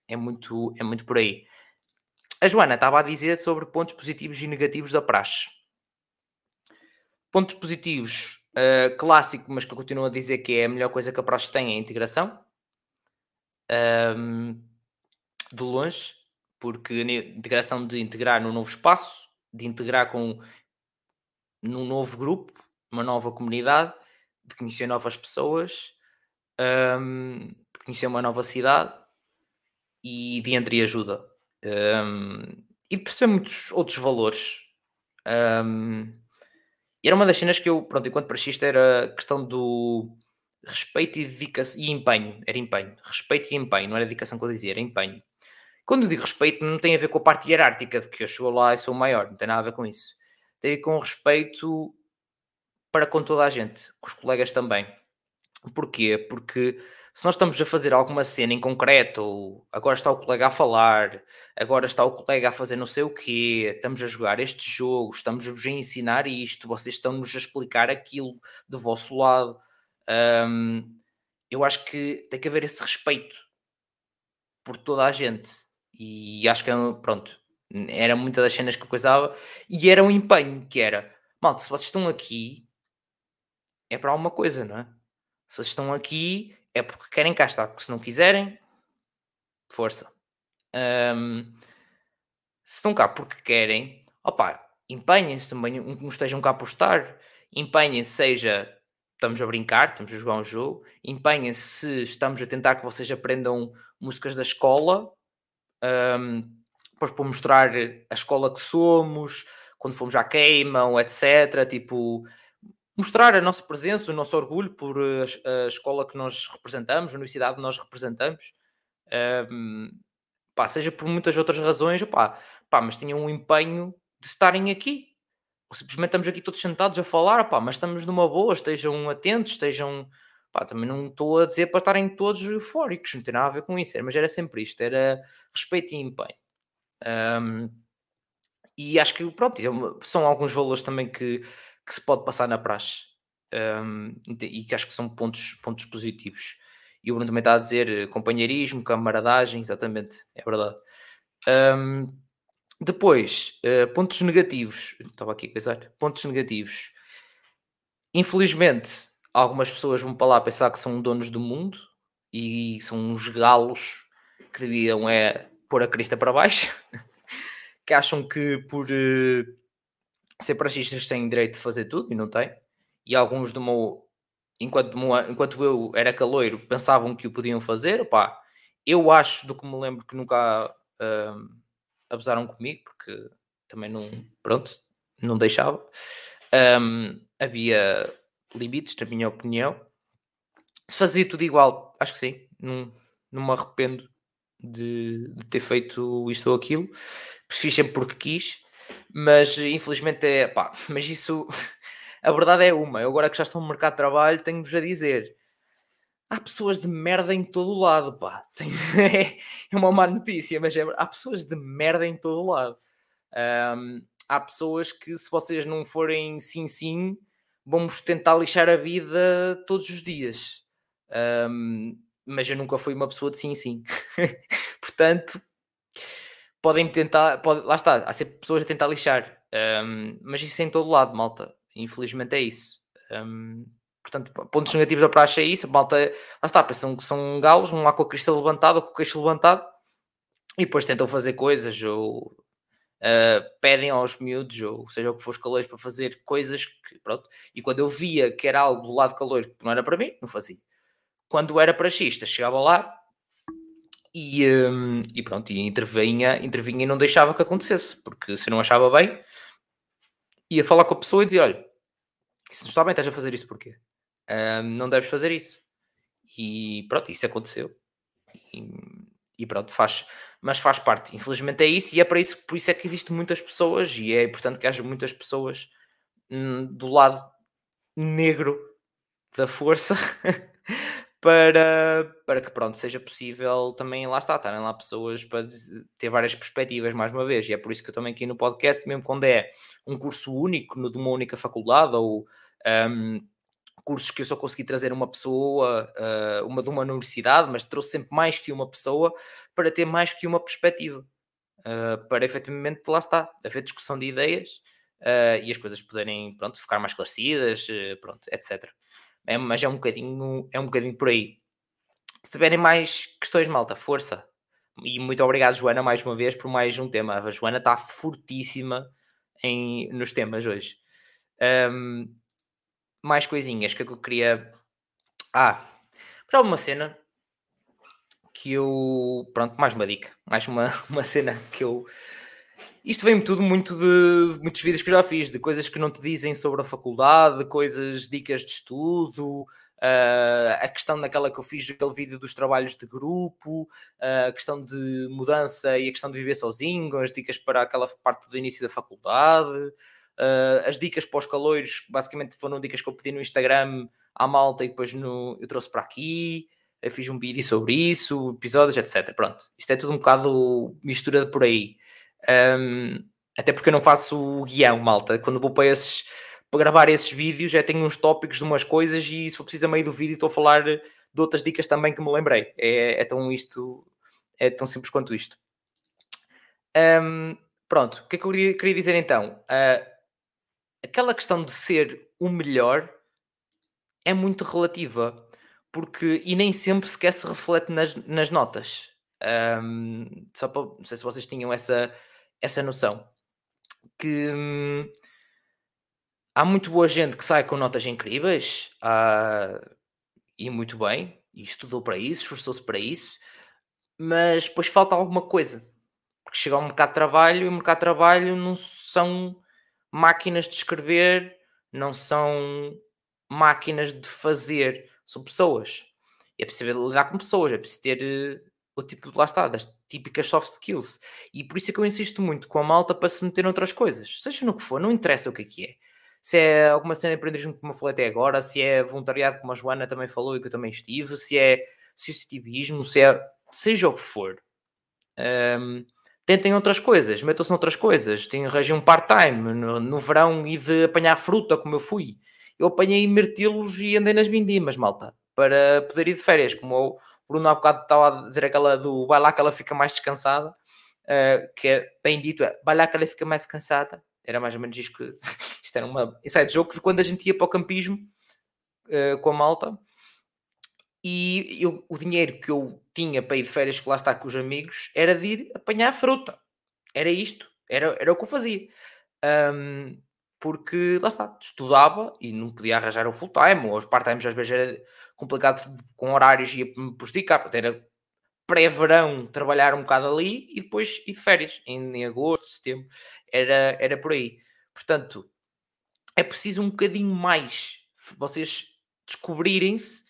É muito, é muito por aí. A Joana estava a dizer sobre pontos positivos e negativos da praxe. Pontos positivos, uh, clássico, mas que eu continuo a dizer que é a melhor coisa que a praxe tem é a integração. Um, de longe, porque a integração de integrar num novo espaço, de integrar com num novo grupo, uma nova comunidade, de conhecer novas pessoas, um, de conhecer uma nova cidade e de entreajuda. Um, e de perceber muitos outros valores. Um, era uma das cenas que eu, pronto, enquanto praxista, era a questão do respeito e dedicação e empenho. Era empenho. Respeito e empenho, não era dedicação que eu dizia, era empenho. Quando digo respeito, não tem a ver com a parte hierárquica de que eu chego lá e sou o maior, não tem nada a ver com isso. Tem a ver com respeito para com toda a gente, com os colegas também. Porquê? Porque se nós estamos a fazer alguma cena em concreto, ou agora está o colega a falar, agora está o colega a fazer não sei o quê, estamos a jogar este jogo, estamos-vos a ensinar isto, vocês estão-nos a explicar aquilo do vosso lado. Um, eu acho que tem que haver esse respeito por toda a gente. E acho que, pronto, era muitas das cenas que eu coisava. E era um empenho, que era, malta, se vocês estão aqui, é para alguma coisa, não é? Se vocês estão aqui, é porque querem cá estar, porque se não quiserem, força. Um, se estão cá porque querem, opá, empenhem-se também, não estejam cá por estar, empenhem-se, seja estamos a brincar, estamos a jogar um jogo, empenhem-se se estamos a tentar que vocês aprendam músicas da escola, um, para mostrar a escola que somos, quando fomos à queima, etc. Tipo, mostrar a nossa presença, o nosso orgulho por a, escola que nós representamos, a universidade que nós representamos, um, pá, seja por muitas outras razões, pá, pá, mas tinham um empenho de estarem aqui. Ou simplesmente estamos aqui todos sentados a falar, pá, mas estamos numa boa, estejam atentos, estejam, pá, também não estou a dizer para estarem todos eufóricos, não tem nada a ver com isso, mas era sempre isto, era respeito e empenho. Um, e acho que, pronto, é são alguns valores também que, que se pode passar na praxe um, e que acho que são pontos, pontos positivos. E o Bruno também está a dizer eh, companheirismo, camaradagem, exatamente, é verdade. Um, depois, uh, pontos negativos. Estava aqui a coisar. Pontos negativos. Infelizmente, algumas pessoas vão para lá pensar que são donos do mundo e são uns galos que deviam é pôr a crista para baixo. que acham que por uh, ser praxistas têm direito de fazer tudo e não têm. E alguns do meu enquanto, enquanto eu era caloiro, pensavam que o podiam fazer. Opá, eu acho, do que me lembro, que nunca uh, abusaram comigo, porque também não, pronto, não deixava. Um, havia limites, na minha opinião. Se fazia tudo igual, acho que sim. Não, não me arrependo de, de ter feito isto ou aquilo. Fiz sempre porque quis, mas infelizmente é pá, mas isso a verdade é uma. Eu agora que já estou no mercado de trabalho, tenho-vos a dizer. Há pessoas de merda em todo o lado, pá. é uma má notícia, mas é... há pessoas de merda em todo o lado. Um, há pessoas que, se vocês não forem sim, sim, vamos tentar lixar a vida todos os dias. Um, mas eu nunca fui uma pessoa de sim, sim. Portanto, podem tentar, pode, lá está, há sempre pessoas a tentar lixar. Um, mas isso é em todo lado, malta. Infelizmente é isso. Um, portanto, pontos negativos da praxe é isso. Malta, lá está, pensam que são galos, vão lá com a crista levantada ou com o queixo levantado e depois tentam fazer coisas ou uh, pedem aos miúdos ou seja o que for os calores para fazer coisas que, pronto. E quando eu via que era algo do lado calor que não era para mim, não fazia. Quando era praxista, chegava lá e, um, e pronto, e intervinha, intervinha e não deixava que acontecesse, porque se não achava bem, ia falar com a pessoa e dizia: Olha, isso não está bem, estás a fazer isso porquê? Um, não deves fazer isso. E pronto, isso aconteceu. E, e, pronto, faz, mas faz parte. Infelizmente é isso, e é para isso, por isso é que existem muitas pessoas, e é importante que haja muitas pessoas hum, do lado negro da força para, para que pronto, seja possível também lá está, estarem lá pessoas para ter várias perspectivas mais uma vez, e é por isso que eu também aqui no podcast, mesmo quando é um curso único no, de uma única faculdade ou um, cursos que eu só consegui trazer uma pessoa, uh, uma de uma universidade, mas trouxe sempre mais que uma pessoa para ter mais que uma perspectiva. Uh, para efetivamente, lá está, haver discussão de ideias uh, e as coisas poderem, pronto, ficar mais esclarecidas, pronto, etc. É, mas é um bocadinho, é um bocadinho por aí. Se tiverem mais questões, malta, força. E muito obrigado, Joana, mais uma vez, por mais um tema. A Joana está fortíssima em, nos temas hoje. Um, mais coisinhas que, é que eu queria. Ah, para uma cena que eu. Pronto, mais uma dica. Mais uma, uma cena que eu isto vem tudo muito de, de, muitos vídeos que eu já fiz, de coisas que não te dizem sobre a faculdade, coisas, dicas de estudo, uh, a questão daquela que eu fiz, aquele vídeo dos trabalhos de grupo, uh, a questão de mudança e a questão de viver sozinho, as dicas para aquela parte do início da faculdade, uh, as dicas para os caloiros, basicamente foram dicas que eu pedi no Instagram à malta e depois no, eu trouxe para aqui. Eu fiz um vídeo sobre isso, episódios, etc. Pronto, isto é tudo um bocado mistura por aí. Um, até porque eu não faço o guião, malta. Quando vou para, esses, para gravar esses vídeos, já tenho uns tópicos de umas coisas e se for preciso a meio do vídeo estou a falar de outras dicas também que me lembrei. É, é tão isto, é tão simples quanto isto. Um, pronto, o que é que eu queria, queria dizer então? Uh, aquela questão de ser o melhor é muito relativa, porque e nem sempre sequer se reflete nas, nas notas. Um, só para, não sei se vocês tinham essa, essa noção que hum, há muito boa gente que sai com notas incríveis uh, e muito bem, e estudou para isso, esforçou-se para isso, mas depois falta alguma coisa. Porque chega ao mercado de trabalho e o mercado de trabalho não são máquinas de escrever, não são máquinas de fazer, são pessoas. E é preciso lidar com pessoas, é preciso ter o tipo, lá está, das típicas soft skills. E por isso é que eu insisto muito com a malta para se meter noutras coisas. Seja no que for, não interessa o que é que é. se é alguma cena de empreendedorismo como eu falei até agora, se é voluntariado como a Joana também falou e que eu também estive, se é associativismo, se é seja o que for. Um, tentem outras coisas, metam-se noutras coisas. Tenho arranjei um part-time no, no, verão e de apanhar fruta, como eu fui. Eu apanhei mirtilos e andei nas vindimas, malta, para poder ir de férias, como o Bruno há bocado estava a dizer aquela do vai lá que ela fica mais descansada, uh, que é bem dito, é vai lá que ela fica mais cansada. Era mais ou menos isto que isto era uma inside joke de quando a gente ia para o campismo uh, com a malta e eu, o dinheiro que eu tinha para ir de férias que lá está com os amigos era de ir apanhar fruta. Era isto. Era, era o que eu fazia. Um, porque lá está, estudava e não podia arranjar o full time, ou os part-times às vezes era complicado com horários e ia-me prejudicar, era pré-verão trabalhar um bocado ali e depois ir de férias em, em agosto, setembro, era, era por aí. Portanto, é preciso um bocadinho mais vocês descobrirem-se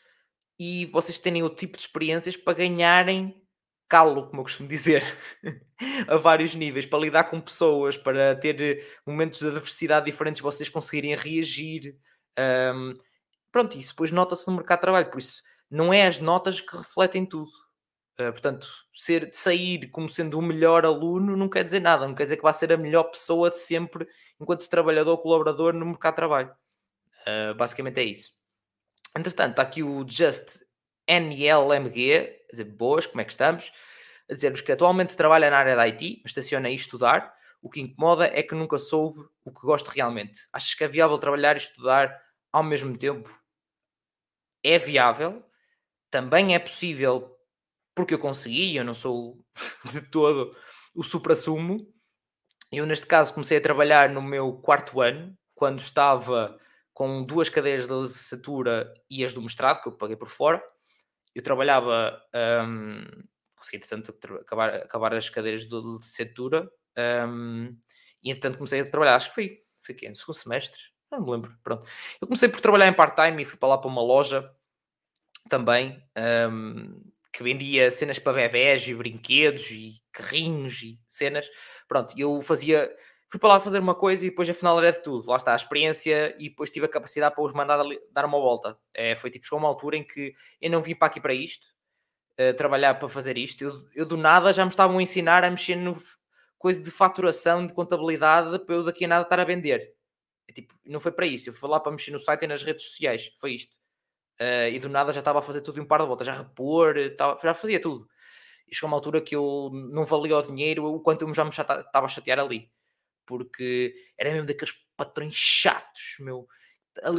e vocês terem o tipo de experiências para ganharem calo, como eu costumo dizer, a vários níveis, para lidar com pessoas, para ter momentos de adversidade diferentes, vocês conseguirem reagir. Um, pronto, isso depois nota-se no mercado de trabalho, por isso não é as notas que refletem tudo. Uh, portanto, ser, sair como sendo o melhor aluno não quer dizer nada, não quer dizer que vá ser a melhor pessoa de sempre enquanto trabalhador, colaborador no mercado de trabalho. Uh, basicamente é isso. Entretanto, está aqui o Just NLMG, a dizer, boas, como é que estamos? A dizer-nos que atualmente trabalha na área da IT, mas estaciona aí estudar. O que incomoda é que nunca soube o que gosto realmente. Achas que é viável trabalhar e estudar ao mesmo tempo? É viável. Também é possível porque eu consegui, eu não sou de todo o supra-sumo. Eu, neste caso, comecei a trabalhar no meu quarto ano, quando estava com duas cadeiras da licenciatura e as do mestrado, que eu paguei por fora. Eu trabalhava, um, consegui, entretanto, acabar, acabar as cadeiras da licenciatura um, e, entretanto, comecei a trabalhar. Acho que foi, foi aqui, no segundo semestre, não me lembro. Pronto. Eu comecei por trabalhar em part-time e fui para lá para uma loja também um, que vendia cenas para bebés e brinquedos e carrinhos e cenas. Pronto, eu fazia fui para lá fazer uma coisa e depois afinal era de tudo. Lá está a experiência e depois tive a capacidade para os mandar dar uma volta. É, foi tipo, chegou uma altura em que eu não vim para aqui para isto, uh, trabalhar para fazer isto. Eu, eu, do nada já me estavam a ensinar a mexer no coisa de faturação, de contabilidade, para eu daqui a nada estar a vender. É, tipo, não foi para isso. Eu fui lá para mexer no site e nas redes sociais. Foi isto. Uh, e do nada já estava a fazer tudo em um par de voltas, já repor, tava, já fazia tudo. E chegou uma altura que eu não valia o dinheiro, o quanto eu já me estava a chatear ali porque era mesmo daqueles patrões chatos, meu.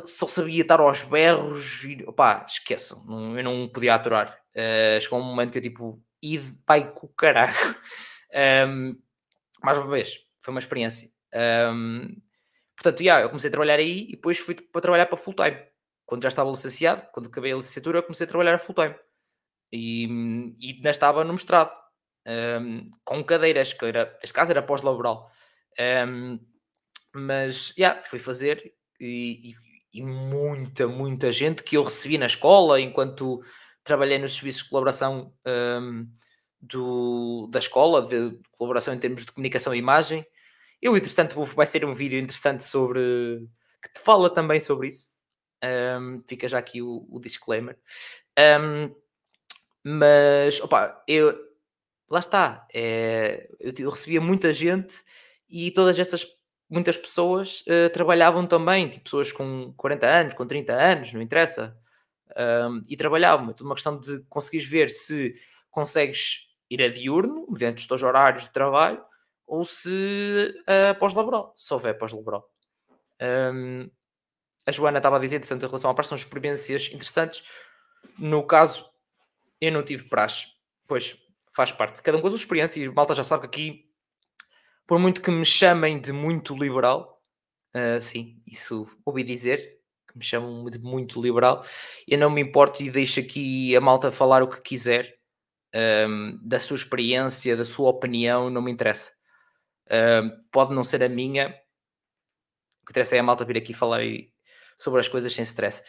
Só sabia estar aos berros e opá, esqueçam, não, eu não podia aturar. Uh, chegou um momento que eu tipo, e pai com o caralho. Um, mais uma vez, foi uma experiência. Um, portanto, yeah, eu comecei a trabalhar aí e depois fui para trabalhar para full time. Quando já estava licenciado, quando acabei a licenciatura, comecei a trabalhar full time. E, e ainda estava no mestrado, um, com cadeiras, que era, neste caso era pós-laboral. Um, mas, yeah, fui fazer e, e, e, muita, muita gente que eu recebi na escola enquanto trabalhei nos serviços de colaboração um, do, da escola, de colaboração em termos de comunicação e imagem. Eu, entretanto, vai ser um vídeo interessante sobre que te fala também sobre isso. Um, fica já aqui o, o disclaimer. Um, mas, opa, eu lá está. É, eu, eu recebia muita gente e todas essas muitas pessoas uh, trabalhavam também, tipo pessoas com 40 anos, com 30 anos, não interessa, um, e trabalhavam. É tudo uma questão de conseguires ver se consegues ir a diurno, mediante os teus horários de trabalho, ou se uh, pós-laboral, se houver pós-laboral. Um, a Joana estava a dizer, entretanto, em relação à praxe, são experiências interessantes. No caso, eu não tive praxe, pois faz parte. Cada um com a sua experiência, e malta já sabe que aqui por muito que me chamem de muito liberal, uh, sim, isso ouvi dizer, que me chamam de muito liberal, eu não me importo e deixo aqui a malta falar o que quiser, um, da sua experiência, da sua opinião, não me interessa. Um, pode não ser a minha, o que interessa é a malta vir aqui falar sobre as coisas sem stress.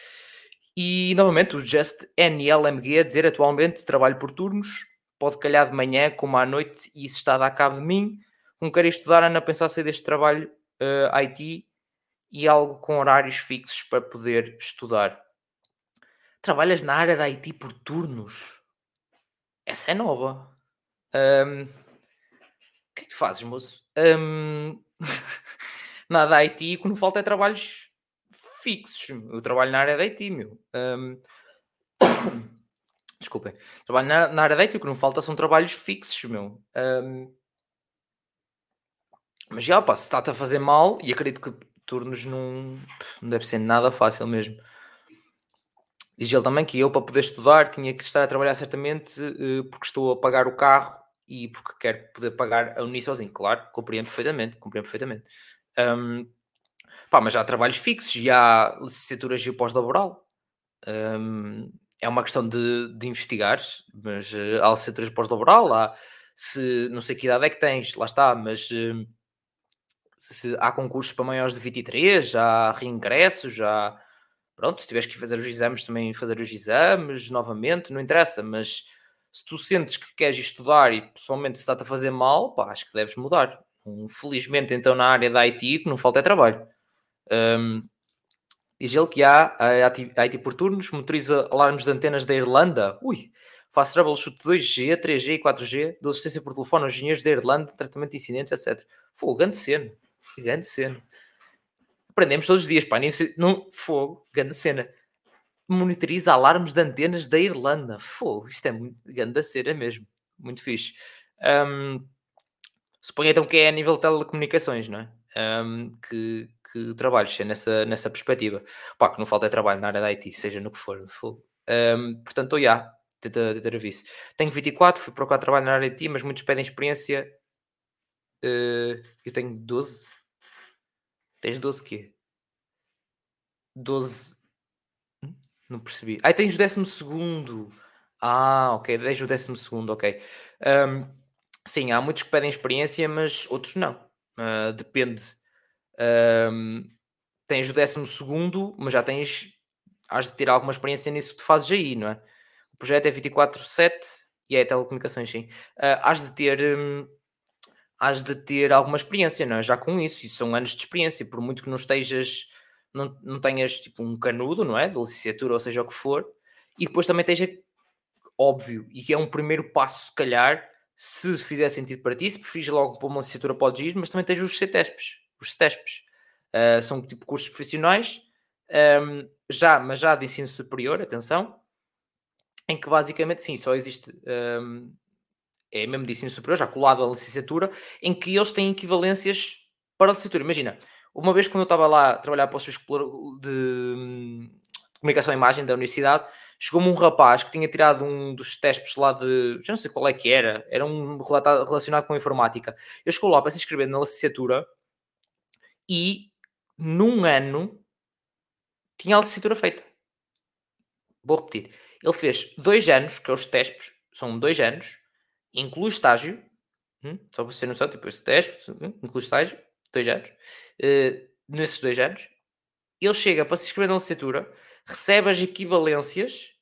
E novamente o Just NLMG a dizer atualmente trabalho por turnos, pode calhar de manhã como à noite e isso está a dar cabo de mim como quero estudar, ando a pensar sair deste trabalho uh, eh, IT e algo com horários fixos para poder estudar. Trabalhas na área da IT por turnos? Essa é nova. Um, o que é que tu fazes, moço? Um, nada da IT, o que não falta é trabalhos fixos. Eu trabalho na área da IT, meu. Um, desculpem. Trabalho na, na, área da IT, o que não falta são trabalhos fixos, meu. Um, mas já, pá, se está-te a fazer mal, e acredito que turnos não, não deve ser nada fácil mesmo. Diz ele também que eu, para poder estudar, tinha que estar a trabalhar certamente uh, porque estou a pagar o carro e porque quero poder pagar a Uni sozinho. Claro, compreendo perfeitamente, compreendo perfeitamente. Um, pá, mas já há trabalhos fixos, já há licenciaturas de pós-laboral. Um, é uma questão de, de investigares, mas uh, há licenciaturas pós-laboral, há se não sei que idade é que tens, lá está, mas uh, se há concursos para maiores de 23, já há reingressos, já pronto, se tiveres que fazer os exames, também fazer os exames novamente, não interessa, mas se tu sentes que queres estudar e pessoalmente se está-te a fazer mal, pá, acho que deves mudar. Felizmente, então, na área da IT, que não falta é trabalho. Um, diz ele que há a IT por turnos, motoriza alarmes de antenas da Irlanda. Ui, faz troubleshoot 2G, 3G e 4G, dou assistência por telefone aos engenheiros da Irlanda, tratamento de incidentes, etc. Fogo, grande cena. Grande cena. Aprendemos todos os dias, pá, não, fogo, grande cena. Monitoriza alarmes de antenas da Irlanda. Fogo, isto é muito grande cena mesmo. Muito fixe. Um, suponho então que é a nível de telecomunicações, não é? Um, que, que trabalhos é nessa, nessa perspectiva. Pá, que não falta é trabalho na área da IT, seja no que for. Um, portanto, já, tenta ter aviso. Tenho 24, fui procurar trabalho na área da IT, mas muitos pedem experiência. Uh, eu tenho 12. Tens 12 quê? 12. Hum? Não percebi. Ah, tens o 12. Ah, ok. Tens o 12, ok. Um, sim, há muitos que pedem experiência, mas outros não. Uh, depende. Um, tens o 12, mas já tens. Has de ter alguma experiência nisso que tu fazes aí, não é? O projeto é 24-7 e é telecomunicações, sim. Uh, has de ter. Um, has de ter alguma experiência, não é? Já com isso, isso são anos de experiência, por muito que não estejas, não, não tenhas tipo um canudo, não é? De licenciatura, ou seja o que for, e depois também esteja óbvio, e que é um primeiro passo, se calhar, se fizer sentido para ti, se preferires logo para uma licenciatura podes ir, mas também tens os CTESPs, os CTESPs, uh, são tipo cursos profissionais, um, ehm, já, mas já de ensino superior, atenção, em que basicamente, sim, só existe um, ehm, é mesmo de ensino superior, já colado à licenciatura, em que eles têm equivalências para a licenciatura. Imagina, uma vez quando eu estava lá a trabalhar para o Serviço de, Comunicação e Imagem da Universidade, chegou-me um rapaz que tinha tirado um dos testes lá de. Já não sei qual é que era, era um relacionado com informática. Eu chegou lá para se inscrever na licenciatura e num ano tinha a licenciatura feita. Vou repetir. Ele fez dois anos, que é os testes, são dois anos, inclui estágio, hum, só para você noção, tipo esse teste, hum, inclui estágio, dois anos. Uh, nesses dois anos, ele chega para se inscrever na licenciatura, recebe as equivalências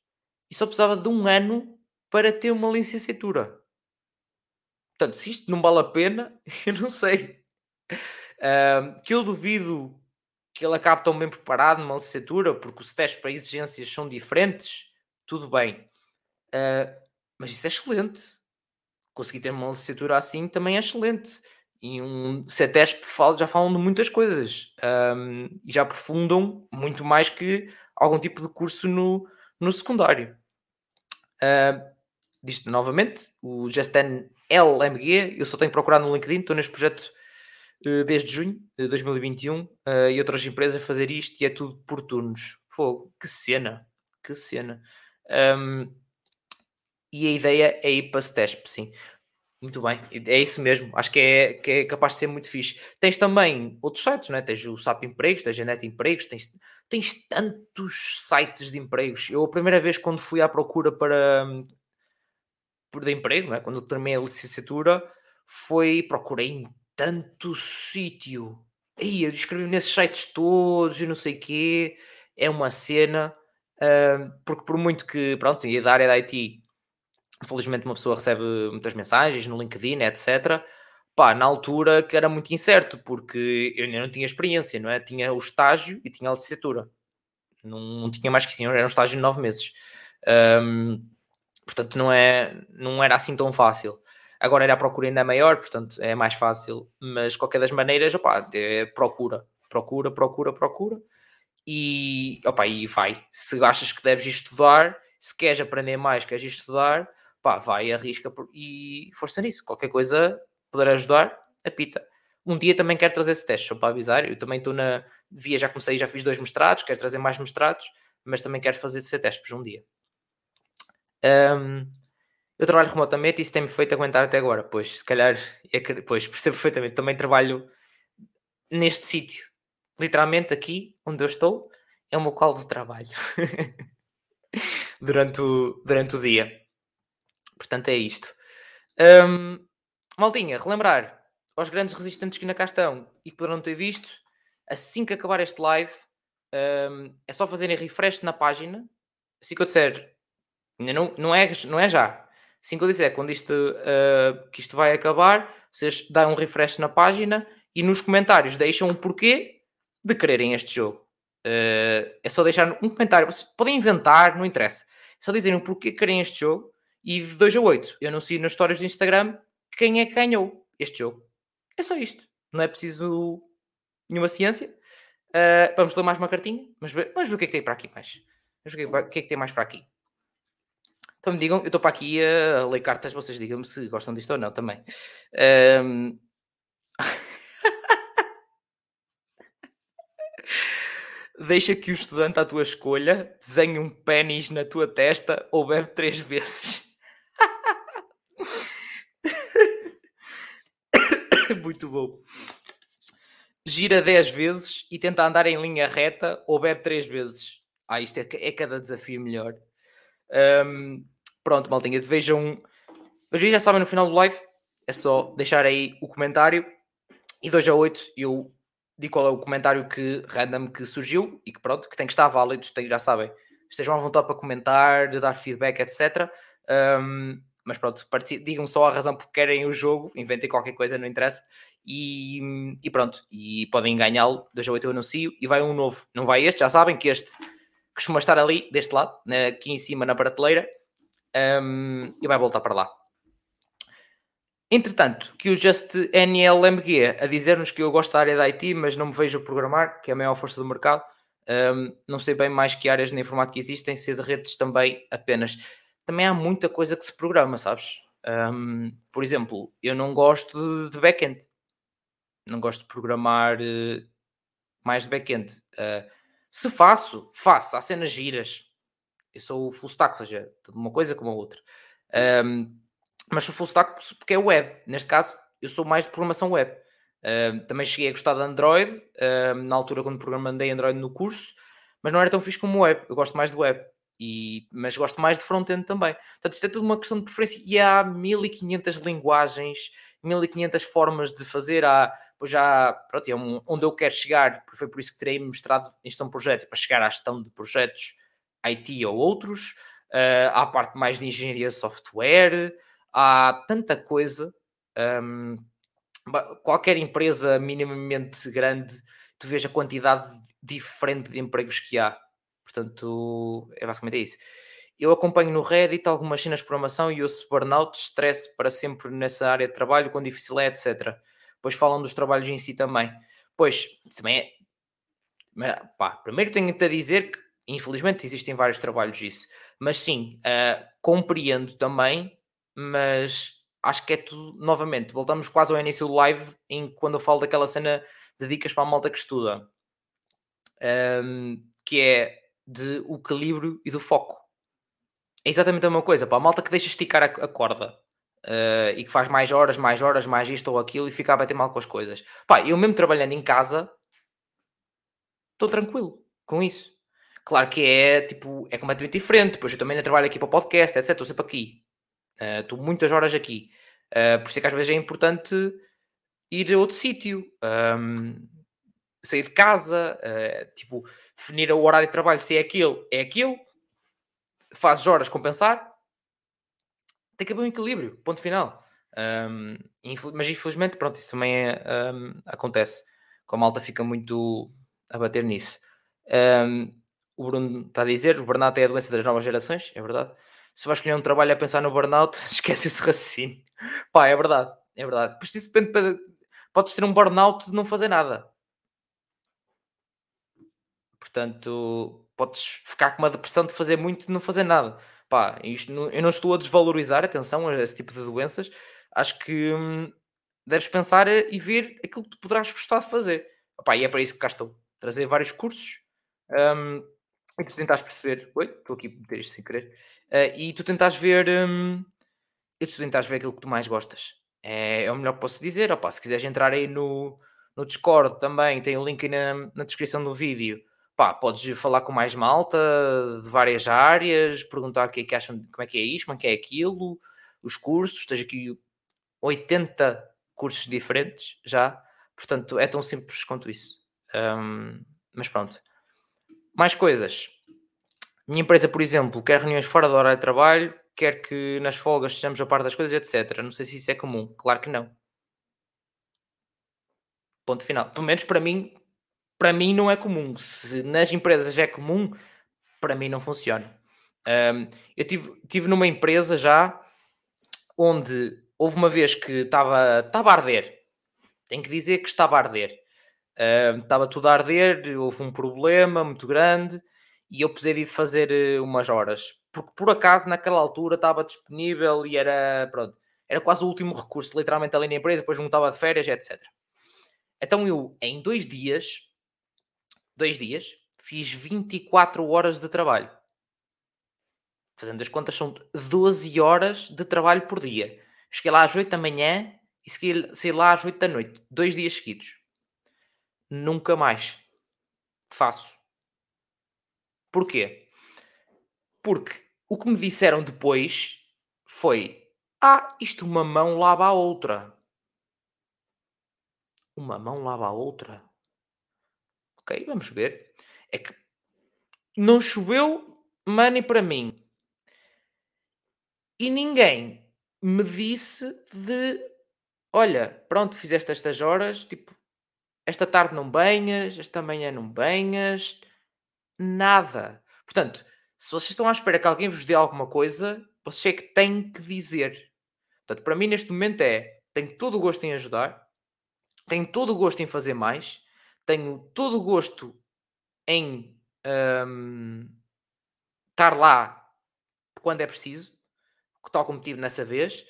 e só precisava de um ano para ter uma licenciatura. Portanto, se isto não vale a pena, eu não sei. Uh, que eu duvido que ele acabe tão bem preparado numa licenciatura, porque os testes para exigências são diferentes, tudo bem. Uh, mas isso é excelente conseguir ter uma licenciatura assim também é excelente. E um CETESP já falam de muitas coisas um, e já aprofundam muito mais que algum tipo de curso no, no secundário. Uh, disto novamente, o Gesten LMG, eu só tenho procurado no LinkedIn, estou neste projeto uh, desde junho de 2021 uh, e outras empresas a fazer isto e é tudo por turnos. Fogo, que cena, que cena. Um, e a ideia é ir para STESP, sim. Muito bem, é isso mesmo. Acho que é, que é capaz de ser muito fixe. Tens também outros sites, não é? Tens o SAP Empregos, tens a Net Empregos, tens, tens tantos sites de empregos. Eu, a primeira vez, quando fui à procura para por de emprego, é? quando terminei a licenciatura, foi procurei em tanto sítio. Aí eu escrevi nesses sites todos e não sei o quê. É uma cena, uh, porque por muito que, pronto, e da área da IT Felizmente uma pessoa recebe muitas mensagens no LinkedIn, etc. pá, na altura que era muito incerto, porque eu ainda não tinha experiência, não é? Tinha o estágio e tinha a licenciatura. Não, não tinha mais que sim, era um estágio de nove meses. Um, portanto, não, é, não era assim tão fácil. Agora era a procura ainda maior, portanto é mais fácil, mas qualquer das maneiras, opá, é procura, procura, procura, procura e, opa, e vai. Se achas que deves estudar, se queres aprender mais, queres estudar, pá, vai, arrisca e força nisso. Qualquer coisa puder ajudar, apita. Um dia também quero trazer esse teste, só para avisar. Eu também estou na via, já comecei, já fiz dois mestrados, quero trazer mais mestrados, mas também quero fazer esse teste um dia. Um, eu trabalho remotamente e isso tem-me feito aguentar até agora, pois se calhar, é, pois percebo perfeitamente, também trabalho neste sítio, literalmente aqui onde eu estou, é o meu local de trabalho durante, o, durante o dia. Portanto, é isto. Um, maldinha, relembrar aos grandes resistentes que ainda cá estão e que poderão ter visto, assim que acabar este live, um, é só fazerem refresh na página. Assim que eu disser, não, não, é, não é já. Assim que eu disser, quando isto, uh, que isto vai acabar, vocês dão um refresh na página e nos comentários deixam o porquê de quererem este jogo. Uh, é só deixar um comentário. Vocês podem inventar, não interessa. É só dizerem o porquê querem este jogo. E de 2 a 8, eu anuncio nas histórias do Instagram quem é que ganhou este jogo. É só isto. Não é preciso nenhuma ciência. Uh, vamos ler mais uma cartinha. Vamos ver, vamos ver o que é que tem para aqui mais. Vamos ver o que é que tem mais para aqui. Então me digam, eu estou para aqui a ler cartas, vocês digam-me se gostam disto ou não também. Um... Deixa que o estudante à tua escolha desenhe um pênis na tua testa ou bebe três vezes. Muito bom. Gira 10 vezes e tenta andar em linha reta ou bebe 3 vezes. Ah, isto é, é cada desafio melhor. Um, pronto, maltinha, vejam. Hoje já sabem no final do live. É só deixar aí o comentário. E 2 a 8 eu digo qual é o comentário que random que surgiu e que pronto, que tem que estar válido, já sabem. Estejam à vontade para comentar, dar feedback, etc. Um, mas pronto, digam só a razão porque querem o jogo, inventem qualquer coisa, não interessa. E, e pronto, e podem ganhá-lo, 2 a 8 eu anuncio, e vai um novo. Não vai este, já sabem que este costuma estar ali, deste lado, aqui em cima na prateleira, um, e vai voltar para lá. Entretanto, que o Just NLMG a dizer-nos que eu gosto da área da IT, mas não me vejo programar, que é a maior força do mercado. Um, não sei bem mais que áreas na informática existem, se de redes também apenas. Também há muita coisa que se programa, sabes? Um, por exemplo, eu não gosto de, de back-end. Não gosto de programar uh, mais de back-end. Uh, se faço, faço. Há cenas giras. Eu sou full stack, ou seja, uma coisa como a outra. Um, mas sou full stack porque é web. Neste caso, eu sou mais de programação web. Também cheguei a gostar de Android, na altura quando programei Android no curso, mas não era tão fixe como web. Eu gosto mais de web, e, mas gosto mais de front-end também. Portanto, isto é tudo uma questão de preferência e há 1500 linguagens, 1500 formas de fazer. Há, pois já, pronto, é um, onde eu quero chegar, foi por isso que terei mestrado em gestão de projetos, para chegar à gestão de projetos IT ou outros. Uh, há a parte mais de engenharia software, há tanta coisa. Um, qualquer empresa minimamente grande, tu vês a quantidade diferente de empregos que há. Portanto, é basicamente isso. Eu acompanho no Reddit algumas cenas de programação e ouço burnout, stress para sempre nessa área de trabalho, quão difícil é, etc. Depois falam dos trabalhos em si também. Pois, também é. Mas, pá, primeiro tenho-te a dizer que, infelizmente, existem vários trabalhos disso. Mas sim, uh, compreendo também mas acho que é tudo, novamente, voltamos quase ao início do live, em quando eu falo daquela cena de dicas para a malta que estuda, um, que é de o equilíbrio e do foco. É exatamente a mesma coisa, para a malta que deixa esticar a, corda uh, e que faz mais horas, mais horas, mais isto ou aquilo e fica a bater mal com as coisas. Pá, eu mesmo trabalhando em casa, estou tranquilo com isso. Claro que é, tipo, é completamente diferente. Depois eu também trabalho aqui para o podcast, etc. Estou sempre aqui. Uh, estou muitas horas aqui. Uh, por isso é que às vezes é importante ir a outro sítio. Um, sair de casa, uh, tipo, definir o horário de trabalho, se é aquilo, é aquilo. Fazes horas compensar. Tem que haver um equilíbrio, ponto final. Um, mas infelizmente, pronto, isso também é, um, acontece. Com a malta fica muito a bater nisso. Um, o Bruno está a dizer: o burnout é a doença das novas gerações, é verdade. Se vais escolher um trabalho a pensar no burnout, esquece esse raciocínio. Pá, é verdade, é verdade. Por isso depende, podes ter um burnout de não fazer nada. Portanto, podes ficar com uma depressão de fazer muito e não fazer nada. Pá, isto não, eu não estou a desvalorizar, atenção, a esse tipo de doenças. Acho que hum, deves pensar e ver aquilo que tu poderás gostar de fazer. Pá, e é para isso que cá estou. Trazer vários cursos um, e tu tentas perceber. Oi, estou aqui a meter isto sem querer. Uh, e tu tentas ver. Um, e tu tentas ver aquilo que tu mais gostas. É, é o melhor que posso dizer. Opa, se quiseres entrar aí no, no Discord também, tem o link na, na descrição do vídeo pá, podes falar com mais malta de várias áreas, perguntar o que é que acham, como é que é isto, como é que é aquilo, os cursos, tens aqui 80 cursos diferentes já, portanto é tão simples quanto isso. Um, mas pronto. Mais coisas. Minha empresa, por exemplo, quer reuniões fora da hora de trabalho, quer que nas folgas estejamos a par das coisas, etc. Não sei se isso é comum. Claro que não. Ponto final. Pelo menos para mim, para mim não é comum. Se nas empresas é comum, para mim não funciona. Um, eu tive, tive numa empresa já onde houve uma vez que estava, estava a arder. Tenho que dizer que estava a arder. Uh, estava tudo a arder, houve um problema muito grande e eu precisei de fazer eh, umas horas. Porque por acaso naquela altura estava disponível e era, pronto, era quase o último recurso, literalmente ali na empresa, depois não estava de férias, etc. Então eu, em dois dias, dois dias, fiz 24 horas de trabalho. Fazendo as contas, são 12 horas de trabalho por dia. Cheguei lá às 8 da manhã e saí lá às 8 da noite. Dois dias seguidos. Nunca mais faço. Porquê? Porque o que me disseram depois foi: Ah, isto uma mão lava a outra. Uma mão lava a outra. Ok, vamos ver. É que não choveu money para mim. E ninguém me disse de olha, pronto, fizeste estas horas, tipo, esta tarde não banhas, esta manhã não banhas, nada. Portanto, se vocês estão à espera que alguém vos dê alguma coisa, vocês é que têm que dizer. Portanto, para mim neste momento é, tenho todo o gosto em ajudar, tenho todo o gosto em fazer mais, tenho todo o gosto em um, estar lá quando é preciso, tal como tive nessa vez.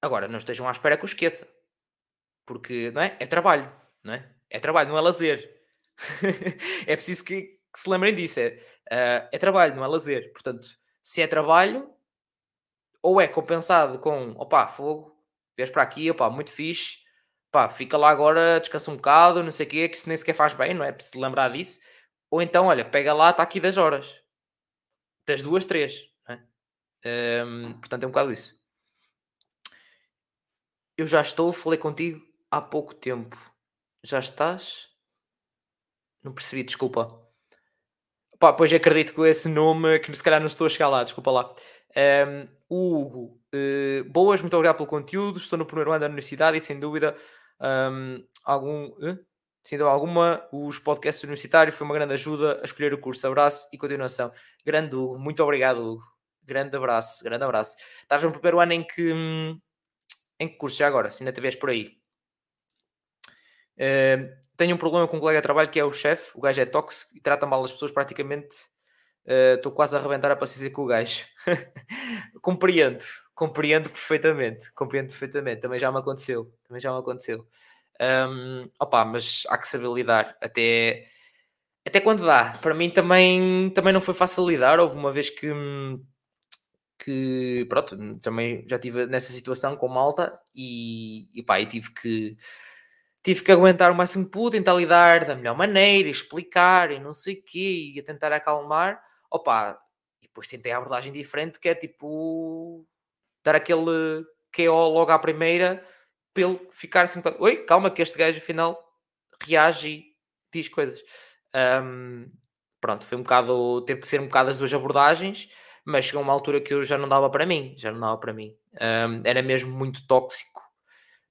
Agora, não estejam à espera que eu esqueça, porque não é? É trabalho, não é? É trabalho, não é lazer. é preciso que, que, se lembrem disso. É, uh, é trabalho, não é lazer. Portanto, se é trabalho, ou é compensado com opá, fogo, vês para aqui, opá, muito fixe, pá, fica lá agora, descansa um bocado, não sei o quê, que isso nem sequer faz bem, não é? Preciso lembrar disso. Ou então, olha, pega lá, está aqui das horas. Das duas, três. É? Um, portanto, é um bocado isso. Eu já estou, falei contigo há pouco tempo. Já estás? Não percebi, desculpa. Pá, pois acredito que esse nome, que se calhar não estou a chegar lá, desculpa lá. Um, Hugo, uh, boas, muito obrigado pelo conteúdo. Estou no primeiro ano da universidade e sem dúvida um, algum, uh, sem dúvida alguma, os podcasts universitários foi uma grande ajuda a escolher o curso. Abraço e continuação. Grande Hugo, muito obrigado, Hugo. Grande abraço, grande abraço. Estás no primeiro ano em que, hum, em que curso já agora, se ainda te vês por aí? Uh, tenho um problema com um colega de trabalho que é o chefe, o gajo é tóxico e trata mal as pessoas praticamente. Estou uh, quase a arrebentar a paciência com o gajo. compreendo, compreendo perfeitamente, compreendo perfeitamente. Também já me aconteceu, também já me aconteceu. Um, opa, mas há que saber lidar até, até quando dá. Para mim também, também não foi fácil lidar. Houve uma vez que, que pronto, também já estive nessa situação com malta e, e pá, tive que tive que aguentar o máximo que pude, tentar lidar da melhor maneira, explicar e não sei o quê, e tentar acalmar. Opa, e depois tentei a abordagem diferente, que é tipo dar aquele KO logo à primeira, ele ficar assim oi, calma que este gajo afinal reage e diz coisas. Um, pronto, foi um bocado, teve que ser um bocado as duas abordagens, mas chegou uma altura que eu já não dava para mim, já não dava para mim. Um, era mesmo muito tóxico.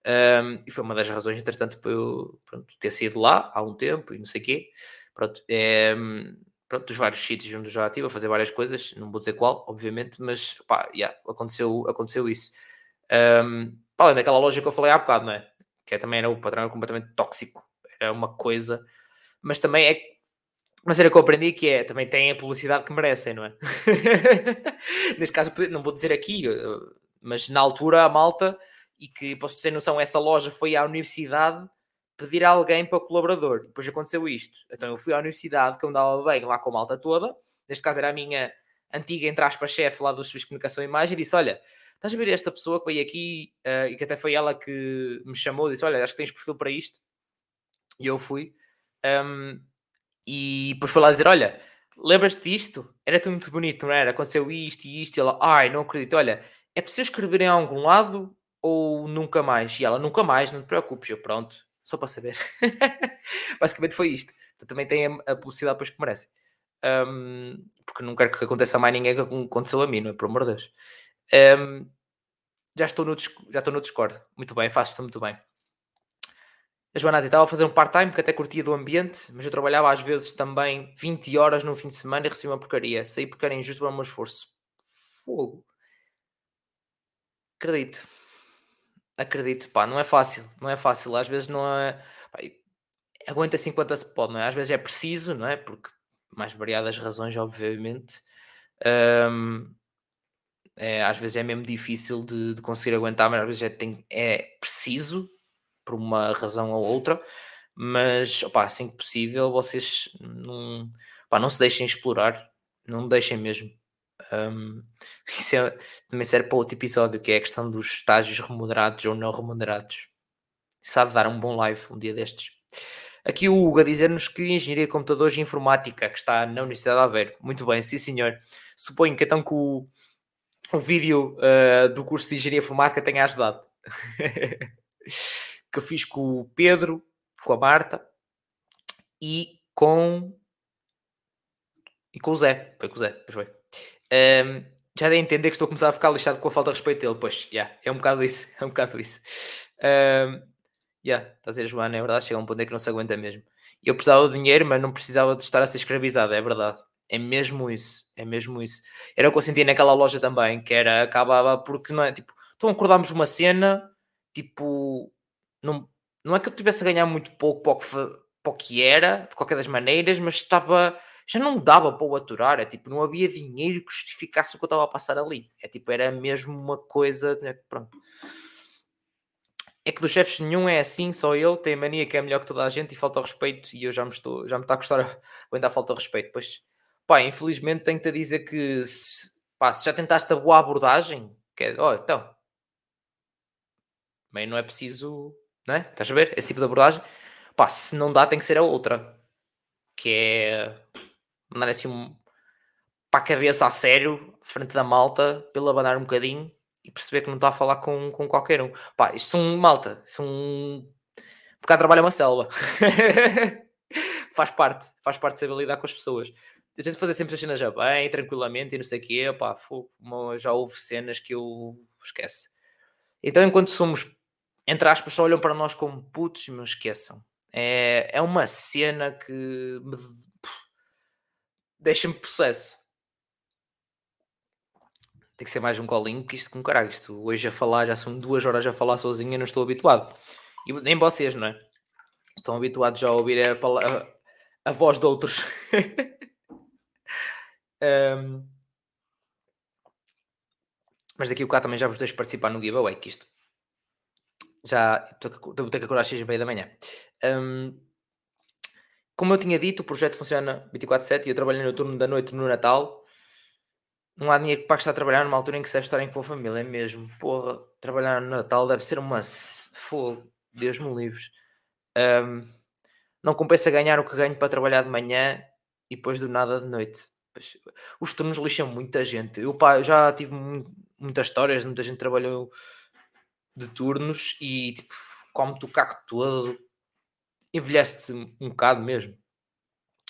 Um, e foi uma das razões, entretanto, para eu pronto, ter saído lá há um tempo e não sei o quê. Pronto, é, pronto, dos vários sítios onde já estive a fazer várias coisas, não vou dizer qual, obviamente, mas pá, yeah, aconteceu, aconteceu isso. Um, além daquela loja que eu falei há bocado, não é? Que é, também era o patrão era completamente tóxico, era uma coisa, mas também é uma cena que eu aprendi que é também tem a publicidade que merecem, não é? Neste caso, não vou dizer aqui, mas na altura a malta, e que posso ter noção, essa loja foi à universidade pedir a alguém para colaborador. Depois aconteceu isto. Então eu fui à universidade, que eu andava bem lá com a malta toda, neste caso era a minha antiga, entre aspas, chefe lá do Serviço de Comunicação e Imagem, e disse: Olha, estás a ver esta pessoa que veio aqui uh, e que até foi ela que me chamou, disse: Olha, acho que tens perfil para isto. E eu fui. Um, e depois foi lá dizer: Olha, lembras-te disto? Era tudo muito bonito, não era? Aconteceu isto e isto. E ela: Ai, não acredito. Olha, é preciso escrever em algum lado ou nunca mais? E ela: Nunca mais, não te preocupes. Eu, pronto, só para saber. Basicamente foi isto. Então também tem a, a publicidade depois que merece. Um, porque não quero que aconteça mais ninguém que aconteceu a mim, não é? Por amor de Deus. Um, já, estou no, já estou no Discord. Muito bem, faço-te muito bem. A Joana estava a fazer um part-time que até curtia do ambiente, mas eu trabalhava às vezes também 20 horas no fim de semana e recebia uma porcaria. Saí porque era injusto para o meu esforço. Fogo. Acredito. Acredito, pá, não é fácil. Não é fácil. Às vezes não é. Pá, aguenta 50 se pode, não é? Às vezes é preciso, não é? Porque mais variadas razões, obviamente. Um, é, às vezes é mesmo difícil de, de, conseguir aguentar, mas às vezes é, tem, é preciso por uma razão ou outra, mas opa, assim que possível vocês não, opa, não se deixem explorar, não deixem mesmo. Um, isso é, também serve para outro episódio que é a questão dos estágios remunerados ou não remunerados. Sabe dar um bom live um dia destes. Aqui o Hugo a dizer-nos que Engenharia de Computadores e Informática, que está na Universidade de Aveiro. Muito bem, sim senhor. Suponho que então que o, o vídeo uh, do curso de Engenharia Informática tenha ajudado. que eu fiz com o Pedro, com a Marta e com. E com o Zé. Foi com o Zé, pois foi. Um, já dei a entender que estou a começar a ficar lixado com a falta de respeito dele. Pois, yeah, é um bocado isso. É um bocado isso. Um, yeah, está a dizer, Joana, é verdade. Chega um ponto em que não se aguenta mesmo. Eu precisava de dinheiro, mas não precisava de estar a ser escravizado. É verdade. É mesmo isso. É mesmo isso. Era o que eu sentia naquela loja também, que era, acabava porque não é tipo, então acordámos uma cena, tipo, não, não é que eu tivesse a ganhar muito pouco para o, que, para o que era, de qualquer das maneiras, mas estava já não dava para o aturar, é tipo, não havia dinheiro que justificasse o que eu estava a passar ali. É tipo, era mesmo uma coisa, né, pronto. É que dos chefes nenhum é assim, só ele tem mania que é melhor que toda a gente e falta respeito e eu já me estou, já me está a custar aguentar a falta de respeito. Pois, pá, infelizmente tenho-te a dizer que se, pá, se já tentaste a boa abordagem, que é, oh, então, bem, não é preciso não é? Estás a ver? Esse tipo de abordagem. Pá, se não dá, tem que ser a outra. Que é mandar assim para a cabeça a sério, frente da malta, pelo abanar um bocadinho e perceber que não está a falar com, com qualquer um. Pá, isto são malta, são um bocado trabalho é uma selva. faz parte, faz parte de saber lidar com as pessoas. Eu tento fazer sempre as cenas já bem, tranquilamente e não sei o quê. Pá, já houve cenas que eu esquece. Então, enquanto somos entre aspas, só olham para nós como putos me esqueçam. É, é uma cena que me deixa-me processo. Tem que ser mais um colinho que isto com caralho. Isto hoje a falar, já são duas horas a falar sozinho e não estou habituado. E nem vocês, não é? Estão habituados já a ouvir a, a, a voz de outros. um, mas daqui o cá também já vos deixo participar no giveaway, que isto já estou a acordar às 6 da manhã. Um, como eu tinha dito, o projeto funciona 24-7 e eu trabalho no turno da noite no Natal. Não há dinheiro para estar a trabalhar numa altura em que se deve estar em com a família, é mesmo. Porra, trabalhar no Natal deve ser uma fogo, Deus me livre. Um, não compensa ganhar o que ganho para trabalhar de manhã e depois do nada de noite. Os turnos lixam muita gente. Eu pá, já tive muitas histórias, muita gente trabalhou de turnos e tipo, come-te o caco todo, envelhece-te um bocado mesmo.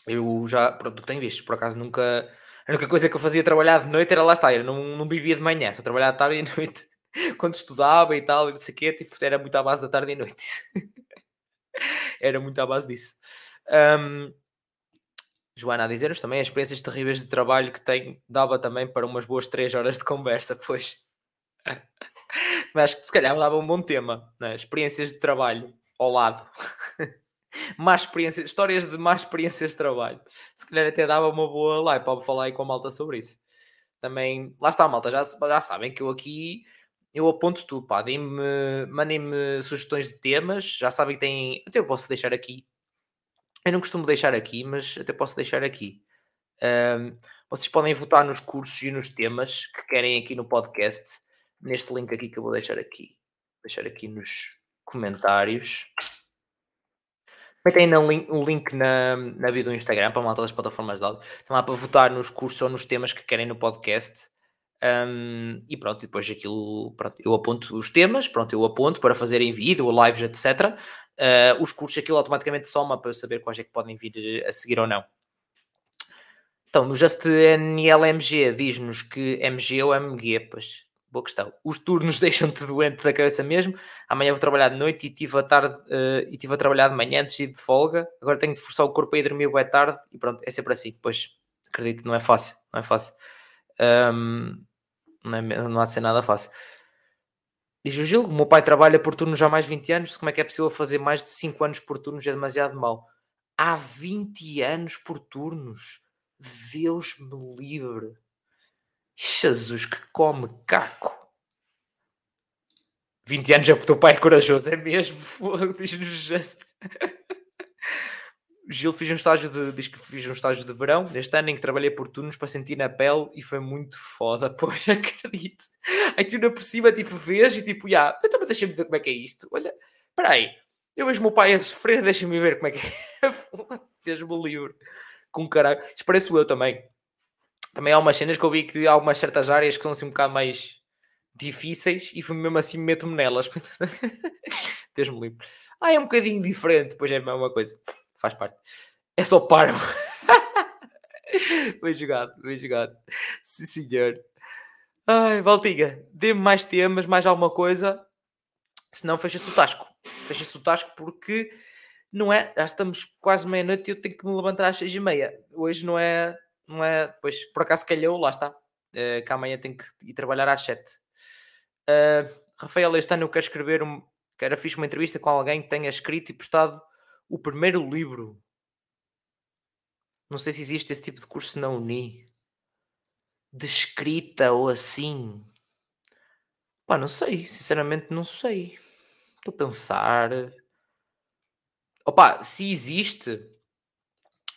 Eu já, pronto, tenho visto, por acaso nunca. A única coisa que eu fazia trabalhar de noite era lá estar, eu não, não vivia de manhã, só trabalhava de tarde e noite. quando estudava e tal, e não sei o quê, tipo, era muito à base da tarde e noite. era muito à base disso. Um, Joana a dizer-nos também as experiências terríveis de trabalho que tenho dava também para umas boas 3 horas de conversa, pois. Mas que se calhar dava um bom tema, né? experiências de trabalho ao lado. Más experiências, histórias de más experiências de trabalho. Se calhar até dava uma boa live para falar aí com a malta sobre isso. Também, lá está, malta, já, já sabem que eu aqui eu aponto tudo, pá, me mandem-me sugestões de temas, já sabem que têm, até eu posso deixar aqui eu não costumo deixar aqui, mas até posso deixar aqui. Um, vocês podem votar nos cursos e nos temas que querem aqui no podcast, neste link aqui que eu vou deixar aqui. Deixar aqui nos comentários. Também tem link, um link na, na bio do Instagram para malta das plataformas de áudio. Estão lá para votar nos cursos ou nos temas que querem no podcast. Um, e pronto, depois aquilo, pronto, eu aponto os temas, pronto, eu aponto para fazer em vídeo, lives, etc. Uh, os cursos, aquilo automaticamente soma para eu saber quais é que podem vir a seguir ou não. Então, no JustNLMG diz-nos que MG ou MG, pois, boa questão. Os turnos deixam-te doente da cabeça mesmo. Amanhã vou trabalhar de noite e tive a tarde uh, e tive a trabalhar de manhã antes de ir de folga. Agora tenho de forçar o corpo a ir dormir boa tarde e pronto, é sempre assim. Pois, acredito não é fácil, não é fácil. Um, não, é, não há de ser nada fácil. Diz o Gil, o meu pai trabalha por turnos há mais de 20 anos, como é que é possível fazer mais de 5 anos por turnos? É demasiado mal. Há 20 anos por turnos? Deus me livre. Jesus, que come caco. 20 anos é porque o teu pai é corajoso, é mesmo? Diz-nos just. Gil fiz um estágio de, diz que fiz um estágio de verão neste ano em que trabalhei por turnos para sentir na pele e foi muito foda, pois acredito. Aí tu na por cima tipo vês e tipo, já, então deixa-me ver como é que é isto. Olha, espera aí, eu vejo o meu pai a sofrer, deixa-me ver como é que é. Deus-me livre. Com caralho. Isso parece eu também. Também há umas cenas que eu vi que há algumas certas áreas que são assim um bocado mais difíceis e mesmo assim meto-me nelas. Deus-me livre. Ah, é um bocadinho diferente, pois é a mesma coisa faz parte. É só paro. bem jogado, bem jogado. Sim, senhor. Ai, Valtiga, dê-me mais temas, mais alguma coisa. Senão fecha-se o tasco. Fecha-se o tasco porque não é. Já estamos quase meia-noite e eu tenho que me levantar às seis e meia. Hoje não é. Não é. Pois, por acaso calhou, lá está. Uh, que amanhã tenho que ir trabalhar às sete. Uh, Rafael, este ano eu quero escrever um. Quero fiz uma entrevista com alguém que tenha escrito e postado o primeiro livro. Não sei se existe esse tipo de curso na Uni. De escrita ou assim. Pá, não sei. Sinceramente, não sei. Estou a pensar. Opa, se existe,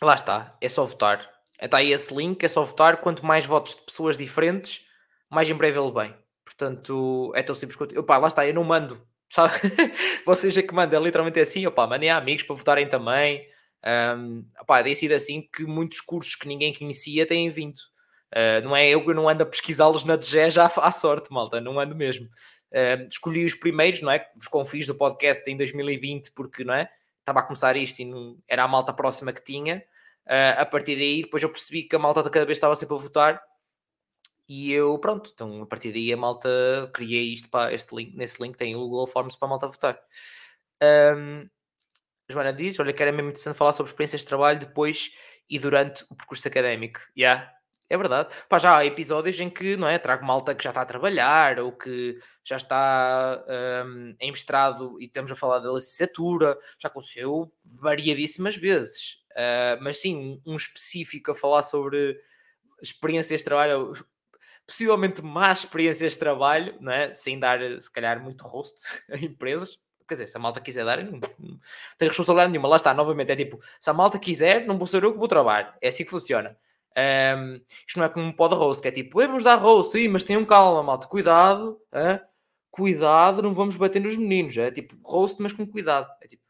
lá está. É só votar. Está aí esse link, é só votar. Quanto mais votos de pessoas diferentes, mais em breve ele vem. Portanto, é tão simples quanto. Opa, lá está, eu não mando sabe? Vocês é que mandam, é literalmente assim, opá, mandem a amigos para votarem também. Um, opá, tem sido assim que muitos cursos que ninguém conhecia têm vindo. Uh, não é eu que não ando a pesquisá-los na DGE já à sorte, malta, não ando mesmo. Uh, escolhi os primeiros, não é? Os confis do podcast em 2020, porque não é? Estava a começar isto e não, era a malta próxima que tinha. Uh, a partir daí, depois eu percebi que a malta cada vez estava sempre a votar e eu, pronto, então a partir daí a malta criei isto para este link, nesse link tem o Google Forms para a malta votar. Um, Joana diz: Olha, que era mesmo interessante falar sobre experiências de trabalho depois e durante o percurso académico. Yeah, é verdade. Pá, já há episódios em que, não é? Trago malta que já está a trabalhar ou que já está um, em mestrado e estamos a falar da licenciatura. Já aconteceu variadíssimas vezes. Uh, mas sim, um específico a falar sobre experiências de trabalho possivelmente más experiências de trabalho, não é? sem dar, se calhar, muito rosto a empresas. Quer dizer, se a malta quiser dar, não, não tem responsabilidade nenhuma. Lá está, novamente, é tipo, se a malta quiser, não vou ser eu que vou trabalhar. É assim que funciona. Um, isto não é como um pod roast, que é tipo, vamos dar roast, sim, mas tenham calma, malta, cuidado, hein? cuidado, não vamos bater nos meninos. É tipo, roast, mas com cuidado. É tipo,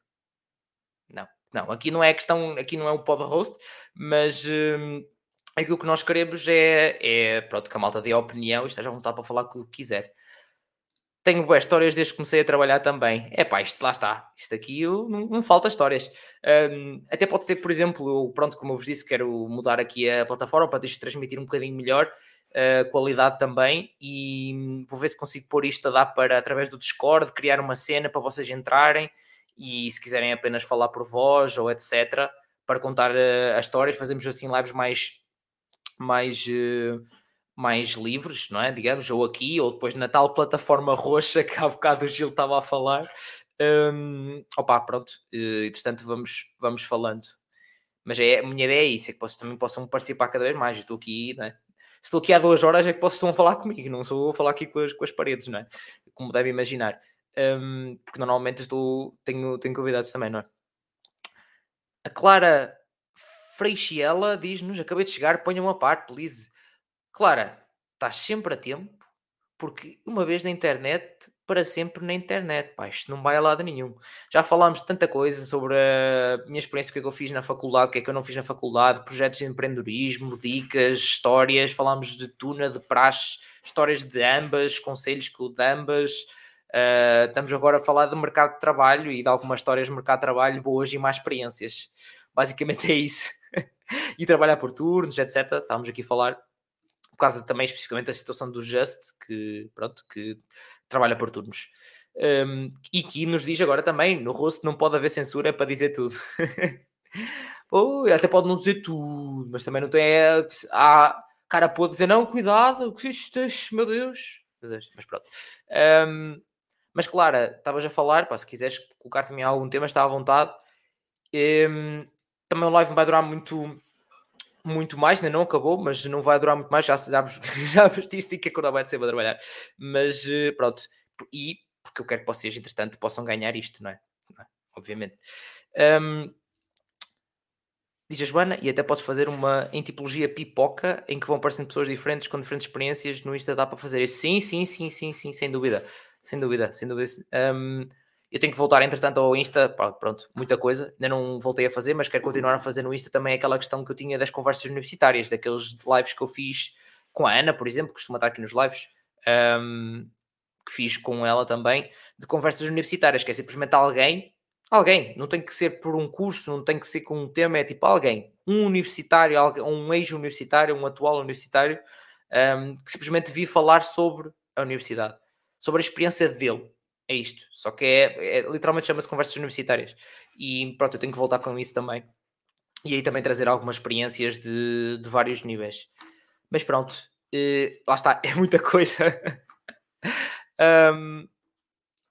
não, aqui não é questão, aqui não é o pod roast, mas. Um, aquilo que nós queremos é, é pronto, que a malta dê a opinião e esteja a vontade para falar o que quiser. tenho boas histórias desde que comecei a trabalhar também. É pá, isto lá está. Isto aqui eu, não, não falta histórias. Um, até pode ser por exemplo, pronto, como eu vos disse, quero mudar aqui a plataforma para isto transmitir um bocadinho melhor uh, qualidade também e vou ver se consigo pôr isto a dar para, através do Discord, criar uma cena para vocês entrarem e se quiserem apenas falar por voz ou etc, para contar uh, as histórias, fazemos assim lives mais, mais, uh, mais livres, não é? Digamos, ou aqui, ou depois na tal plataforma roxa que há bocado o Gil estava a falar. Um, opa, pronto, uh, entretanto vamos, vamos falando. Mas é, a minha ideia é isso, é que vocês também possam participar cada vez mais. Estou aqui, né? estou aqui há duas horas é que possam falar comigo, não sou a falar aqui com as, com as paredes, não é? Como devem imaginar. Um, porque normalmente estou, tenho, tenho convidados também, não é? A Clara Freixiela diz-nos: Acabei de chegar, ponham a parte, please. Clara, estás sempre a tempo, porque uma vez na internet, para sempre na internet, pá, isto não vai a lado nenhum. Já falámos de tanta coisa sobre a minha experiência, o que é que eu fiz na faculdade, o que é que eu não fiz na faculdade, projetos de empreendedorismo, dicas, histórias, falámos de tuna, de praxe, histórias de ambas, conselhos que o de ambas. Uh, estamos agora a falar de mercado de trabalho e de algumas histórias de mercado de trabalho boas e más experiências. Basicamente é isso. e trabalhar por turnos, etc. Estamos aqui a falar por causa também especificamente da situação do Just, que pronto, que trabalha por turnos. Um, e que nos diz agora também, no rosto não pode haver censura para dizer tudo. oh, até pode não dizer tudo, mas também não tem. É, há cara pode dizer, não, cuidado, que isto, meu Deus. Mas pronto. Um, mas claro, estavas a falar, pá, se quiseres colocar também algum tema, está à vontade. Um, também o live não vai durar muito, muito mais, ainda não acabou, mas não vai durar muito mais. Já, já, já disse que acordar bem de cedo a trabalhar, mas uh, pronto. E porque eu quero que vocês, entretanto, possam ganhar isto, não é? Não é? Obviamente. Um, diz a Joana, e até podes fazer uma em tipologia pipoca em que vão aparecendo pessoas diferentes com diferentes experiências. No Insta dá para fazer isso. Sim, sim, sim, sim, sim, sem dúvida sem dúvida, sem dúvida. Um, eu tenho que voltar, entretanto, ao Insta, pronto, muita coisa, ainda não voltei a fazer, mas quero continuar a fazer no Insta também aquela questão que eu tinha das conversas universitárias, daqueles lives que eu fiz com a Ana, por exemplo, que costuma estar aqui nos lives, um, que fiz com ela também, de conversas universitárias, que é simplesmente alguém, alguém, não tem que ser por um curso, não tem que ser com um tema, é tipo alguém, um universitário, um ex-universitário, um atual universitário, um, que simplesmente vi falar sobre a universidade sobre a experiência dele. É isto. Só que é, é literalmente chama-se conversas universitárias. E pronto, eu tenho que voltar com isso também. E aí também trazer algumas experiências de, de vários níveis. Mas pronto, uh, lá está, é muita coisa. um,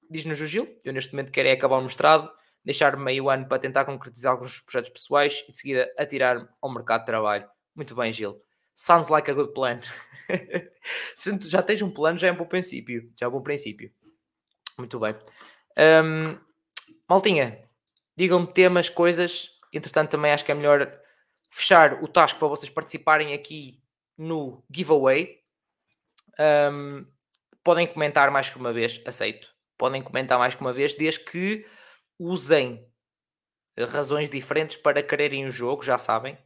Diz-nos o Gil, eu neste momento quero é acabar o mestrado, deixar meio ano para tentar concretizar alguns projetos pessoais e de seguida atirar ao mercado de trabalho. Muito bem, Gil. Sounds like a good plan. Se já tens um plano, já é um bom princípio. Já é um bom princípio. Muito bem. Um, maltinha, digam-me temas, coisas. Entretanto, também acho que é melhor fechar o task para vocês participarem aqui no giveaway. Um, podem comentar mais que uma vez, aceito. Podem comentar mais que uma vez, desde que usem razões diferentes para quererem o jogo, já sabem.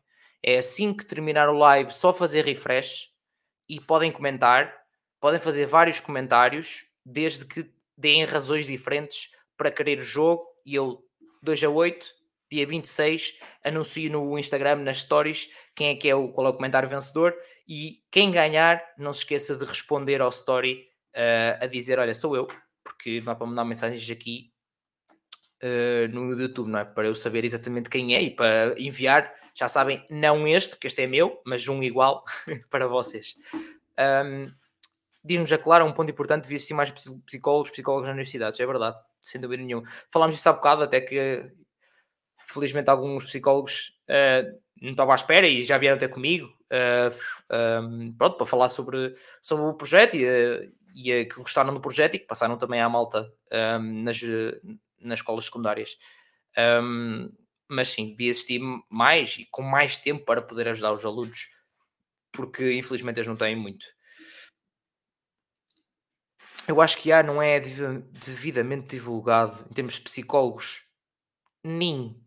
É assim que terminar o live, só fazer refresh e podem comentar, podem fazer vários comentários, desde que deem razões diferentes para querer o jogo. E eu, 2 a 8, dia 26, anuncio no Instagram, nas stories, quem é que é o, qual é o comentário vencedor. E quem ganhar, não se esqueça de responder ao story uh, a dizer: Olha, sou eu, porque não é para mandar mensagens aqui uh, no YouTube, não é? Para eu saber exatamente quem é e para enviar já sabem, não este, que este é meu, mas um igual para vocês. Um, Diz-nos a Clara um ponto importante: devia ser mais psicólogos, psicólogos nas universidades, é verdade, sem dúvida nenhuma. Falámos disso há bocado, até que felizmente alguns psicólogos uh, não estavam à espera e já vieram até comigo uh, um, pronto, para falar sobre, sobre o projeto e, uh, e que gostaram do projeto e que passaram também à malta um, nas, nas escolas secundárias. Um, mas sim, devia existir mais e com mais tempo para poder ajudar os alunos, porque infelizmente eles não têm muito. Eu acho que há, não é devidamente divulgado em termos de psicólogos. NIM.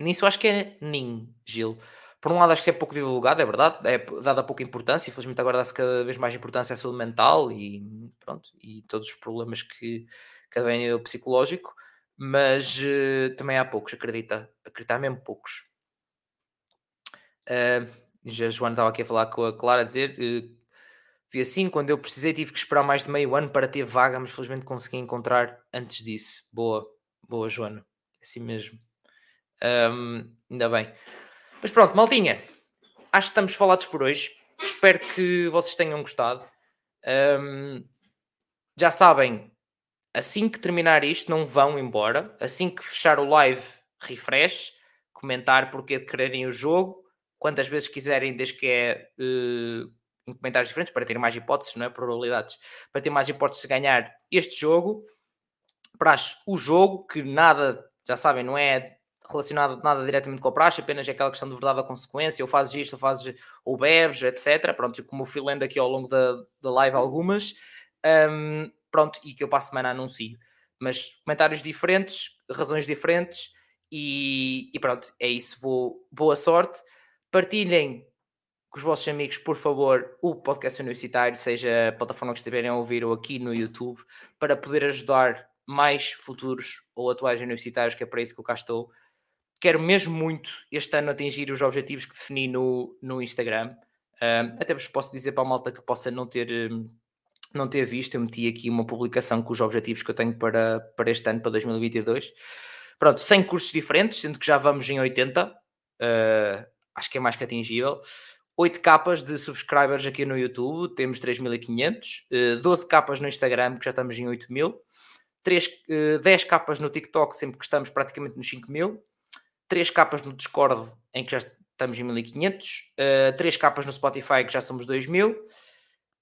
Nisso acho que é NIM, Gil. por um lado acho que é pouco divulgado, é verdade, é dada pouca importância, infelizmente agora dá-se cada vez mais importância à saúde mental e pronto, e todos os problemas que, que o psicológico, mas uh, também há poucos, acredita, acredita mesmo poucos. Uh, já Joana estava aqui a falar com a Clara a dizer uh, vi assim, quando eu precisei tive que esperar mais de meio ano para ter vaga, mas felizmente consegui encontrar antes disso. Boa, boa Joana, assim mesmo. Um, ainda bem. Mas pronto, maltinha, acho que estamos falados por hoje. Espero que vocês tenham gostado. Um, já sabem, assim que terminar isto, não vão embora. Assim que fechar o live, refresh, comentar porque quererem o jogo, quantas vezes quiserem, desde que é uh, em comentários diferentes, para ter mais hipóteses, não é? Probabilidades, para ter mais hipóteses de ganhar este jogo. Para o jogo, que nada, já sabem, não é relacionado nada diretamente com a praxe, apenas é aquela questão de verdade da consequência, ou fazes isto, ou fazes, ou bebes, etc. Pronto, como fui lendo aqui ao longo da, da live algumas, um, pronto, e que eu para a semana anuncio. Mas comentários diferentes, razões diferentes, e, e pronto, é isso. Boa, boa sorte. Partilhem com os vossos amigos, por favor, o podcast universitário, seja a plataforma que estiverem a ouvir ou aqui no YouTube, para poder ajudar mais futuros ou atuais universitários, que é para isso que eu cá estou quero mesmo muito este ano atingir os objetivos que defini no, no Instagram. Um, até vos posso dizer para a malta que possa não ter, não ter visto, eu meti aqui uma publicação com os objetivos que eu tenho para, para este ano, para 2022. Pronto, 100 cursos diferentes, sendo que já vamos em 80, uh, ah, acho que é mais que atingível. 8 capas de subscribers aqui no YouTube, temos 3.500. Uh, 12 capas no Instagram, que já estamos em 8.000. 3, uh, 10 capas no TikTok, sempre que estamos praticamente nos 5.000 três capas no Discord, em que já estamos em 1500, uh, eh, três capas no Spotify, que já somos 2000.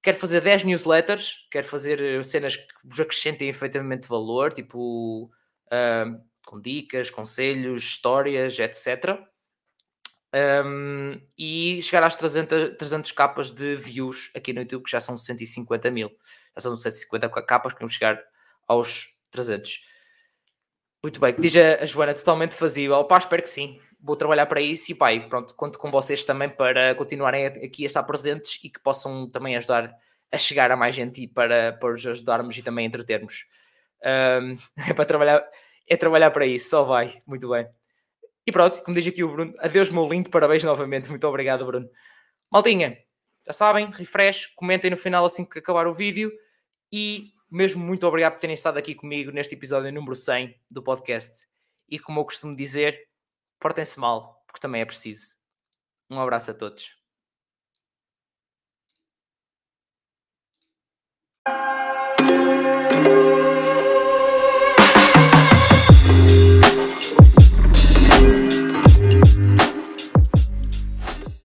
Quero fazer 10 newsletters, quero fazer eh, cenas que vos acrescentem efetivamente valor, tipo uh, com dicas, conselhos, histórias, etc. Um, e chegar às 300, 300 capas de views aqui no YouTube, que já são 150 mil. Já são 150 capas, queremos chegar aos 300. Muito bem, diz a, a Joana, totalmente fazível. Pá, espero que sim. Vou trabalhar para isso e pai, pronto, conto com vocês também para continuarem aqui a estar presentes e que possam também ajudar a chegar a mais gente e para, para os ajudarmos e também entretermos. Um, é para trabalhar, é trabalhar para isso, só vai. Muito bem. E pronto, como diz aqui o Bruno, adeus meu lindo, parabéns novamente, muito obrigado Bruno. Maltinha, já sabem, refresh, comentem no final assim que acabar o vídeo e mesmo muito obrigado por terem estado aqui comigo neste episódio número 100 do podcast. E como eu costumo dizer, portem-se mal, porque também é preciso. Um abraço a todos.